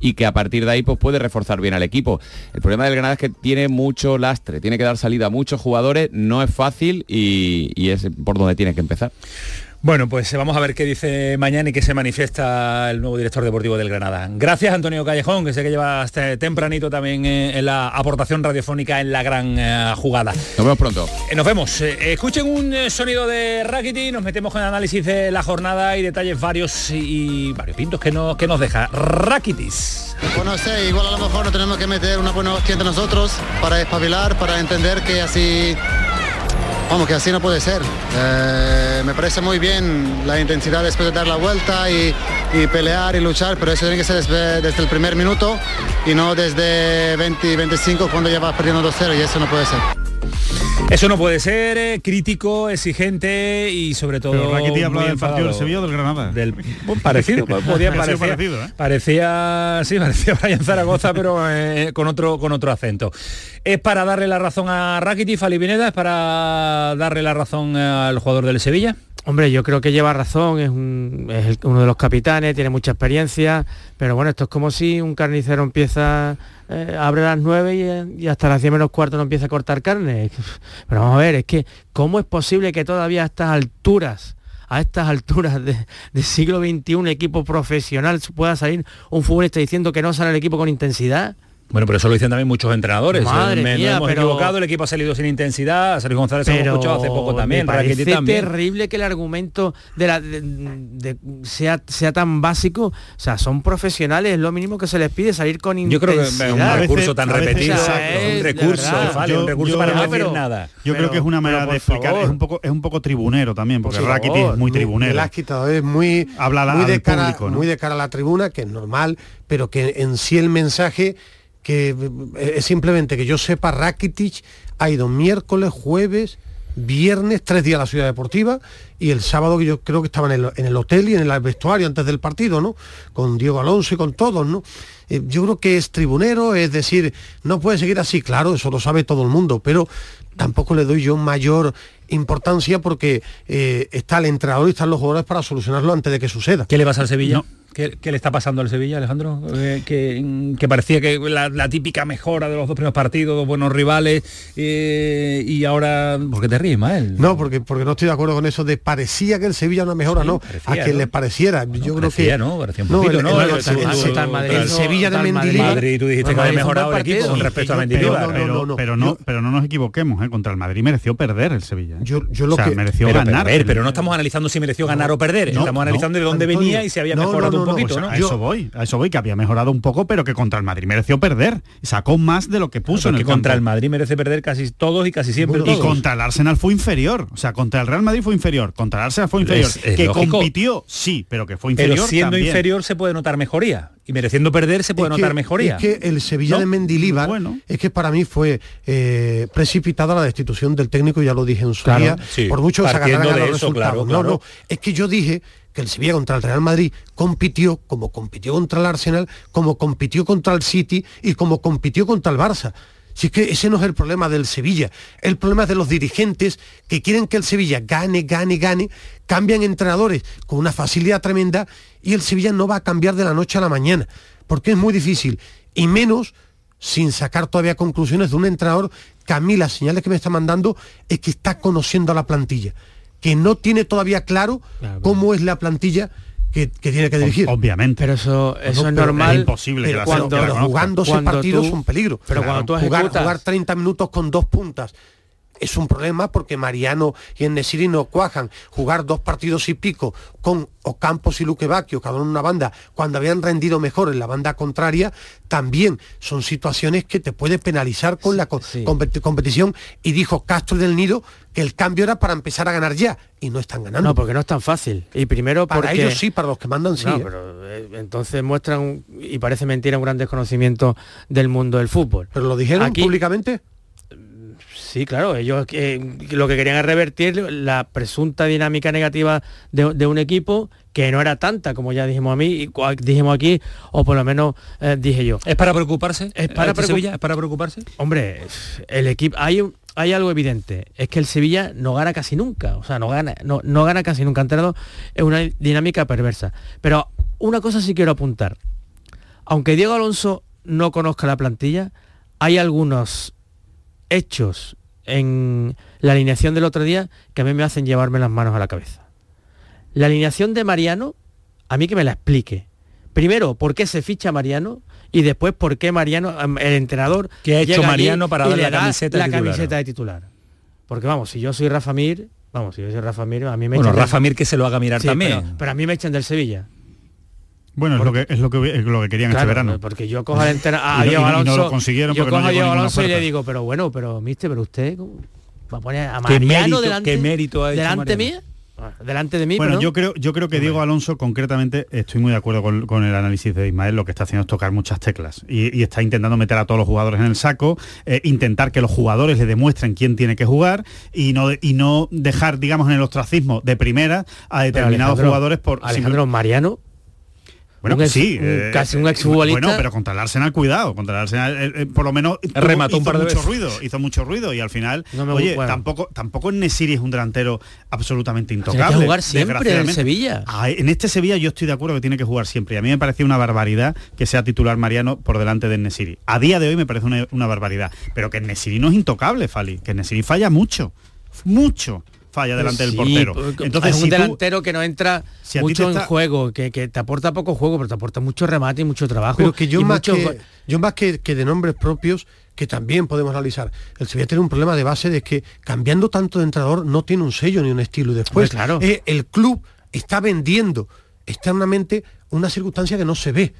y que a partir de ahí pues, puede reforzar bien al equipo. El problema del Granada es que tiene mucho lastre, tiene que dar salida a muchos jugadores, no es fácil y es por donde tiene que empezar. Bueno, pues vamos a ver qué dice mañana y qué se manifiesta el nuevo director deportivo del Granada. Gracias Antonio Callejón, que sé que lleva hasta tempranito también eh, en la aportación radiofónica en la gran eh, jugada. Nos vemos pronto. Eh, nos vemos. escuchen un sonido de Rakiti, nos metemos con el análisis de la jornada y detalles varios y, varios pintos que, no, que nos deja. Rakitis. Bueno, sé, igual a lo mejor no tenemos que meter una buena hostia entre nosotros para espabilar, para entender que así Vamos, que así no puede ser. Eh, me parece muy bien la intensidad después de dar la vuelta y, pelear y luchar, pero eso tiene que ser desde, el primer minuto y no desde 20 y 25 cuando ya va perdiendo 2-0 y eso no puede ser. Eso no puede ser, eh, crítico, exigente y sobre todo. Pero Raquiti habla del partido del Sevilla o del Granada. Del, parecido, podía parecía, ¿eh? parecía, sí, parecía Brian Zaragoza, pero eh, con otro con otro acento. ¿Es para darle la razón a Rakitic, a ¿Es para darle la razón al jugador del Sevilla? Hombre, yo creo que lleva razón, es, uno de los capitanes, tiene mucha experiencia, pero bueno, esto es como si un carnicero empieza, eh, abre las 9 y, hasta las 10 menos cuarto no empieza a cortar carne. Pero vamos a ver, es que, ¿cómo es posible que todavía a estas alturas a estas alturas del de siglo XXI, equipo profesional pueda salir un futbolista diciendo que no sale el equipo con intensidad? Bueno, pero eso lo dicen también muchos entrenadores. Madre me, mía, hemos equivocado, el equipo ha salido sin intensidad, Sergio González se lo escuchado hace poco también. Me parece terrible que el argumento de la, sea, sea tan básico. O sea, son profesionales, es lo mínimo que se les pide salir con intensidad. Yo creo que un recurso tan repetido, un recurso, vale, un recurso para no decir nada. Yo creo que es una manera de explicar, es un poco es un poco tribunero también, porque Rakitic es muy tribunero. Me has quitado, es muy, Habla muy, de cara, muy de cara a la tribuna, que es normal, pero que en sí el mensaje que eh, es simplemente que yo sepa, Rakitic ha ido miércoles, jueves, viernes, tres días a la ciudad deportiva y el sábado que yo creo que estaba en el, hotel y en el vestuario antes del partido, ¿no? Con Diego Alonso y con todos, ¿no? Eh, yo creo que es tribunero, es decir, no puede seguir así, claro, eso lo sabe todo el mundo, pero tampoco le doy yo mayor importancia porque eh, está el entrenador y están los jugadores para solucionarlo antes de que suceda. ¿Qué le pasa al Sevilla? ¿Qué, le está pasando al Sevilla, Alejandro? Eh, que, parecía que la, típica mejora de los dos primeros partidos, dos buenos rivales, eh, y ahora... ¿Por qué te ríes, Mael? No, porque, porque no estoy de acuerdo con eso de parecía que el Sevilla una mejora, no, a que le pareciera. Yo creo que... ¿no? Parecía un poquito, ¿no? El, Sevilla de Mendilibar... Madrid, tú dijiste que había mejorado el equipo con respecto a Mendilibar. Pero no, pero no nos equivoquemos, ¿eh? contra el Madrid mereció perder el Sevilla. Yo, yo lo que... mereció ganar. Pero no estamos analizando si mereció ganar o perder, estamos analizando de dónde venía y si había mejorado un poquito, ¿no? Eso voy, a eso voy, que había mejorado un poco, pero que contra el Madrid mereció perder. Sacó más de lo que puso en el contra el Madrid merece perder casi todos y casi siempre Y contra el Arsenal fue inferior. O sea, contra el Real Madrid fue inferior. Contra el Arsenal fue inferior. que compitió, sí, pero que fue inferior. Pero siendo inferior se puede notar mejoría. Y mereciendo perder se puede notar mejoría. Es que el Sevilla de Mendilibar es que para mí fue eh, precipitada la destitución del técnico, ya lo dije en su día, por mucho que se los resultados. No, no, es que yo dije que el Sevilla contra el Real Madrid compitió como compitió contra el Arsenal, como compitió contra el City y como compitió contra el Barça. Si es que ese no es el problema del Sevilla, el problema es de los dirigentes que quieren que el Sevilla gane, gane, gane, cambian entrenadores con una facilidad tremenda y el Sevilla no va a cambiar de la noche a la mañana, porque es muy difícil, y menos sin sacar todavía conclusiones de un entrenador que a mí las señales que me está mandando es que está conociendo a la plantilla que no tiene todavía claro cómo es la plantilla que, que tiene que dirigir. Obviamente. Pero eso, eso No, es pero normal. es imposible que la cuando, la conozca. jugándose Cuando partidos tú- es un peligro. pero cuando tú jugar, jugar 30 minutos con dos puntas es un problema porque Mariano y Enesiri no cuajan. Jugar dos partidos y pico con Ocampos y Luque Bacchio, cada uno en una banda, cuando habían rendido mejor en la banda contraria, también son situaciones que te puede penalizar con la co- competi- competición. Y dijo Castro del Nido que el cambio era para empezar a ganar ya. Y no están ganando. No, porque no es tan fácil. Y primero para porque... ellos sí, para los que mandan sí. No, ¿eh? pero eh, entonces muestran, y parece mentira, un gran desconocimiento del mundo del fútbol. ¿Pero lo dijeron públicamente? Sí, claro, ellos eh, lo que querían es revertir la presunta dinámica negativa de, de un equipo que no era tanta, como ya dijimos a mí, dijimos aquí, o por lo menos eh, dije yo. ¿Es para preocuparse? Es para ¿Este preocup- Sevilla? ¿Es para preocuparse? Hombre, el equipo hay un- hay algo evidente, es que el Sevilla no gana casi nunca, o sea, no gana no, no gana casi nunca, ha entrado en una dinámica perversa. Pero una cosa sí quiero apuntar. Aunque Diego Alonso no conozca la plantilla, hay algunos hechos en la alineación del otro día que a mí me hacen llevarme las manos a la cabeza. La alineación de Mariano, a mí que me la explique. Primero, ¿por qué se ficha Mariano? Y después, ¿por qué Mariano, el entrenador... ¿Qué ha hecho Mariano para y dar le la camiseta de la titular? camiseta de titular? Porque vamos, si yo soy Rafa Mir, vamos, si yo soy Rafa Mir, a mí me Bueno, echan del- Rafa Mir que se lo haga mirar Sí, también. Pero, pero a mí me echan del Sevilla. Bueno, es lo que es lo que, es lo que querían Claro, este verano. Porque yo cojo a Y no- Diego y no- y no Alonso. lo consiguieron yo porque no cojo a Diego Alonso y le digo, pero bueno, pero mister, pero usted ¿cómo va a poner a ¿Qué Mariano mérito- delante, qué mérito ha hecho delante mía, Ah, delante de mí. Bueno, yo creo, yo creo que Diego Alonso concretamente estoy muy de acuerdo con, con el análisis de Ismael, lo que está haciendo es tocar muchas teclas y, y está intentando meter a todos los jugadores en el saco, eh, intentar que los jugadores le demuestren quién tiene que jugar y no, y no dejar, digamos, en el ostracismo de primera a determinados jugadores por Alejandro Mariano. Bueno, un ex- sí, un- eh, casi un eh, exfutbolista. Bueno, pero contra el Arsenal, cuidado, contra el Arsenal, eh, por lo menos tuvo- Remató un hizo par de mucho veces. ruido, hizo mucho ruido y al final, No me oye, bueno. tampoco, tampoco Nesiri es un delantero absolutamente Tiene que intocable. jugar siempre en. Sevilla. Ah, en este Sevilla yo estoy de acuerdo que tiene que jugar siempre. Y a mí me parecía una barbaridad que sea titular Mariano por delante de Nesiri. A día de hoy me parece una, una barbaridad. Pero que Nesiri no es intocable, Fali. Que Nesiri falla mucho. Mucho falla delante del portero. porque Entonces, es un si tú- delantero que no entra si mucho en juego, que, que te aporta poco juego, pero te aporta mucho remate y mucho trabajo. Pero que yo más mucho que, yo más que, que de nombres propios, que también podemos analizar, el Sevilla tiene un problema de base de que cambiando tanto de entrenador no tiene un sello ni un estilo. Y después claro. eh, el club está vendiendo externamente una circunstancia que no se ve.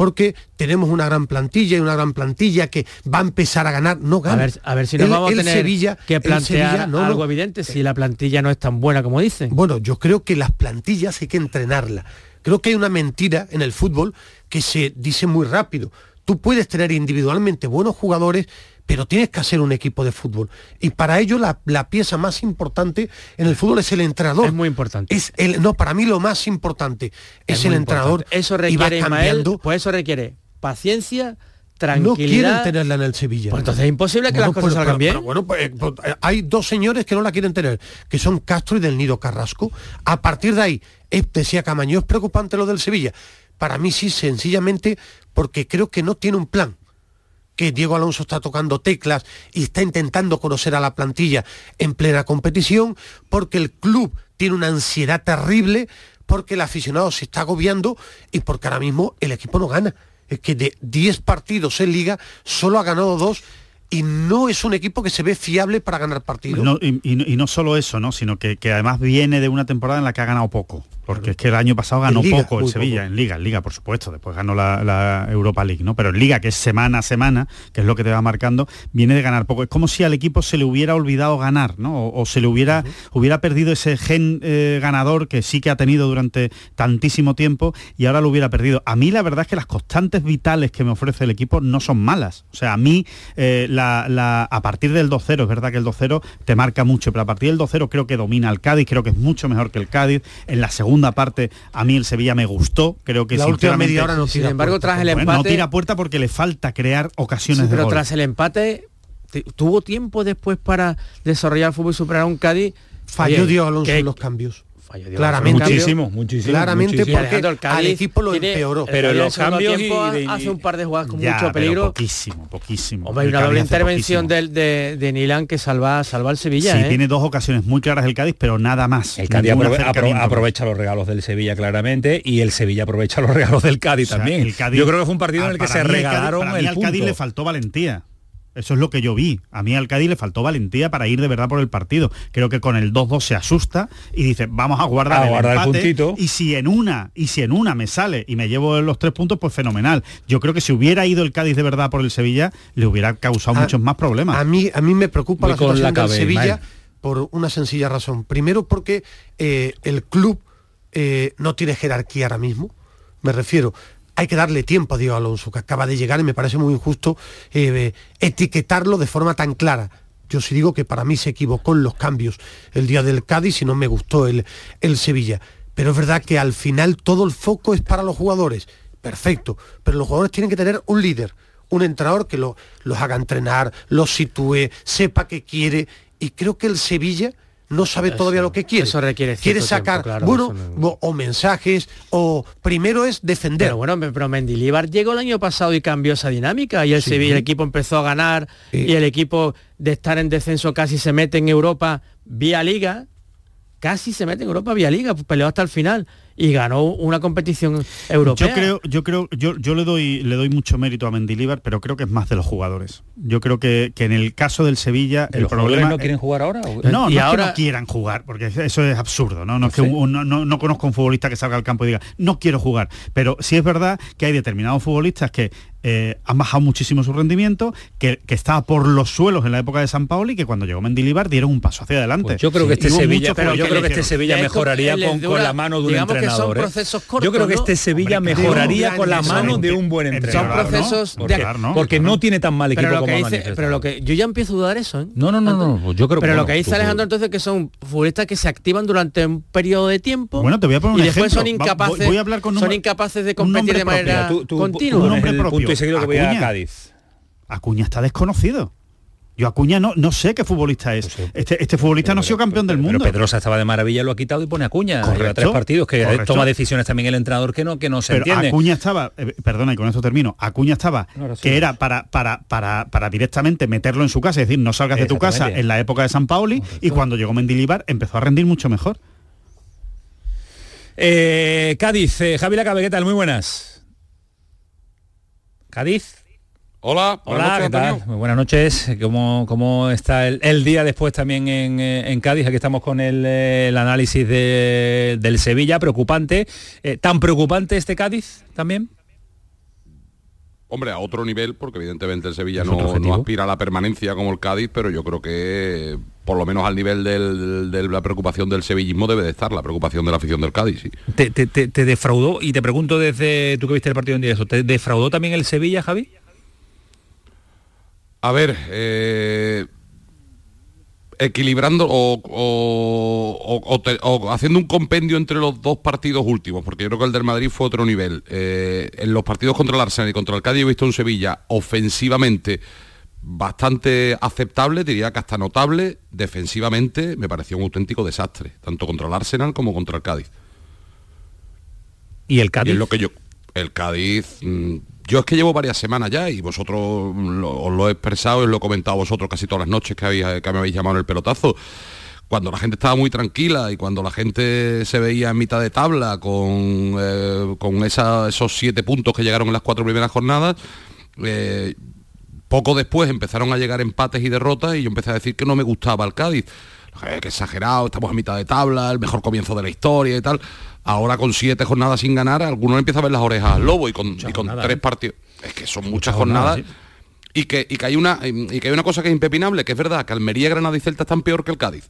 Porque tenemos una gran plantilla y una gran plantilla que va a empezar a ganar, no gana. a ver, a ver si nos El- vamos a el tener Sevilla- que plantear Sevilla, no, no. algo evidente si la plantilla no es tan buena como dicen. Bueno, yo creo que las plantillas hay que entrenarlas. Creo que hay una mentira en el fútbol que se dice muy rápido. Tú puedes tener individualmente buenos jugadores, pero tienes que hacer un equipo de fútbol. Y para ello la, la pieza más importante en el fútbol es el entrenador. Es muy importante. Es el, no, para mí lo más importante es, el entrenador. importante. Eso y va requiere, Ismael, cambiando. pues eso requiere paciencia, No tranquilidad. quieren tenerla en el Sevilla. Pues entonces es imposible que Bueno, las cosas pues, salgan bien. pero bueno, pues, pues, eh, hay dos señores que no la quieren tener, que son Castro y del Nido Carrasco. A partir de ahí, decía Camaño, es preocupante lo del Sevilla. Para mí sí, sencillamente porque creo que no tiene un plan que Diego Alonso está tocando teclas y está intentando conocer a la plantilla en plena competición, porque el club tiene una ansiedad terrible, porque el aficionado se está agobiando y porque ahora mismo el equipo no gana. Es que de 10 partidos en liga solo ha ganado dos y no es un equipo que se ve fiable para ganar partidos. Y, no- solo eso, ¿no? sino que además viene de una temporada en la que ha ganado poco. Porque es que el año pasado ganó Liga, poco el Sevilla, poco. en Liga, en Liga, por supuesto, después ganó la, la Europa League, ¿no? Pero en Liga, que es semana a semana, que es lo que te va marcando, viene de ganar poco. Es como si al equipo se le hubiera olvidado ganar, ¿no? O, o se le hubiera, hubiera perdido ese gen eh, ganador que sí que ha tenido durante tantísimo tiempo y ahora lo hubiera perdido. A mí la verdad es que las constantes vitales que me ofrece el equipo no son malas. O sea, a mí eh, la, la- a partir del 2-0, es verdad que el 2-0 te marca mucho, pero a partir del 2-0 creo que domina el Cádiz, creo que es mucho mejor que el Cádiz. En la segunda parte a mí el Sevilla me gustó, creo que La última media hora no Sin embargo, tras el Bueno, empate... no tira puerta porque le falta crear ocasiones Sí, de pero gol. tras el empate, te- tuvo tiempo después para desarrollar el fútbol y superar a un Cádiz. Falló Oye, Diego Alonso que- en los cambios. Claramente, muchísimo, muchísimo, claramente muchísimo. porque el Cádiz al equipo lo tiene- empeoró. el Pero los el segundo cambios tiempo y de- hace un par de jugadas con Ya, mucho peligro. poquísimo, poquísimo. Hombre, hay El una doble intervención del, de, de Nilan que salva, salva al Sevilla. Sí, ¿eh? tiene dos ocasiones muy claras el Cádiz, pero nada más. El Cádiz aprove- aprovecha los regalos del Sevilla claramente y el Sevilla aprovecha los regalos del Cádiz O sea, también. el Cádiz- Yo creo que fue un partido en el que se el Cádiz- regalaron mí el al Cádiz le faltó valentía. Eso es lo que yo vi. A mí al Cádiz le faltó valentía para ir de verdad por el partido. Creo que con el 2-2 se asusta y dice, vamos a guardar, A el, guardar el empate, puntito. y si en una y si en una me sale y me llevo los tres puntos, pues fenomenal. Yo creo que si hubiera ido el Cádiz de verdad por el Sevilla, le hubiera causado A- muchos más problemas. A mí, a mí me preocupa Voy la con situación la del cabeza, Sevilla Ismael. por una sencilla razón. Primero porque eh, el club eh, no tiene jerarquía ahora mismo. Me refiero, hay que darle tiempo a Diego Alonso, que acaba de llegar y me parece muy injusto eh, etiquetarlo de forma tan clara. Yo sí digo que para mí se equivocó en los cambios el día del Cádiz y no me gustó el, el Sevilla. Pero es verdad que al final todo el foco es para los jugadores. Perfecto. Pero los jugadores tienen que tener un líder, un entrenador que lo- los haga entrenar, los sitúe, sepa qué quiere. Y creo que el Sevilla no sabe todavía lo que quiere. eso requiere Quiere sacar, tiempo, claro, bueno, no- o- mensajes, o primero es defender. Pero bueno, pero Mendilibar llegó el año pasado y cambió esa dinámica y el Sí. Sevilla, el equipo empezó a ganar Sí. y el equipo de estar en descenso casi se mete en Europa vía liga, casi se mete en Europa vía liga, peleó hasta el final y ganó una competición europea. Yo creo, yo creo, yo, yo le doy le doy mucho mérito a Mendilibar, pero creo que es más de los jugadores. Yo creo que, que en el caso del Sevilla el ¿Los jugadores problema no quieren jugar ahora? o- No, no Y es ahora- que no quieran jugar, porque eso es absurdo, ¿no? No, es que un- no, no- no conozco un futbolista que salga al campo y diga, no quiero jugar. Pero sí es verdad que hay determinados futbolistas que eh, han bajado muchísimo su rendimiento, que, que estaba por los suelos en la época de San Paolo y que cuando llegó Mendilibar dieron un paso hacia adelante. Pues yo creo que este Y Sevilla, pero yo creo que este. Sevilla Esto, mejoraría con, dura- con la mano de un digamos que son entrenador. ¿eh? yo creo que este Sevilla Hombre, mejoraría con la mano ¿no? de un buen entrenador. Son procesos Porque, de- ¿no? porque Claro. no tiene tan mal equipo pero lo como que ha dice, manifestado. pero lo que yo ya empiezo a dudar eso, ¿eh? No, no, no, no, pues yo creo Pero lo que dice Alejandro entonces que son futbolistas que se activan durante un periodo de tiempo Bueno, te voy a poner y un después ejemplo. son Va- incapaces voy- voy a hablar con son un- incapaces de competir de manera continua. Un pones nombre el propio. punto y seguido que voy a Acuña. Cádiz. Acuña está desconocido. Yo Acuña no, no sé qué futbolista es. Este, este futbolista no ha sido campeón del mundo. Pero Pedrosa estaba de maravilla, lo ha quitado y pone a Acuña. Correcto, Lleva tres partidos que correcto. toma decisiones también el entrenador que no, que no se pero entiende. Acuña estaba, eh, perdona y con esto termino, Acuña estaba, sí. que era para, para, para, para directamente meterlo en su casa, es decir, no salgas de tu casa en la época de San Paoli y cuando llegó Mendilibar empezó a rendir mucho mejor. Eh, Cádiz, eh, Javi Lacabe, ¿qué tal? Muy buenas. Cádiz. Hola, buenas Hola, noches, ¿qué tal? Muy buenas noches. ¿Cómo, cómo está el, el día después también en, eh, en Cádiz? Aquí estamos con el, eh, el análisis de- del Sevilla, preocupante. Eh, ¿Tan preocupante este Cádiz también? Hombre, a otro nivel, porque evidentemente el Sevilla no, no aspira a la permanencia como el Cádiz, pero yo creo que por lo menos al nivel del- de la preocupación del sevillismo debe de estar la preocupación de la afición del Cádiz. sí. ¿Te, te- te- te defraudó? Y te pregunto desde tú que viste el partido en directo, ¿te defraudó también el Sevilla, Javi? A ver, eh, equilibrando o, o- o- o te- o haciendo un compendio entre los dos partidos últimos, porque yo creo que el del Madrid fue otro nivel. Eh, en los partidos contra el Arsenal y contra el Cádiz he visto un Sevilla ofensivamente bastante aceptable, diría que hasta notable, defensivamente me pareció un auténtico desastre, tanto contra el Arsenal como contra el Cádiz. ¿Y el Y Cádiz? es lo que yo. El Cádiz. mm, yo es que llevo varias semanas ya y vosotros lo- os lo he expresado y os lo he comentado vosotros casi todas las noches que, habéis, que me habéis llamado en el pelotazo. Cuando la gente estaba muy tranquila y cuando la gente se veía en mitad de tabla con, eh, con esa- esos siete puntos que llegaron en las cuatro primeras jornadas, eh, poco después empezaron a llegar empates y derrotas y yo empecé a decir que no me gustaba el Cádiz. Eh, que exagerado, estamos a mitad de tabla, el mejor comienzo de la historia y tal. Ahora con siete jornadas sin ganar, algunos empieza a ver las orejas al lobo y con, y con jornadas, tres ¿eh? partidos. Es que son muchas jornadas, jornadas. Y que, y que hay una y que hay una cosa que es impepinable, que es verdad, que Almería, Granada y Celta están peor que el Cádiz.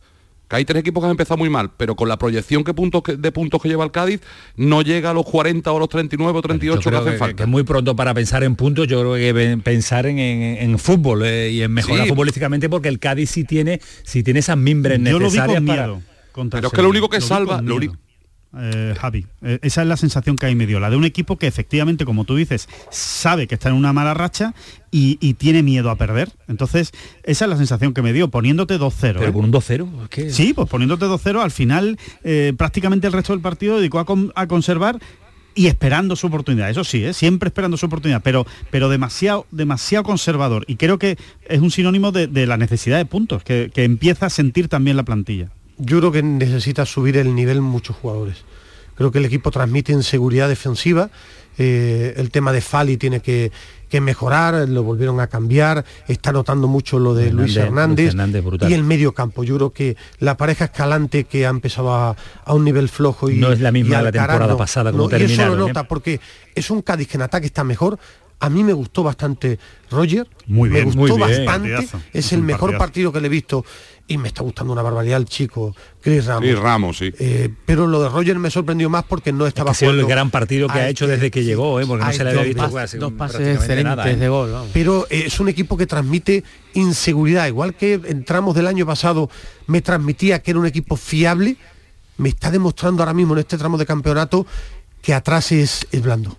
Que hay tres equipos que han empezado muy mal, pero con la proyección que puntos que- de puntos que lleva el Cádiz, no llega a los 40 o los 39 o 38 Yo que creo hacen que, falta. que es muy pronto para pensar en puntos, yo creo que pensar en, en- en fútbol eh, y en mejorar Sí. futbolísticamente porque el Cádiz sí tiene, sí tiene esas mimbres Yo lo vi necesarias con para... miedo. Pero es que lo único que Lo salva, lo eh, Javi. Eh, esa es la sensación que ahí me dio, la de un equipo que efectivamente, como tú dices, sabe que está en una mala racha y, y tiene miedo a perder. Entonces, esa es la sensación que me dio, poniéndote 2-0. Pero ¿eh? con un 2-0, ¿qué? Sí, pues poniéndote 2-0, al final eh, prácticamente el resto del partido dedicó a, con- a conservar y esperando su oportunidad. Eso sí, ¿eh? siempre esperando su oportunidad, pero, pero demasiado, demasiado conservador. Y creo que es un sinónimo de, de la necesidad de puntos, que, que empieza a sentir también la plantilla. Yo creo que necesita subir el nivel muchos jugadores. Creo que el equipo transmite inseguridad defensiva. eh, el tema de Fali tiene que, que mejorar, lo volvieron a cambiar. Está notando mucho lo de Luis Hernández, Luis y el medio campo. Yo creo que la pareja escalante que ha empezado a, a un nivel flojo y No es la misma y de la temporada no, pasada, como no, y eso lo ¿eh? nota porque es un Cádiz que en ataque está mejor. A mí me gustó bastante Roger. Muy bien, me gustó muy bien. bastante. Partidazo. Es Es el mejor partidazo. partido que le he visto y me está gustando una barbaridad el chico, Chris Ramos. Chris Ramos, sí. Eh, pero lo de Roger me sorprendió más porque no estaba Ha sido el gran partido que ha hecho este- desde que llegó, ¿eh? porque no se le este había visto hace Dos pases excelentes nada, ¿eh? de gol. vamos. Pero eh, es un equipo que transmite inseguridad, igual que entramos del año pasado me transmitía que era un equipo fiable, me está demostrando ahora mismo en este tramo de campeonato que atrás es, es blando.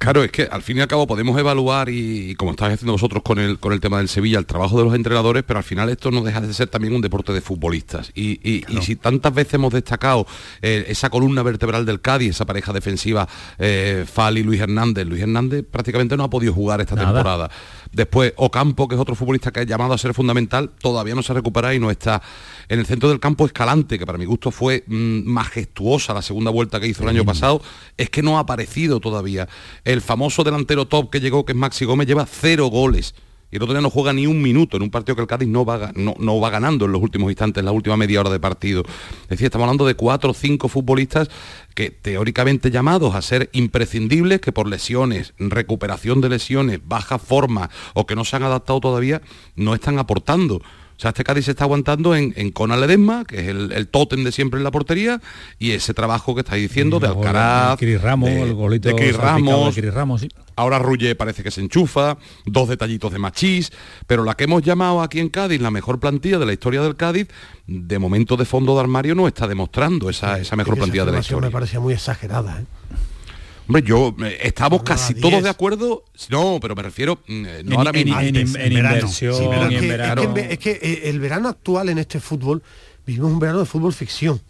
Claro, es que al fin y al cabo podemos evaluar y, y como estáis haciendo vosotros con el, con el tema del Sevilla, el trabajo de los entrenadores, pero al final esto no deja de ser también un deporte de futbolistas. Y, y- y si tantas veces hemos destacado eh, esa columna vertebral del Cádiz, esa pareja defensiva, eh, Fali, Luis Hernández, Luis Hernández prácticamente no ha podido jugar esta Nada. temporada. Después Ocampo, que es otro futbolista que ha llamado a ser fundamental, todavía no se recupera y no está. En el centro del campo Escalante, que para mi gusto fue mm, majestuosa la segunda vuelta que hizo el año pasado, es que no ha aparecido todavía. El famoso delantero top que llegó, que es Maxi Gómez, lleva cero goles. Y el otro día no juega ni un minuto en un partido que el Cádiz no va, no, no va ganando en los últimos instantes, en la última media hora de partido. Es decir, estamos hablando de cuatro o cinco futbolistas que teóricamente llamados a ser imprescindibles, que por lesiones, recuperación de lesiones, baja forma o que no se han adaptado todavía, no están aportando. O sea, este Cádiz se está aguantando en, en Conal Ledesma, que es el, el tótem de siempre en la portería, y ese trabajo que estáis diciendo de Alcaraz, de Ramos, de, el golito de salpicado de Ramos, Ramos, sí. Ahora Rulle parece que se enchufa, dos detallitos de machís, pero la que hemos llamado aquí en Cádiz la mejor plantilla de la historia del Cádiz, de momento de fondo de armario no está demostrando esa, esa mejor plantilla de la historia. me parecía muy exagerada. ¿eh? Hombre, yo eh, estamos No, casi a 10. todos de acuerdo. No, pero me refiero mm, eh, no En- ahora en- mismo. en- antes, en verano. inversión, Sí, en verano. es que- es que, eh, el verano actual en este fútbol vivimos un verano de fútbol ficción.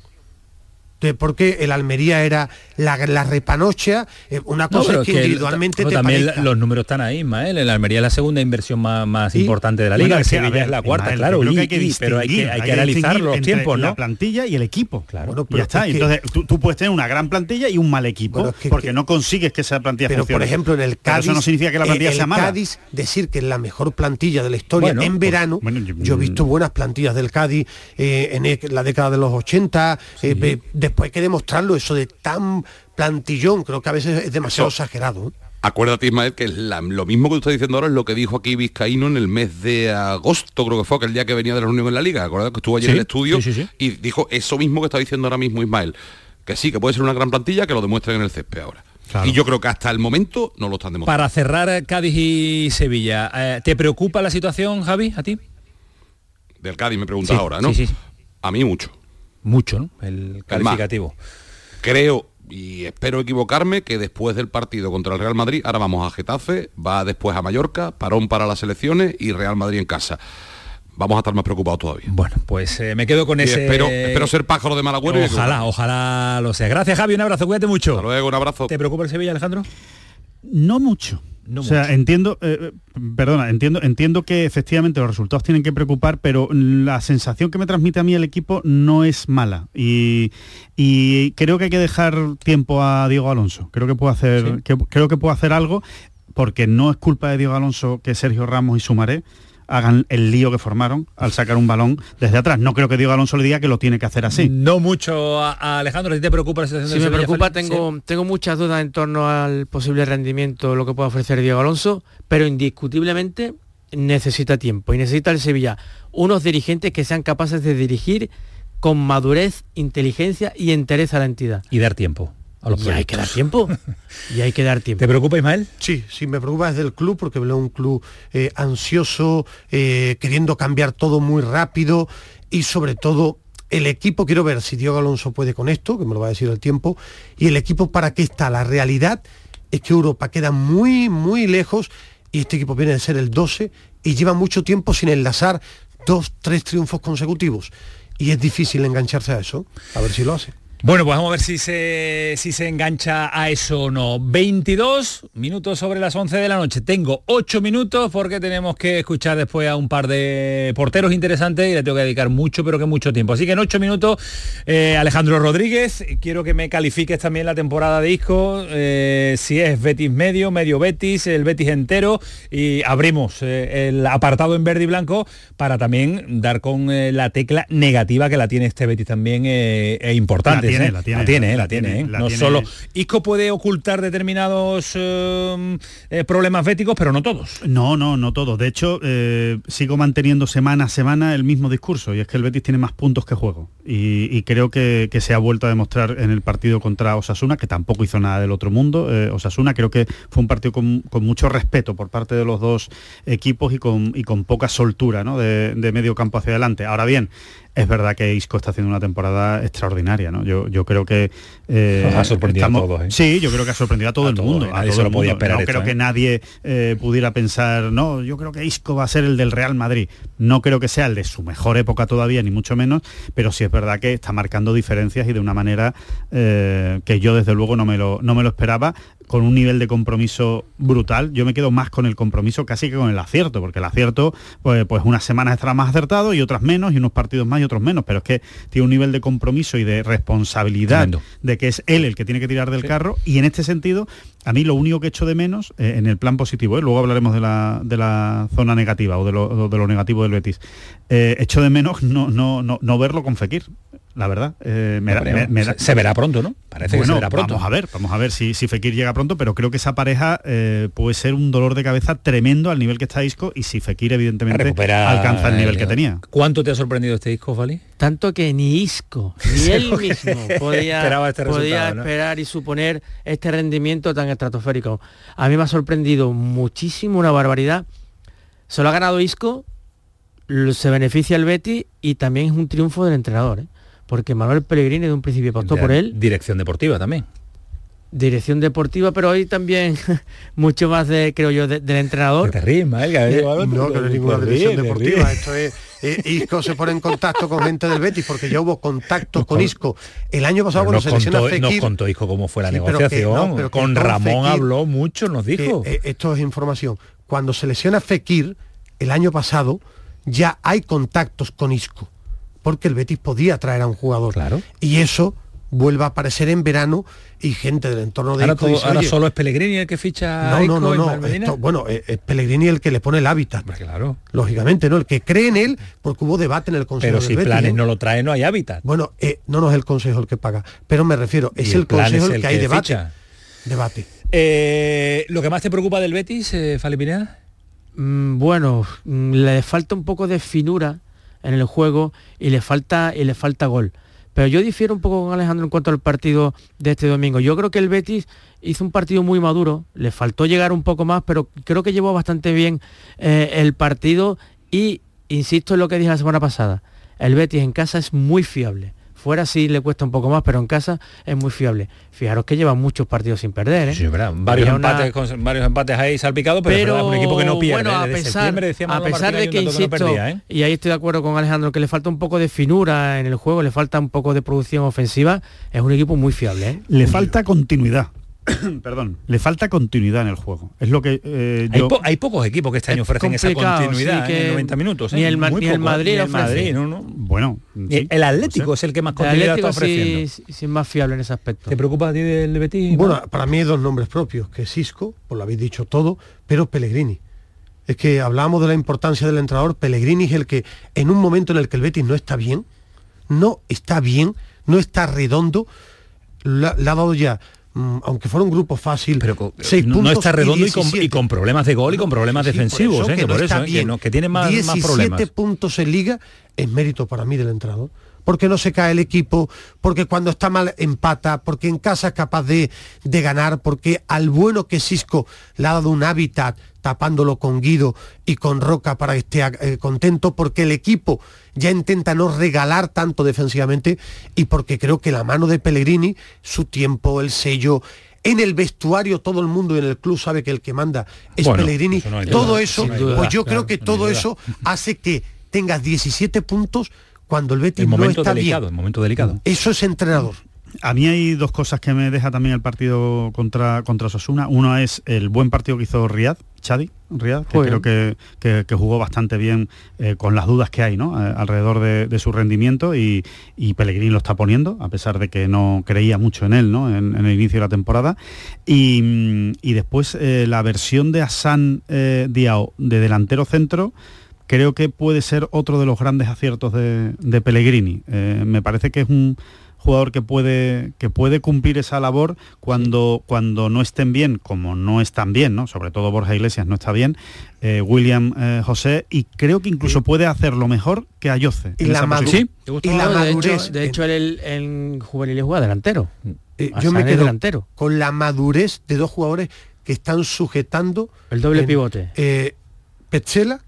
De- porque el Almería era la, la repanocha, eh, una cosa es que el- individualmente no, te también parezca. los números están ahí, Ismael. El Almería es la segunda inversión más, importante de la Bueno, liga. el es que, a Sevilla ver, es la cuarta, Ismael, claro. creo y- que hay que pero hay que, hay que que analizar los tiempos, La ¿no? plantilla y el equipo. Claro. Bueno, pero ya está. es que- Entonces, tú, tú puedes tener una gran plantilla y un mal equipo, es que- porque no consigues que esa plantilla Pero funcione. por ejemplo en el Pero Cádiz, eso no significa que la eh, plantilla el sea mala. Cádiz decir que es la mejor plantilla de la historia Bueno, en pues, verano. bueno, yo- he visto buenas plantillas del Cádiz eh, en e- la década de los 80. eh, ve- después hay que demostrarlo eso de tan plantillón. Creo que a veces es demasiado Eso- exagerado. Acuérdate, Ismael, que la- lo mismo que tú estás diciendo ahora es lo que dijo aquí Vizcaíno en el mes de agosto, creo que fue, aquel día que venía de la reunión en la Liga. ¿Acuerdas que estuvo allí Sí, en el estudio? sí, sí, sí. Y dijo eso mismo que está diciendo ahora mismo Ismael. Que sí, que puede ser una gran plantilla, que lo demuestren en el césped ahora. Claro. Y yo creo que hasta el momento no lo están demostrando. Para cerrar eh, Cádiz y Sevilla, eh, ¿te preocupa la situación, Javi, a ti? Del Cádiz me preguntas Sí, ahora, ¿no? sí, sí. A mí mucho. Mucho, ¿no? El calificativo. Creo y espero equivocarme que después del partido contra el Real Madrid, ahora vamos a Getafe, va después a Mallorca, parón para las elecciones y Real Madrid en casa. Vamos a estar más preocupados todavía. Bueno, pues eh, me quedo con Y ese... espero, espero ser pájaro de mal agüero. y Ojalá, ojalá lo sea. Gracias, Javi, un abrazo, cuídate mucho. Hasta luego, un abrazo. ¿Te preocupa el Sevilla, Alejandro? No mucho. No o sea, mucho. entiendo, eh, eh, perdona, entiendo, entiendo que efectivamente los resultados tienen que preocupar, pero la sensación que me transmite a mí el equipo no es mala. Y, y creo que hay que dejar tiempo a Diego Alonso. Creo que puede hacer, Sí. que- creo que puede hacer algo, porque no es culpa de Diego Alonso que Sergio Ramos y Sumaré hagan el lío que formaron al sacar un balón desde atrás. No creo que Diego Alonso le diga que lo tiene que hacer así. No mucho a, a Alejandro, ¿a ti te preocupa la situación Si del me Sevilla, preocupa, tengo, tengo muchas dudas en torno al posible rendimiento, lo que pueda ofrecer Diego Alonso, pero indiscutiblemente necesita tiempo y necesita el Sevilla unos dirigentes que sean capaces de dirigir con madurez, inteligencia y entereza a la entidad. Y dar tiempo a los Y hay que dar tiempo. y hay que dar tiempo. ¿Te preocupa, Ismael? Sí, sí, me preocupa desde el club porque veo un club eh, ansioso, eh, queriendo cambiar todo muy rápido y sobre todo el equipo, quiero ver si Diego Alonso puede con esto, que me lo va a decir el tiempo, y el equipo para qué está. La realidad es que Europa queda muy, muy lejos y este equipo viene de ser el 12 y lleva mucho tiempo sin enlazar dos, tres triunfos consecutivos. Y es difícil engancharse a eso. A ver si lo hace. Bueno, pues vamos a ver si se, si se engancha a eso o no. 22 minutos sobre las 11 de la noche. Tengo 8 minutos porque tenemos que escuchar después a un par de porteros interesantes y le tengo que dedicar mucho, pero que mucho tiempo. Así que en 8 minutos, eh, Alejandro Rodríguez, quiero que me califiques también la temporada de Isco, eh, si es Betis medio, medio Betis, el Betis entero y abrimos eh, el apartado en verde y blanco para también dar con la tecla negativa que la tiene este Betis también e importante tiene, ¿eh? la tiene, la tiene, la la tiene, tiene, ¿eh? la No tiene. solo. Isco puede ocultar determinados eh, eh, problemas béticos, pero no todos. No, no, no todo. De hecho, eh, sigo manteniendo semana a semana el mismo discurso y es que el Betis tiene más puntos que juego. Y, y creo que, que se ha vuelto a demostrar en el partido contra Osasuna, que tampoco hizo nada del otro mundo. Osasuna creo que fue un partido con, con mucho respeto por parte de los dos equipos y con, y con poca soltura ¿no? de, de medio campo hacia adelante. Ahora bien, es verdad que Isco está haciendo una temporada extraordinaria, ¿no? Yo, yo creo que... eh, ha sorprendido a todos, ¿eh? Sí, yo creo que ha sorprendido a todo A el mundo. ¿eh? a Nadie todo se lo podía esperar No esto, creo que nadie eh, pudiera pensar, no, yo creo que Isco va a ser el del Real Madrid. No creo que sea el de su mejor época todavía, ni mucho menos, pero sí es verdad que está marcando diferencias y de una manera que yo desde luego no me, lo, no me lo esperaba con un nivel de compromiso brutal. Yo me quedo más con el compromiso casi que con el acierto, porque el acierto, pues, pues unas semanas estará más acertado y otras menos, y unos partidos más y otros menos, pero es que tiene un nivel de compromiso y de responsabilidad Tremendo. de que es él el que tiene que tirar del carro, y en este sentido, a mí lo único que echo de menos, eh, en el plan positivo, ¿eh? luego hablaremos de la, de la zona negativa o de lo, de lo negativo del Betis, eh, echo de menos no, no, no, no verlo con Fekir. La verdad, eh, me da- Hombre, me- me da- se- se verá pronto, ¿no? Parece que Bueno, se verá pronto. Vamos a ver, vamos a ver si, si Fekir llega pronto, pero creo que esa pareja eh, puede ser un dolor de cabeza tremendo al nivel que está Isco y si Fekir evidentemente Recupera, alcanza el nivel que eh, tenía. ¿Cuánto te ha sorprendido este disco, Fali? Tanto que ni Isco, ni él mismo podía, Esperaba este podía resultado, ¿no? esperar y suponer este rendimiento tan estratosférico. A mí me ha sorprendido muchísimo, una barbaridad. Se lo ha ganado Isco, se beneficia el Betty y también es un triunfo del entrenador. ¿eh? Porque Manuel Pellegrini de un principio apostó De- por él, Dirección deportiva también. dirección deportiva, pero hoy también mucho más de, creo yo, de- del entrenador. te ha Eh, llegado No, que no es ninguna dirección deportiva. Esto es, eh, Isco se pone en contacto con gente del Betis porque ya hubo contactos con Isco. El año pasado Pero cuando nos, lesiona contó, nos Fekir, contó Isco cómo fue la Sí, pero que- negociación. no, con con Ramón Fekir- habló mucho, nos que, dijo. eh, esto es información. Cuando se lesiona Fekir el año pasado, ya hay contactos con Isco, porque el Betis podía traer a un jugador. Claro. Y eso vuelve a aparecer en verano y gente del entorno de ahora Isco todo- dice, ahora "Oye, solo es Pellegrini el que ficha no, no, no, no. Esto- bueno, es, es Pellegrini el que le pone el hábitat. claro. Lógicamente, ¿no? El que cree en él, porque hubo debate en el Consejo Pero del si Betis, Planes ¿no? no lo trae, no hay hábitat. Bueno, eh, no, no es el Consejo el que paga, pero me refiero, es el, Planes Consejo es el, el que hay que debate. ficha. Debate. Eh, ¿Lo que más te preocupa del Betis, eh, Fali Pineda? Mm, bueno, mm, le falta un poco de finura en el juego y le falta y le falta gol. Pero yo difiero un poco con Alejandro en cuanto al partido de este domingo. Yo creo que el Betis hizo un partido muy maduro, le faltó llegar un poco más, pero creo que llevó bastante bien eh, el partido y insisto en lo que dije la semana pasada. El Betis en casa es muy fiable. Fuera sí le cuesta un poco más, pero en casa es muy fiable. Fijaros que lleva muchos partidos sin perder. ¿eh? Sí, verdad. Varios una- empates, con- varios empates ahí salpicados, pero, es verdad, un equipo que no pierde. bueno, a pesar, a de que insisto no perdía, ¿eh? y ahí estoy de acuerdo con Alejandro que le falta un poco de finura en el juego le falta un poco de producción ofensiva es un equipo muy fiable ¿eh? Le falta continuidad. Perdón, le falta continuidad en el juego. Es lo que eh, Hay, yo... po- hay pocos equipos que este año Es ofrecen esa continuidad sí, ¿eh? que en 90 minutos. ¿eh? ni el Madrid ni el. Madrid, no, no. Bueno, sí, el Atlético no es el que más el continuidad está ofreciendo. sí, es más fiable en ese aspecto ¿Te preocupa a ti del Betis? Bueno, para mí hay dos nombres propios, que es Isco, pues lo habéis dicho todo, pero Pellegrini. Es que hablábamos de la importancia del entrenador, Pellegrini es el que en un momento en el que el Betis no está bien, no está bien, no está redondo, le ha dado ya, aunque fuera un grupo fácil, Pero seis no, no puntos está redondo y, con, 17. y con problemas de gol y con problemas Sí, por defensivos, eso ¿eh? que que no por está eso, ¿eh? que, bien. no- que tiene más, más 17 problemas. puntos en liga es mérito para mí del entrenador. porque no se cae el equipo, porque cuando está mal empata, porque en casa es capaz de, de ganar, porque al bueno que Cisco le ha dado un hábitat tapándolo con Guido y con Roca para que esté eh, contento, porque el equipo ya intenta no regalar tanto defensivamente y porque creo que la mano de Pellegrini, su tiempo, el sello, en el vestuario todo el mundo y en el club sabe que el que manda es Pellegrini, todo eso, pues yo creo que todo eso hace que tengas 17 puntos cuando el Betis no está delicado, bien. momento delicado. Eso es entrenador. A mí hay dos cosas que me deja también el partido contra, contra Sosuna. Uno es el buen partido que hizo Riyad, Chadi, Riyad, que creo que, jugó bastante bien eh, con las dudas que hay ¿no? alrededor de, su rendimiento y, y, Pellegrini lo está poniendo, a pesar de que no creía mucho en él ¿no? en, el inicio de la temporada. Y, después eh, la versión de Hassan eh, Diao de delantero centro creo que puede ser otro de los grandes aciertos de, de Pellegrini. me parece que es un jugador que puede, que puede cumplir esa labor cuando, cuando no estén bien, como no están bien, ¿no? sobre todo Borja Iglesias no está bien, eh, William eh, José, y creo que incluso puede hacerlo mejor que Ayoce. Y la, madurez, y la madurez. De hecho, él en juveniles juega delantero. Eh, yo me quedo delantero. con la madurez de dos jugadores que están sujetando el doble pivote. Petzela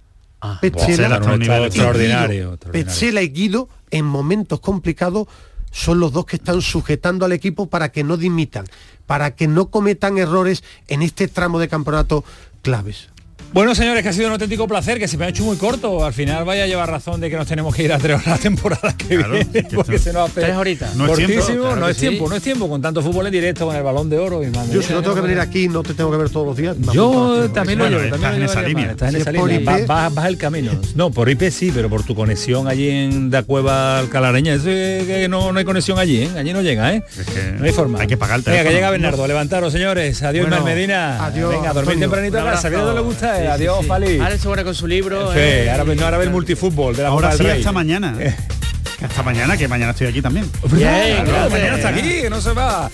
Ah, Petzela, extraordinario, Petzela y Guido en momentos complicados son los dos que están sujetando al equipo para que no dimitan, para que no cometan errores en este tramo de campeonato claves. Bueno, señores, que ha sido un auténtico placer, que se me ha hecho muy corto. Al final vaya a llevar razón de que nos tenemos que ir a tres horas la temporada que viene, porque se nos hace tres horitas. No es tiempo, no es tiempo, no es tiempo, con tanto fútbol en directo, con el balón de oro. Y yo si no tengo que venir aquí, no te tengo que ver todos los días. Yo también lo llevo, estás en esa línea. Estás en esa línea. Vas, el camino. No, por IP sí, pero por tu conexión allí en Da Cueva Alcalareña, eso que no, no hay conexión allí, ¿eh? Allí no llega, ¿eh? no hay forma. Hay que pagar el Venga, que llega Bernardo, levantaros, señores. Adiós, bueno, Medina. Adiós. Venga, dormir tempranito a casa. no le gusta, adiós, Fali. Ahora se con su libro. Sí, eh. ahora, no, ahora ve el multifútbol de la Ahora sí, hasta mañana. hasta mañana, que mañana estoy aquí también. Bien, mañana está aquí, que no se va.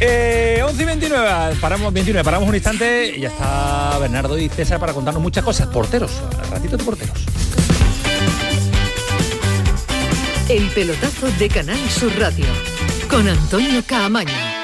Eh, 11 y 29, paramos, 29, paramos un instante y ya está Bernardo y César para contarnos muchas cosas. Porteros, ratito de porteros. El pelotazo de Canal Sur Radio con Antonio Caamaño.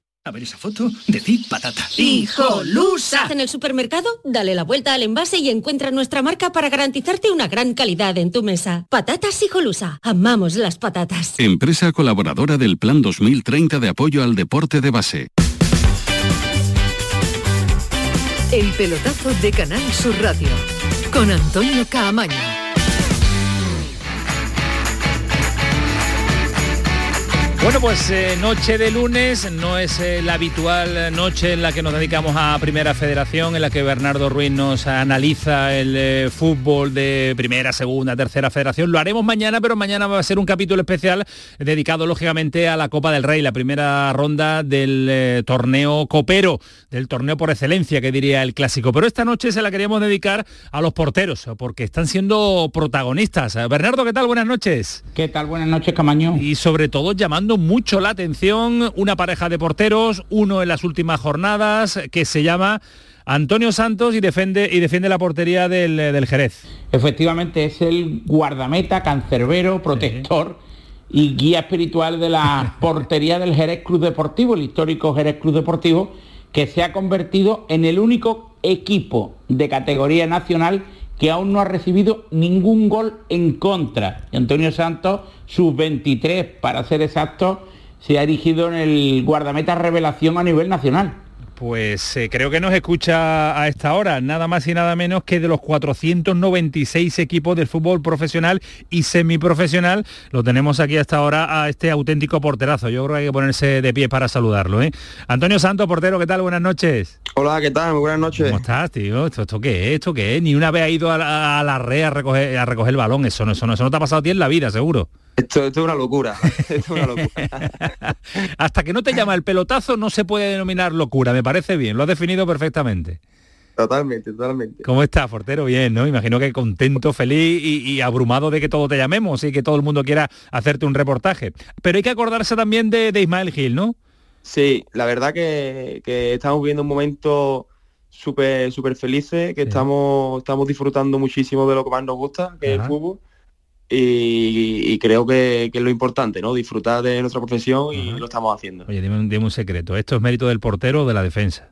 A ver esa foto, decid patata. ¡Hijolusa! En el supermercado, dale la vuelta al envase y encuentra nuestra marca para garantizarte una gran calidad en tu mesa. Patatas Hijolusa. Amamos las patatas. Empresa colaboradora del Plan 2030 de apoyo al deporte de base. El pelotazo de Canal Sur Radio con Antonio Caamaño. Bueno, pues eh, noche de lunes no es eh, la habitual noche en la que nos dedicamos a Primera Federación, en la que Bernardo Ruiz nos analiza el eh, fútbol de Primera, Segunda, Tercera Federación. Lo haremos mañana, pero mañana va a ser un capítulo especial dedicado lógicamente a la Copa del Rey, la primera ronda del torneo copero, del torneo por excelencia, que diría el clásico. Pero esta noche se la queríamos dedicar a los porteros, porque están siendo protagonistas. Bernardo, ¿qué tal? Buenas noches. ¿Qué tal? Buenas noches, Camaño. Y sobre todo llamando mucho la atención una pareja de porteros, uno en las últimas jornadas, que se llama Antonio Santos y defiende, y defiende la portería del, Jerez. Efectivamente, es el guardameta, cancerbero, protector. y guía espiritual de la portería del Jerez Cruz Deportivo, el histórico Jerez Cruz Deportivo, que se ha convertido en el único equipo de categoría nacional que aún no ha recibido ningún gol en contra. Y Antonio Santos, sus 23 para ser exacto, se ha erigido en el guardameta revelación a nivel nacional. Pues eh, creo que nos escucha a esta hora, nada más y nada menos que de los 496 equipos del fútbol profesional y semiprofesional. Lo tenemos aquí hasta ahora a este auténtico porterazo. Yo creo que hay que ponerse de pie para saludarlo. ¿eh? Antonio Santos, portero, ¿qué tal? Buenas noches. Hola, ¿qué tal? Muy buenas noches. ¿Cómo estás, tío? ¿Esto, esto qué es? ¿Esto qué es? Ni una vez ha ido a la, a la red a recoger, a recoger el balón. Eso no, eso no, eso no te ha pasado a ti en la vida, seguro. Esto, esto es una locura. Esto es una locura. Hasta que no te llama el pelotazo no se puede denominar locura, me parece bien, lo has definido perfectamente. Totalmente, totalmente. ¿Cómo estás, portero? Bien, ¿no? Imagino que contento, feliz y, y abrumado de que todo te llamemos y que todo el mundo quiera hacerte un reportaje. Pero hay que acordarse también de, de Ismael Gil, ¿no? Sí, la verdad que, que estamos viviendo un momento súper súper felices, que estamos, estamos disfrutando muchísimo de lo que más nos gusta, que es el fútbol. Y, y creo que, que es lo importante, ¿no? Disfrutar de nuestra profesión y lo estamos haciendo. Oye, dime, un- dime un secreto. ¿Esto es mérito del portero o de la defensa?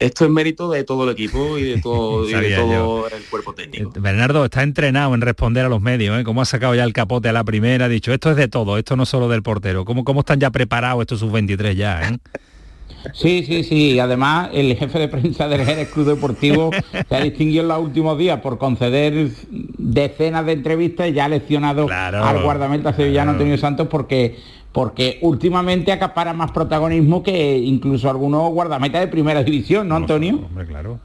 Esto es mérito de todo el equipo y de todo, y de todo el cuerpo técnico. Bernardo está entrenado en responder a los medios, ¿eh? ¿Cómo ha sacado ya el capote a la primera? Ha dicho, esto es de todo, esto no solo del portero. ¿Cómo, cómo están ya preparados estos sub-23 ya, eh? Sí, sí, sí. Además, el jefe de prensa del Jerez Club Deportivo se ha distinguido en los últimos días por conceder decenas de entrevistas y ya ha leccionado al guardameta sevillano Antonio Santos porque porque últimamente acapara más protagonismo que incluso algunos guardametas de primera división, ¿no, Antonio? Hombre, claro.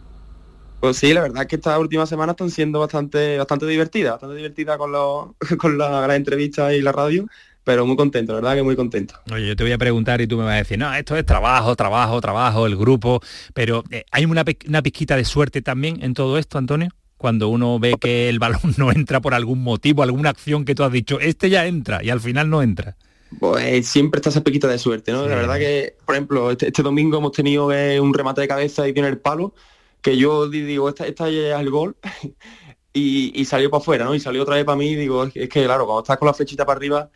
Pues sí, la verdad es que estas últimas semanas están siendo bastante bastante divertidas, bastante divertidas con, los, con la- las entrevistas y la radio, pero muy contento, la verdad que muy contento. Oye, yo te voy a preguntar y tú me vas a decir, no, esto es trabajo, trabajo, trabajo, el grupo, pero eh, ¿hay una, una pizquita de suerte también en todo esto, Antonio? Cuando uno ve que el balón no entra por algún motivo, alguna acción que tú has dicho, este ya entra y al final no entra. Pues siempre está esa pequita de suerte, ¿no? La verdad que, por ejemplo, este, este domingo hemos tenido eh, un remate de cabeza y tiene el palo, que yo di- digo, esta, es el gol, y, y salió para afuera, ¿no? Y salió otra vez para mí, y digo, es que, claro, cuando estás con la flechita para arriba,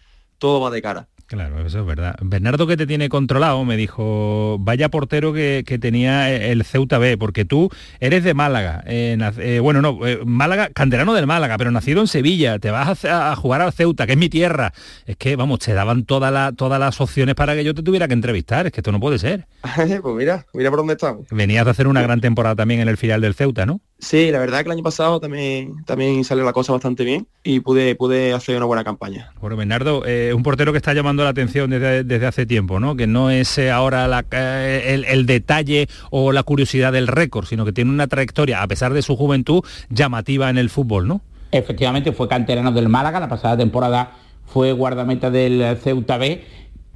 todo va de cara. Claro, eso es verdad. Bernardo que te tiene controlado me dijo, vaya portero que, que tenía el Ceuta B, porque tú eres de Málaga. eh, eh, bueno, no, eh, Málaga, canterano del Málaga, pero nacido en Sevilla, te vas a, a jugar al Ceuta, que es mi tierra. Es que, vamos, te daban todas las todas las opciones para que yo te tuviera que entrevistar, es que esto no puede ser. pues mira, mira por dónde estamos. Venías de hacer una gran temporada también en el filial del Ceuta, ¿no? Sí, la verdad que el año pasado también, también salió la cosa bastante bien y pude, pude hacer una buena campaña. Bueno, Bernardo, eh, un portero que está llamando la atención desde, desde hace tiempo, ¿no? Que no es eh, ahora la- eh, el, el detalle o la curiosidad del récord, sino que tiene una trayectoria, a pesar de su juventud, llamativa en el fútbol, ¿no? Efectivamente fue canterano del Málaga, la pasada temporada fue guardameta del Ceuta B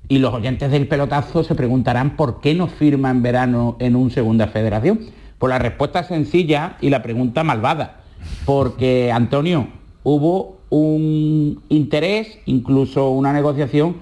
y los oyentes del pelotazo se preguntarán por qué no firma en verano en un segunda federación. Pues la respuesta es sencilla y la pregunta malvada. Porque, Antonio, hubo un interés, incluso una negociación,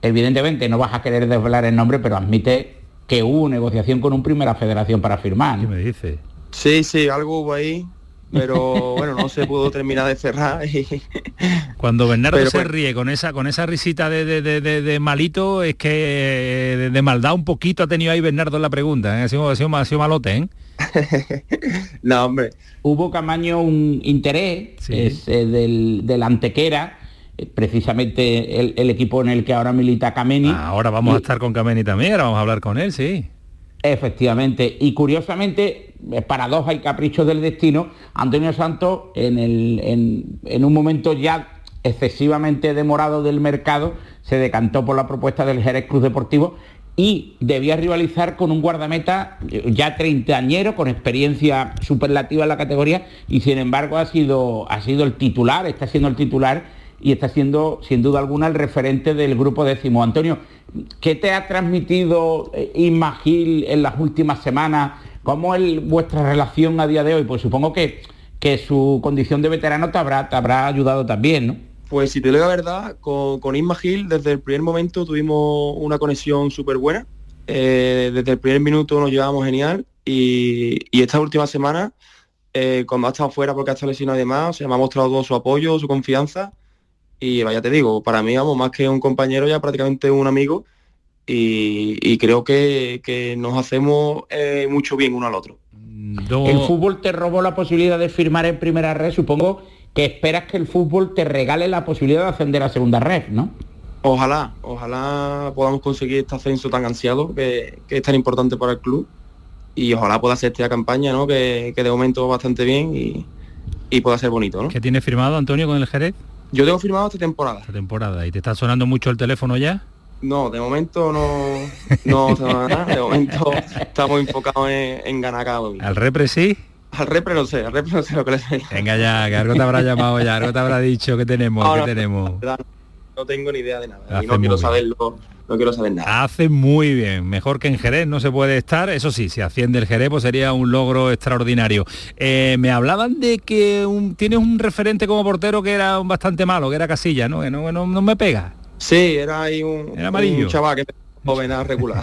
evidentemente no vas a querer desvelar el nombre, pero admite que hubo negociación con un primera federación para firmar. ¿Qué me dice? Sí, sí, algo hubo ahí, pero bueno, no se pudo terminar de cerrar y Cuando Bernardo Pero se bueno. ríe con esa con esa risita de, de- de- de- de malito, es que eh, de, de maldad un poquito ha tenido ahí Bernardo en la pregunta. ¿eh? Ha, sido, ha sido- ha sido malote, ¿eh? No, hombre. Hubo Camaño un interés es, eh, del, del Antequera, eh, precisamente el, el equipo en el que ahora milita Kameni. Ahora vamos a estar con Kameni también, ahora vamos a hablar con él, sí. Efectivamente, y curiosamente, paradoja y caprichos del destino, Antonio Santos en, el- en un momento ya excesivamente demorado del mercado, se decantó por la propuesta del Jerez Cruz Deportivo y debía rivalizar con un guardameta eh, ya treintañero, con experiencia superlativa en la categoría, y sin embargo ha sido, ha sido el titular, está siendo el titular y está siendo sin duda alguna el referente del grupo décimo. Antonio, ¿qué te ha transmitido eh, Isma Gil en las últimas semanas? ¿Cómo es vuestra relación a día de hoy? Pues supongo que, que su condición de veterano te habrá, te habrá ayudado también, ¿no? Pues si te digo la verdad, con, con Isma Gil desde el primer momento tuvimos una conexión súper buena. Eh, desde el primer minuto nos llevábamos genial y, y esta última semana, eh, cuando ha estado fuera porque ha estado lesionado y demás, o sea, me ha mostrado todo su apoyo, su confianza y vaya te digo, para mí, vamos, más que un compañero, ya prácticamente un amigo y, y creo que, que nos hacemos eh, mucho bien uno al otro. El fútbol te robó la posibilidad de firmar en primera red, supongo que esperas que el fútbol te regale la posibilidad de ascender a segunda red, ¿no? Ojalá, ojalá podamos conseguir este ascenso tan ansiado que, que es tan importante para el club y ojalá pueda ser esta campaña, ¿no? Que, que de momento bastante bien y, y pueda ser bonito, ¿no? ¿Qué tiene firmado Antonio con el Jerez? Yo tengo firmado esta temporada. Esta temporada. ¿Y te está sonando mucho el teléfono ya? No, de momento no, no se va a ganar. De momento estamos enfocados en, en ganar cada domingo. ¿Al repre sí? Al repre no sé, al repre no sé lo que le sé. Venga ya, que algo te habrá llamado ya, algo te habrá dicho que tenemos, que tenemos. No tengo ni idea de nada. Hace Y no quiero saberlo, no quiero saber nada. Hace muy bien, mejor que en Jerez no se puede estar, eso sí, si asciende el Jerez pues sería un logro extraordinario. Eh, me hablaban de que un- tienes un referente como portero que era bastante malo, que era Casilla, ¿no? Que no, no, no me pega. Sí, era ahí un, Era amarillo. un chaval que joven a regular.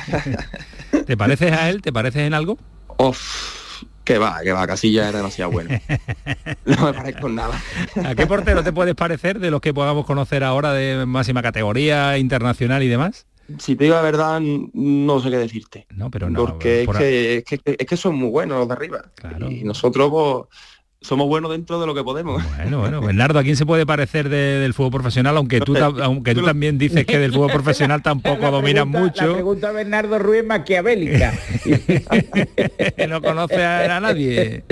¿Te pareces a él? ¿Te pareces en algo? Uf, que va, que va, Casilla era demasiado bueno. No me parezco en nada. ¿A qué portero te puedes parecer de los que podamos conocer ahora de máxima categoría, internacional y demás? Si te digo la verdad, no sé qué decirte. No, pero no. Porque es que, es, que, es que son muy buenos los de arriba. Y nosotros pues, somos buenos dentro de lo que podemos. Bueno, bueno, Bernardo, ¿a quién se puede parecer de- del fútbol profesional? Aunque tú, aunque tú también dices que del fútbol profesional tampoco dominas La mucho. pregunta a Bernardo Ruiz maquiavélica. no conoce a, a nadie.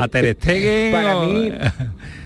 A Ter Stegen Para o- mí,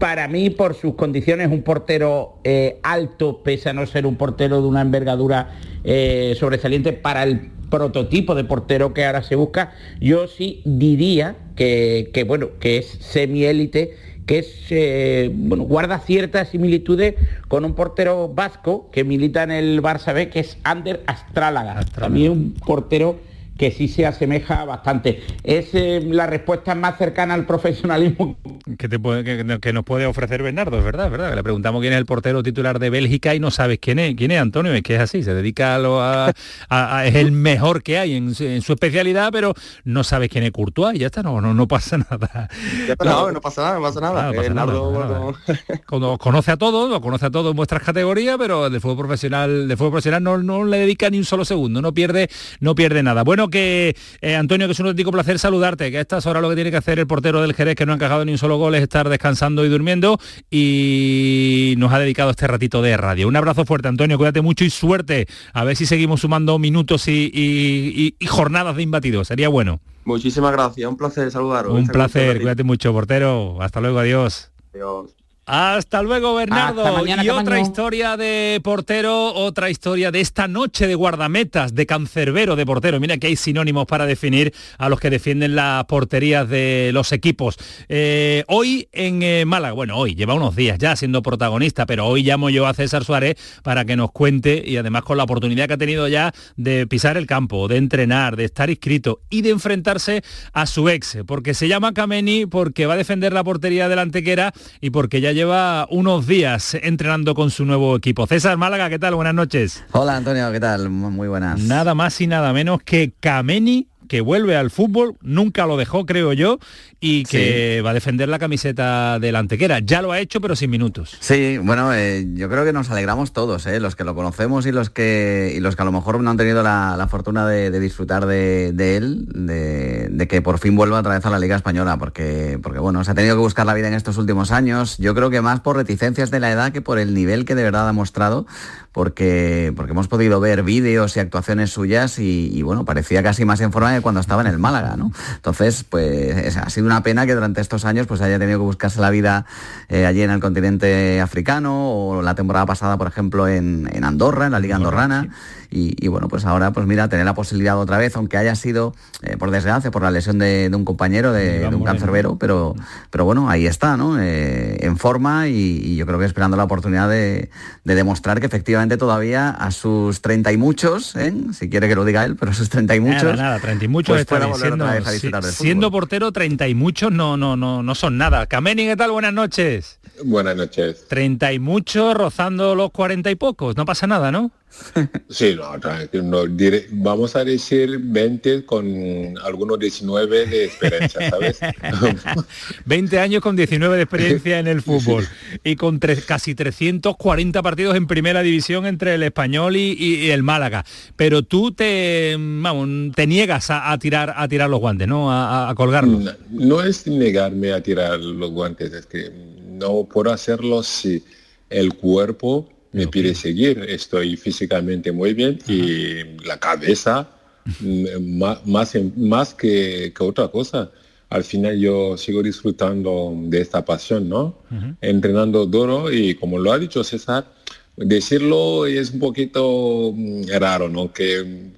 para mí, por sus condiciones, un portero eh, alto, pese a no ser un portero de una envergadura eh, sobresaliente para el prototipo de portero que ahora se busca, yo sí diría que, que, bueno, que es semiélite, que es eh, bueno, guarda ciertas similitudes con un portero vasco que milita en el Barça B, que es Ander Astrálaga. También un portero que sí se asemeja bastante. Es eh, la respuesta más cercana al profesionalismo que, te puede- que- que nos puede ofrecer Bernardo, es verdad, es verdad. Le preguntamos quién es el portero titular de Bélgica y no sabes quién es. ¿Quién es Antonio? Es que es así, se dedica a lo a, a- a- es el mejor que hay en, su- en su especialidad, pero no sabes quién es Courtois y ya está, no, no, no pasa nada. Ya está, no, no pasa nada, no pasa nada. Ah, pasa Bernardo, nada. bueno, Cuando conoce a todos, lo conoce a todos en vuestras categorías, pero del fútbol profesional, del fútbol profesional no, no le dedica ni un solo segundo, no pierde, no pierde nada. Bueno que eh, Antonio, que es un auténtico placer saludarte, que a estas horas lo que tiene que hacer el portero del Jerez, que no ha encajado ni un solo gol, es estar descansando y durmiendo, y nos ha dedicado este ratito de radio. Un abrazo fuerte, Antonio, cuídate mucho y suerte. A ver si seguimos sumando minutos y, y- y- y jornadas de imbatidos. Sería bueno. Muchísimas gracias, un placer saludaros. Un placer, cuídate mucho, portero. Hasta luego, adiós. Adiós. Hasta luego, Bernardo. Hasta mañana, y otra historia de portero, otra historia de esta noche de guardametas, de cancerbero de portero. Mira que hay sinónimos para definir a los que defienden las porterías de los equipos. Eh, hoy en eh, Málaga, bueno, hoy lleva unos días ya siendo protagonista, pero hoy llamo yo a César Suárez para que nos cuente y además con la oportunidad que ha tenido ya de pisar el campo, de entrenar, de estar inscrito y de enfrentarse a su ex, porque se llama Kameni, porque va a defender la portería del Antequera y porque ya lleva unos días entrenando con su nuevo equipo. César Málaga, ¿qué tal? Buenas noches. Hola Antonio, ¿qué tal? Muy buenas. Nada más y nada menos que Kameni que vuelve al fútbol, nunca lo dejó, creo yo, y que va a defender la camiseta del Antequera. Ya lo ha hecho, pero sin minutos. Sí, bueno, eh, yo creo que nos alegramos todos, eh, los que lo conocemos y los que y los que a lo mejor no han tenido la, la fortuna de, de disfrutar de, de él, de, de que por fin vuelva otra vez a la Liga Española, porque, porque bueno, se ha tenido que buscar la vida en estos últimos años. Yo creo que más por reticencias de la edad que por el nivel que de verdad ha mostrado, porque, porque hemos podido ver vídeos y actuaciones suyas y, y, bueno, parecía casi más en forma que cuando estaba en el Málaga, ¿no? Entonces, pues es- ha sido una pena que durante estos años pues haya tenido que buscarse la vida eh, allí en el continente africano o la temporada pasada, por ejemplo, en, en Andorra, en la Liga Andorrana. Y, y, bueno, pues ahora, pues mira, tener la posibilidad otra vez, aunque haya sido, eh, por desgracia, por la lesión de, de un compañero, de, de un cancerbero, pero, pero bueno, ahí está, ¿no? Eh, en forma y, y yo creo que esperando la oportunidad de, de demostrar que efectivamente todavía a sus 30 y muchos, ¿eh? si quiere que lo diga él, pero a sus 30 y muchos, Nada, nada, 30 y muchos pues está siendo, otra vez a si- disfrutar del siendo portero 30 y muchos no, no, no, no son nada. Kameni, ¿qué tal? Buenas noches. Buenas noches. 30 y muchos rozando los 40 y pocos, no pasa nada, ¿no? Sí, no, no, diré- vamos a decir 20 con algunos 19 de experiencia, ¿sabes? 20 años con 19 de experiencia en el fútbol y con tre- casi 340 partidos en primera división entre el español y, el Málaga. Pero tú te, vamos, te niegas a, a tirar a tirar los guantes, ¿no? A, a- a colgarlos. No, no es negarme a tirar los guantes, es que no puedo hacerlo si el cuerpo me pide seguir. Estoy físicamente muy bien y la cabeza más, más, más que, que, otra cosa. Al final yo sigo disfrutando de esta pasión, ¿no? Entrenando duro y como lo ha dicho César, decirlo es un poquito mm, raro, ¿no? Que,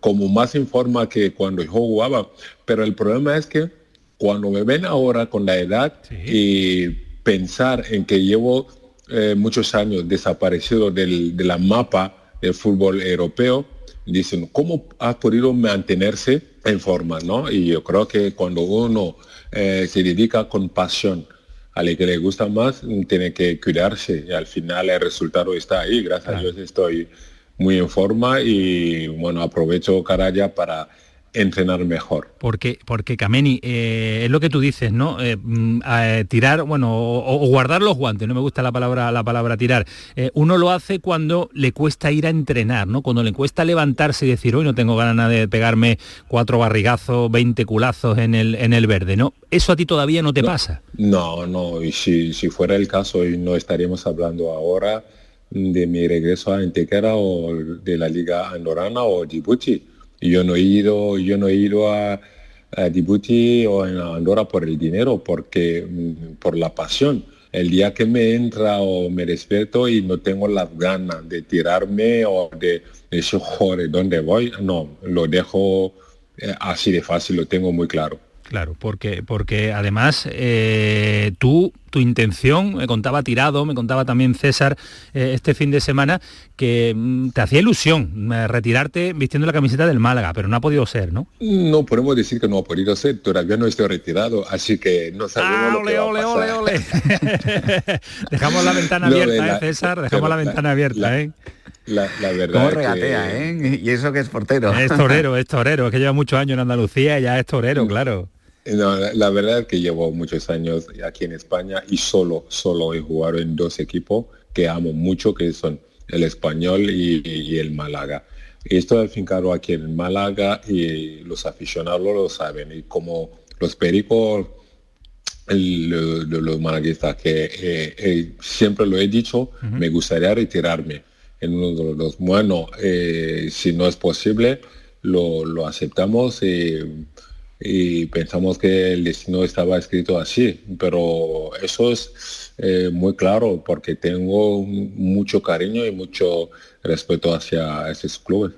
como más en forma que cuando yo jugaba. Pero el problema es que cuando me ven ahora con la edad y pensar en que llevo eh, muchos años desaparecido del, de la mapa del fútbol europeo, dicen, ¿cómo ha podido mantenerse en forma? ¿no? Y yo creo que cuando uno eh, se dedica con pasión a lo que le gusta más, tiene que cuidarse y al final el resultado está ahí. Gracias a Dios estoy muy en forma y bueno, aprovecho cada día para entrenar mejor. Porque, porque Kameni, eh, es lo que tú dices, ¿no? Eh, mm, tirar, bueno, o, guardar los guantes, no me gusta la palabra, la palabra tirar. Eh, uno lo hace cuando le cuesta ir a entrenar, ¿no? Cuando le cuesta levantarse y decir, hoy no tengo ganas de pegarme cuatro barrigazos, 20 culazos en el, en el verde, ¿no? ¿Eso a ti todavía no te pasa? No, no, y si, si fuera el caso, y no estaríamos hablando ahora de mi regreso a Antequera o de la Liga Andorana o Djibouti yo no he ido, yo no he ido a, a o a Andorra por el dinero, porque mm, por la pasión. El día que me entra o me despierto y no tengo las ganas de tirarme o de decir, joder, ¿dónde voy? No, lo dejo eh, así de fácil, lo tengo muy claro. Claro, porque, porque además eh, tú, tu intención, me contaba Tirado, me contaba también César eh, este fin de semana, que mm, te hacía ilusión eh, retirarte vistiendo la camiseta del Málaga, pero no ha podido ser, ¿no? No podemos decir que no ha podido ser, todavía no estoy retirado, así que no sabemos ah, lo que ole, a ole, Dejamos la ventana abierta, César? Dejamos la, ventana abierta, ¿eh? La, verdad ¿Cómo regatea, ¿eh? Y eso que es portero. Es torero, es torero, es que lleva muchos años en Andalucía y ya es torero, mm. claro. No, la, verdad es que llevo muchos años aquí en España y solo, solo he jugado en dos equipos que amo mucho, que son el español y, el Málaga. Y estoy afincado aquí en Málaga y los aficionados lo saben. Y como los pericos, los malaguistas, que eh, eh, siempre lo he dicho, me gustaría retirarme en uno de los Bueno, eh, si no es posible, lo, lo aceptamos. y y pensamos que el destino estaba escrito así, pero eso es eh, muy claro porque tengo mucho cariño y mucho respeto hacia esos clubes.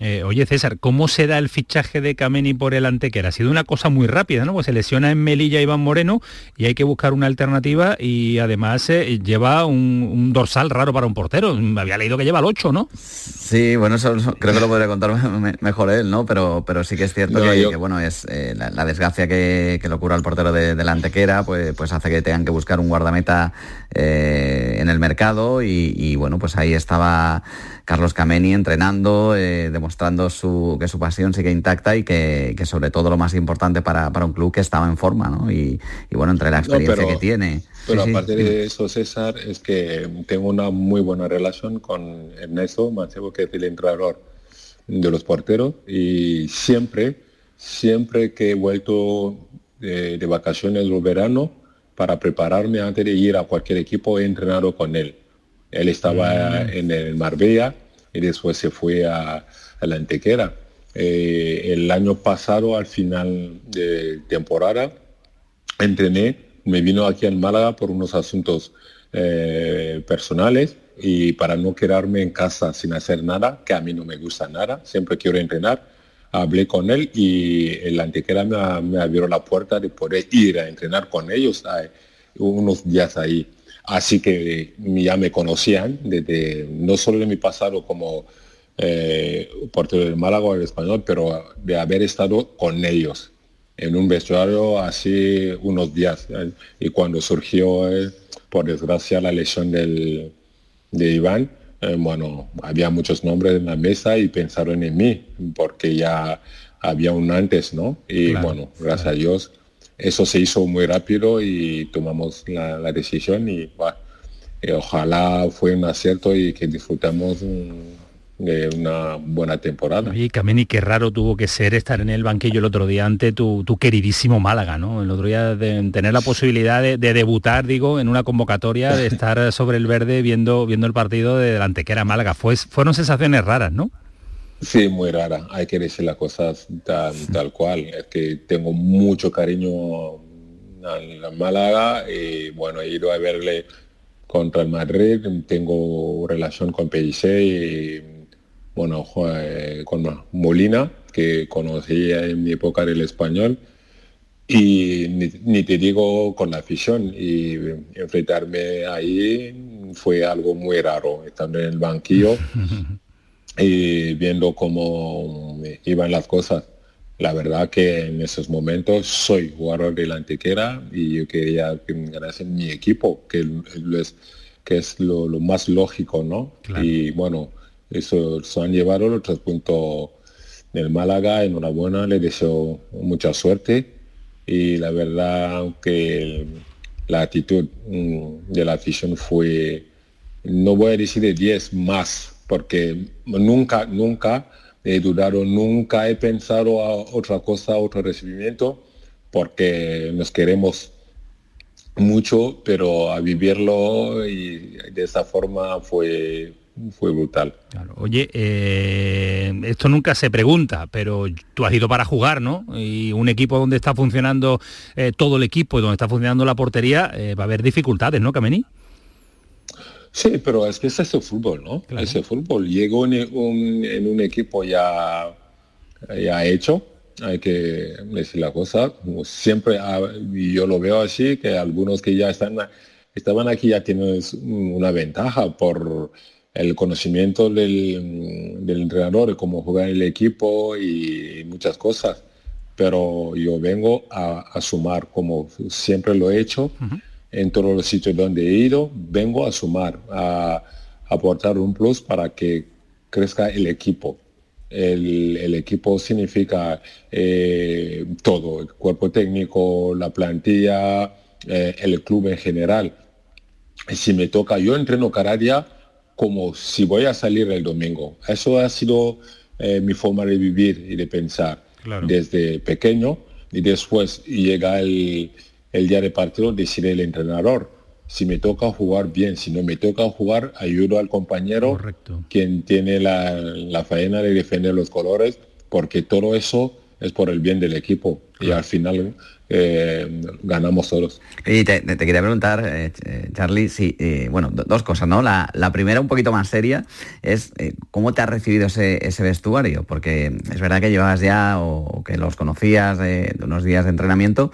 Eh, oye César, ¿cómo se da el fichaje de Kameni por el Antequera? Ha sido una cosa muy rápida, ¿no? Pues se lesiona en Melilla Iván Moreno y hay que buscar una alternativa y además eh, lleva un, dorsal raro para un portero. Había leído que lleva el 8, ¿no? Sí, bueno, eso, creo que lo podría contar mejor él, ¿no? Pero, pero sí que es cierto que, bueno, es eh, la, desgracia que, que le ocurre al portero de, la Antequera, pues, pues hace que tengan que buscar un guardameta en el mercado y bueno, pues ahí estaba Carlos Cameni entrenando, eh, demostrando su, que su pasión sigue intacta y que, sobre todo lo más importante para, un club que estaba en forma, ¿no? Y, bueno, entre la experiencia que tiene. Pero aparte de eso, César, es que tengo una muy buena relación con Ernesto Mancebo, que es el entrenador de los porteros, y siempre, siempre que he vuelto de, vacaciones el verano, para prepararme antes de ir a cualquier equipo, he entrenado con él. Él estaba mm. en el Marbella y después se fue a, la Antequera. Eh, el año pasado, al final de temporada, entrené, me vino aquí en Málaga por unos asuntos eh, personales y para no quedarme en casa sin hacer nada, que a mí no me gusta nada, siempre quiero entrenar, hablé con él y el Antequera me, me abrió la puerta de poder ir a entrenar con ellos unos días ahí. Así que ya me conocían desde no solo de mi pasado como eh, portero del Málaga o el español, pero de haber estado con ellos en un vestuario hace unos días. Y cuando surgió, eh, por desgracia, la lesión del, de Iván, eh, bueno, había muchos nombres en la mesa y pensaron en mí, porque ya había un antes, ¿no? Y bueno, gracias a Dios eso se hizo muy rápido y tomamos la, decisión y, ojalá fue un acierto y que disfrutamos una buena temporada. Y Kameni, qué raro tuvo que ser estar en el banquillo el otro día ante tu, queridísimo Málaga, ¿no? El otro día de tener la posibilidad de, debutar, digo, en una convocatoria, de estar sobre el verde viendo, viendo el partido de delante que era Málaga. Fue, fueron sensaciones raras, ¿no? Sí, muy rara. Hay que decir las cosas tal, tal cual. Es que tengo mucho cariño a Málaga y bueno, he ido a verle contra el Madrid, tengo relación con PIC y bueno, con Molina, que conocía en mi época del español, y ni, te digo con la afición, y enfrentarme ahí fue algo muy raro, estando en el banquillo y viendo cómo iban las cosas. La verdad que en esos momentos soy jugador de la antequera y yo quería que ganase mi equipo, que es, que es lo, más lógico, ¿no? Y bueno, eso se han llevado los tres puntos del Málaga, enhorabuena, le deseo mucha suerte y la verdad que la actitud mm, de la afición fue, no voy a decir de 10 más, porque nunca, nunca he dudado, nunca he pensado a otra cosa, otro recibimiento, porque nos queremos mucho, pero a vivirlo y de esa forma fue, fue brutal. Oye, eh, esto nunca se pregunta, pero tú has ido para jugar, ¿no? Y un equipo donde está funcionando eh, todo el equipo y donde está funcionando la portería, eh, va a haber dificultades, ¿no, Kameni? Sí, pero es que es ese fútbol, ¿no? Ese fútbol. Llegó en un, equipo ya, ya hecho, hay que decir la cosa. Siempre, y yo lo veo así, que algunos que ya están, estaban aquí ya tienen una ventaja por el conocimiento del, entrenador, de cómo jugar el equipo y muchas cosas. Pero yo vengo a, sumar, como siempre lo he hecho en todos los sitios donde he ido, vengo a sumar, a, aportar un plus para que crezca el equipo. El, equipo significa eh, todo, el cuerpo técnico, la plantilla, eh, el club en general. Si me toca, yo entreno cada día como si voy a salir el domingo. Eso ha sido eh, mi forma de vivir y de pensar desde pequeño y después llega el, el día de partido decide el entrenador. Si me toca jugar bien, si no me toca jugar, ayudo al compañero, quien tiene la, faena de defender los colores, porque todo eso es por el bien del equipo y al final eh, ganamos todos. Y te, quería preguntar, eh, Charlie, si, eh, bueno, dos cosas, ¿no? La, primera, un poquito más seria, es cómo te ha recibido ese, vestuario, porque es verdad que llevabas ya o, que los conocías de, unos días de entrenamiento,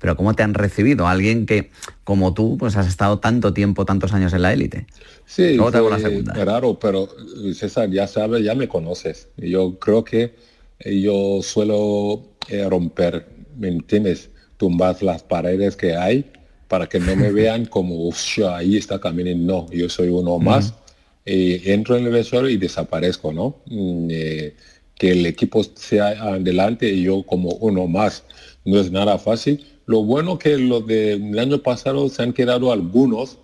pero ¿cómo te han recibido? Alguien que, como tú, pues has estado tanto tiempo, tantos años en la élite. Sí, te hago la segunda? Claro, pero César, ya sabes, ya me conoces. Yo creo que yo suelo eh, romper, ¿me entiendes? Tumbar las paredes que hay para que no me vean como, ahí está caminando. No, yo soy uno más. y entro en el vestuario y desaparezco, ¿no? Mm, eh, que el equipo sea adelante y yo como uno más. No es nada fácil, lo bueno que los del año pasado se han quedado algunos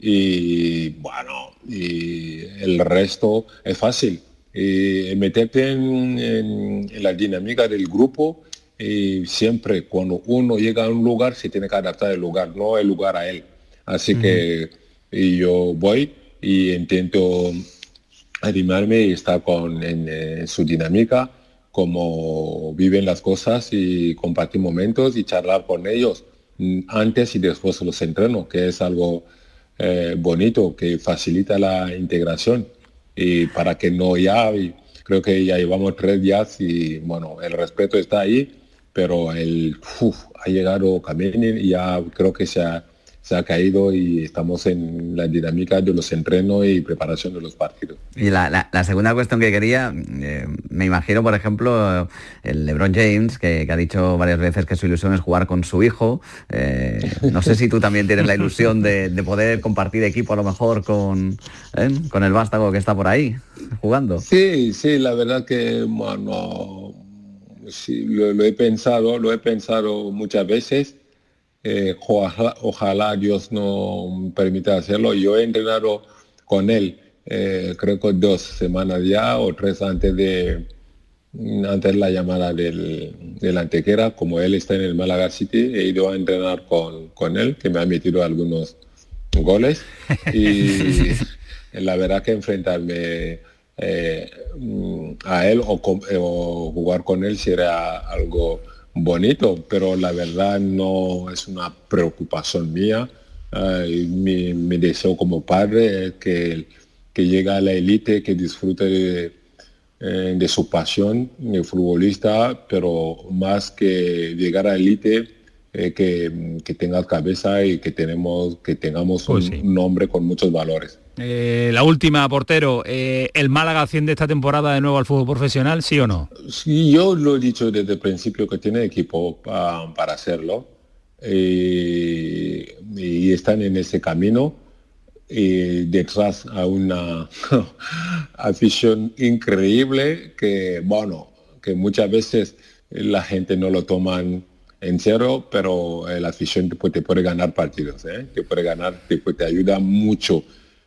y bueno, y el resto es fácil. Y meterte en, la dinámica del grupo y siempre cuando uno llega a un lugar se tiene que adaptar el lugar, no el lugar a él. Así que yo voy y intento animarme y estar con, en su dinámica cómo viven las cosas y compartir momentos y charlar con ellos mm, antes y después de los entrenos, que es algo eh, bonito, que facilita la integración. Y para que no ya, creo que ya llevamos tres días y bueno, el respeto está ahí, pero el ha llegado Camini y ya creo que se ha se ha caído y estamos en la dinámica de los entrenos y preparación de los partidos. Y la, segunda cuestión que quería, eh, me imagino, por ejemplo, el LeBron James, que, ha dicho varias veces que su ilusión es jugar con su hijo. Eh, no sé si tú también tienes la ilusión de, poder compartir equipo a lo mejor con, ¿eh? con el vástago que está por ahí jugando. Sí, sí, la verdad que bueno, sí, lo he pensado, lo he pensado muchas veces eh, ojalá, Dios no permita hacerlo. Yo he entrenado con él eh, creo que dos semanas ya o tres antes de antes la llamada del, del Antequera, como él está en el Málaga City, he ido a entrenar con, con él, que me ha metido algunos goles y la verdad que enfrentarme eh, a él o, o, jugar con él sería algo bonito, pero la verdad no es una preocupación mía. mi, mi, deseo como padre es que, que llegue a la élite, que disfrute de, eh, de su pasión de futbolista, pero más que llegar a élite, eh, que, que, tenga cabeza y que, tenemos, que tengamos un, Pues sí. nombre con muchos valores. Eh, la última, portero. eh, ¿El Málaga asciende esta temporada de nuevo al fútbol profesional, sí o no? Sí, yo lo he dicho desde el principio que tiene equipo pa- para hacerlo y, y están en ese camino detrás a una afición increíble que, bueno, que muchas veces la gente no lo toman en serio, pero eh, la afición te puede, te puede ganar partidos, ¿eh? te puede ganar, te, puede- te ayuda mucho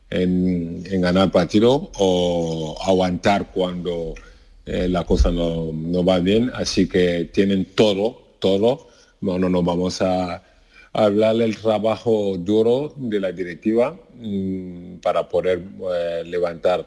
en, ganar partidos o aguantar cuando eh, la cosa no, no va bien, así que tienen todo, todo. No, no nos vamos a, hablar del trabajo duro de la directiva mm, para poder eh, levantar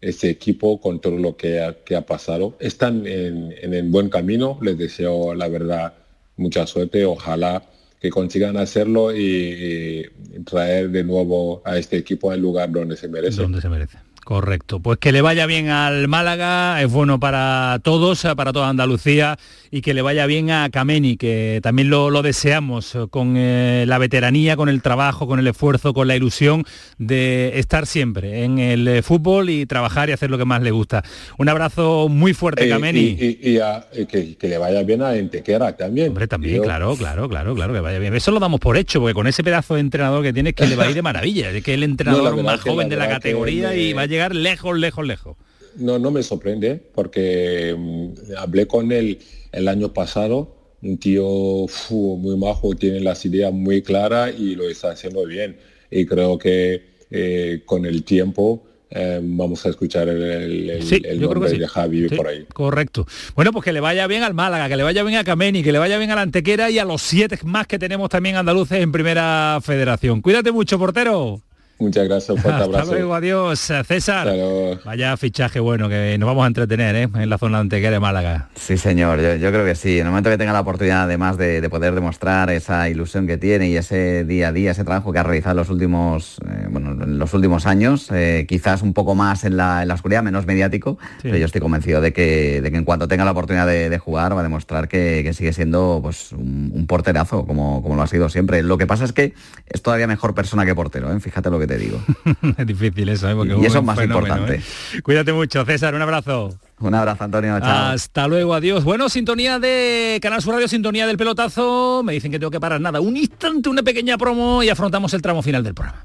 este equipo con todo lo que ha, que ha pasado. Están en, en el buen camino, les deseo la verdad mucha suerte, ojalá consigan hacerlo y, y traer de nuevo a este equipo al lugar donde se merece. Donde se merece. Correcto. Pues que le vaya bien al Málaga, es bueno para todos, para toda Andalucía, y que le vaya bien a Kameni, que también lo, lo deseamos, eh, con eh, la veteranía, con el trabajo, con el esfuerzo, con la ilusión de estar siempre en el eh, fútbol y trabajar y hacer lo que más le gusta. Un abrazo muy fuerte, Eh, Kameni. y, y- y a- y que, que le vaya bien a Entequera también. Hombre, también, claro, claro, claro, claro, que vaya bien. Eso lo damos por hecho, porque con ese pedazo de entrenador que tienes que le va a ir de maravilla. Es que el entrenador No, más joven de la que categoría y va a llegar lejos, lejos, lejos. No, no me sorprende porque mm, hablé con él el año pasado, un tío fu, muy majo, tiene las ideas muy claras y lo está haciendo bien. Y creo que eh, con el tiempo eh, vamos a escuchar el, el- el- Sí, el nombre sí. de Javi Sí, por ahí. Correcto. Bueno, pues que le vaya bien al Málaga, que le vaya bien a Kameni, que le vaya bien a la Antequera y a los siete más que tenemos también andaluces en Primera Federación. Cuídate mucho, portero. Muchas gracias, un fuerte Hasta abrazo. luego, adiós, César. Hasta luego. Vaya fichaje bueno, que nos vamos a entretener ¿eh? en la zona Antequera de Málaga. Sí, señor, yo, yo creo que sí. En el momento que tenga la oportunidad, además de, de poder demostrar esa ilusión que tiene y ese día a día, ese trabajo que ha realizado en los últimos, eh, bueno, en los últimos años, eh, quizás un poco más en la, en la oscuridad, menos mediático, pero yo estoy convencido de que, de que en cuanto tenga la oportunidad de, de jugar va a demostrar que, que sigue siendo pues, un, un porterazo, como, como lo ha sido siempre. Lo que pasa es que es todavía mejor persona que portero, ¿eh? fíjate lo que te digo. es difícil eso, ¿eh? Porque Y es eso es más fenómeno, importante. ¿eh? Cuídate mucho, César, un abrazo. Un abrazo, Antonio, chao. Hasta luego, adiós. Bueno, sintonía de Canal Sur Radio, sintonía del pelotazo. Me dicen que tengo que parar nada. Un instante, una pequeña promo y afrontamos el tramo final del programa.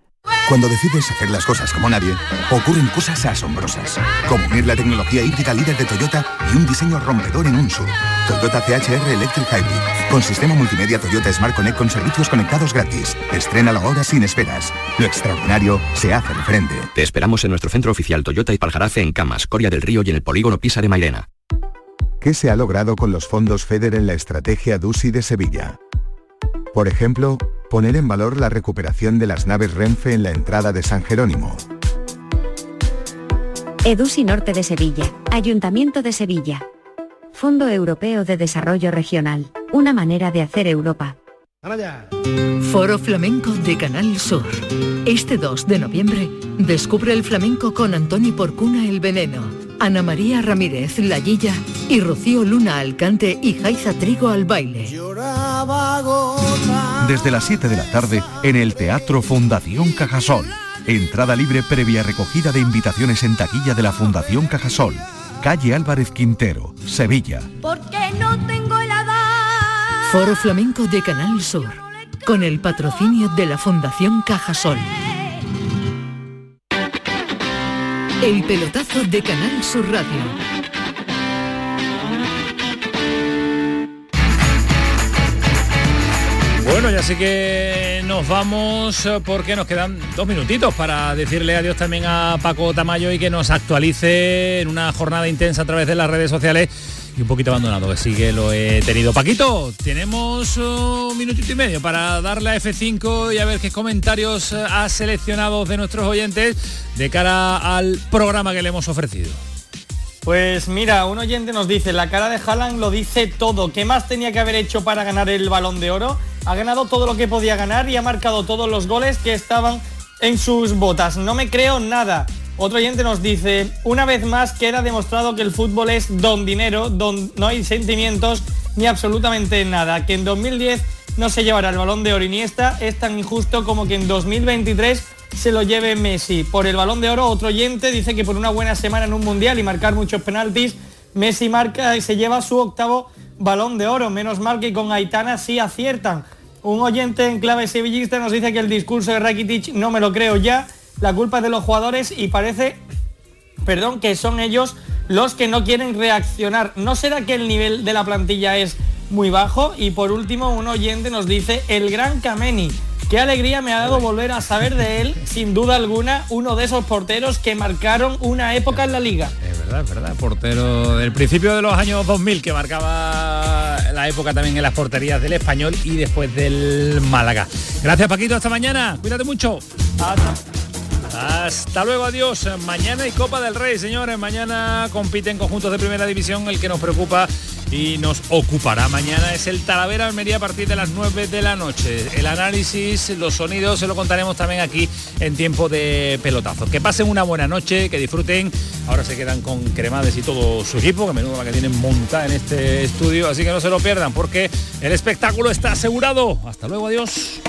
Cuando decides hacer las cosas como nadie, ocurren cosas asombrosas, como unir la tecnología híbrida líder de Toyota y un diseño rompedor en un SUV. Toyota CHR Electric Hybrid, con sistema multimedia Toyota Smart Connect con servicios conectados gratis. Estrena la hora sin esperas. Lo extraordinario se hace de frente. Te esperamos en nuestro centro oficial Toyota y Paljarafe en Camas, Coria del Río y en el polígono Pisa de Mairena. ¿Qué se ha logrado con los fondos FEDER en la estrategia DUSI de Sevilla? Por ejemplo, poner en valor la recuperación de las naves Renfe en la entrada de San Jerónimo. EDUSI Norte de Sevilla, Ayuntamiento de Sevilla. Fondo Europeo de Desarrollo Regional, una manera de hacer Europa. Foro Flamenco de Canal Sur. Este 2 de noviembre, descubre el flamenco con Antoni Porcuna El Veneno, Ana María Ramírez La Guilla y Rocío Luna al cante y Jaiza Trigo al baile. Desde las 7 de la tarde en el Teatro Fundación Cajasol. Entrada libre previa recogida de invitaciones en taquilla de la Fundación Cajasol. Calle Álvarez Quintero, Sevilla. Porque no tengo helada. Foro Flamenco de Canal Sur. Con el patrocinio de la Fundación Cajasol. El pelotazo de Canal Sur Radio. Bueno, ya sé que nos vamos eh, porque nos quedan dos minutitos para decirle adiós también a Paco Tamayo y que nos actualice en una jornada intensa a través de las redes sociales y un poquito abandonado, que sí que lo he tenido. Paquito, tenemos un minutito y medio para darle a F5 y a ver qué comentarios ha seleccionado de nuestros oyentes de cara al programa que le hemos ofrecido. Pues mira, un oyente nos dice, la cara de Haaland lo dice todo. ¿Qué más tenía que haber hecho para ganar el balón de oro? Ha ganado todo lo que podía ganar y ha marcado todos los goles que estaban en sus botas. No me creo nada. Otro oyente nos dice, una vez más queda demostrado que el fútbol es don dinero, don no hay sentimientos ni absolutamente nada. Que en 2010 no se llevará el balón de oro Iniesta es tan injusto como que en 2023 se lo lleve Messi. Por el balón de oro, otro oyente dice que por una buena semana en un mundial y marcar muchos penaltis, Messi marca y se lleva su octavo balón de oro. Menos mal que con Aitana sí aciertan. Un oyente en clave sevillista nos dice que el discurso de Rakitic no me lo creo ya. La culpa es de los jugadores y parece, perdón, que son ellos los que no quieren reaccionar. ¿No será que el nivel de la plantilla es muy bajo? Y por último, un oyente nos dice el gran Kameni. Qué alegría me ha dado volver a saber de él, sin duda alguna, uno de esos porteros que marcaron una época en la liga. Es verdad, es verdad, portero del principio de los años 2000 que marcaba la época también en las porterías del español y después del Málaga. Gracias Paquito, hasta mañana, cuídate mucho. Hasta luego, adiós. Mañana hay Copa del Rey, señores. Mañana compiten conjuntos de primera división. El que nos preocupa y nos ocupará mañana es el Talavera Almería a partir de las 9 de la noche. El análisis, los sonidos, se lo contaremos también aquí en tiempo de pelotazo. Que pasen una buena noche, que disfruten. Ahora se quedan con Cremades y todo su equipo, que menudo la que tienen montada en este estudio. Así que no se lo pierdan porque el espectáculo está asegurado. Hasta luego, adiós.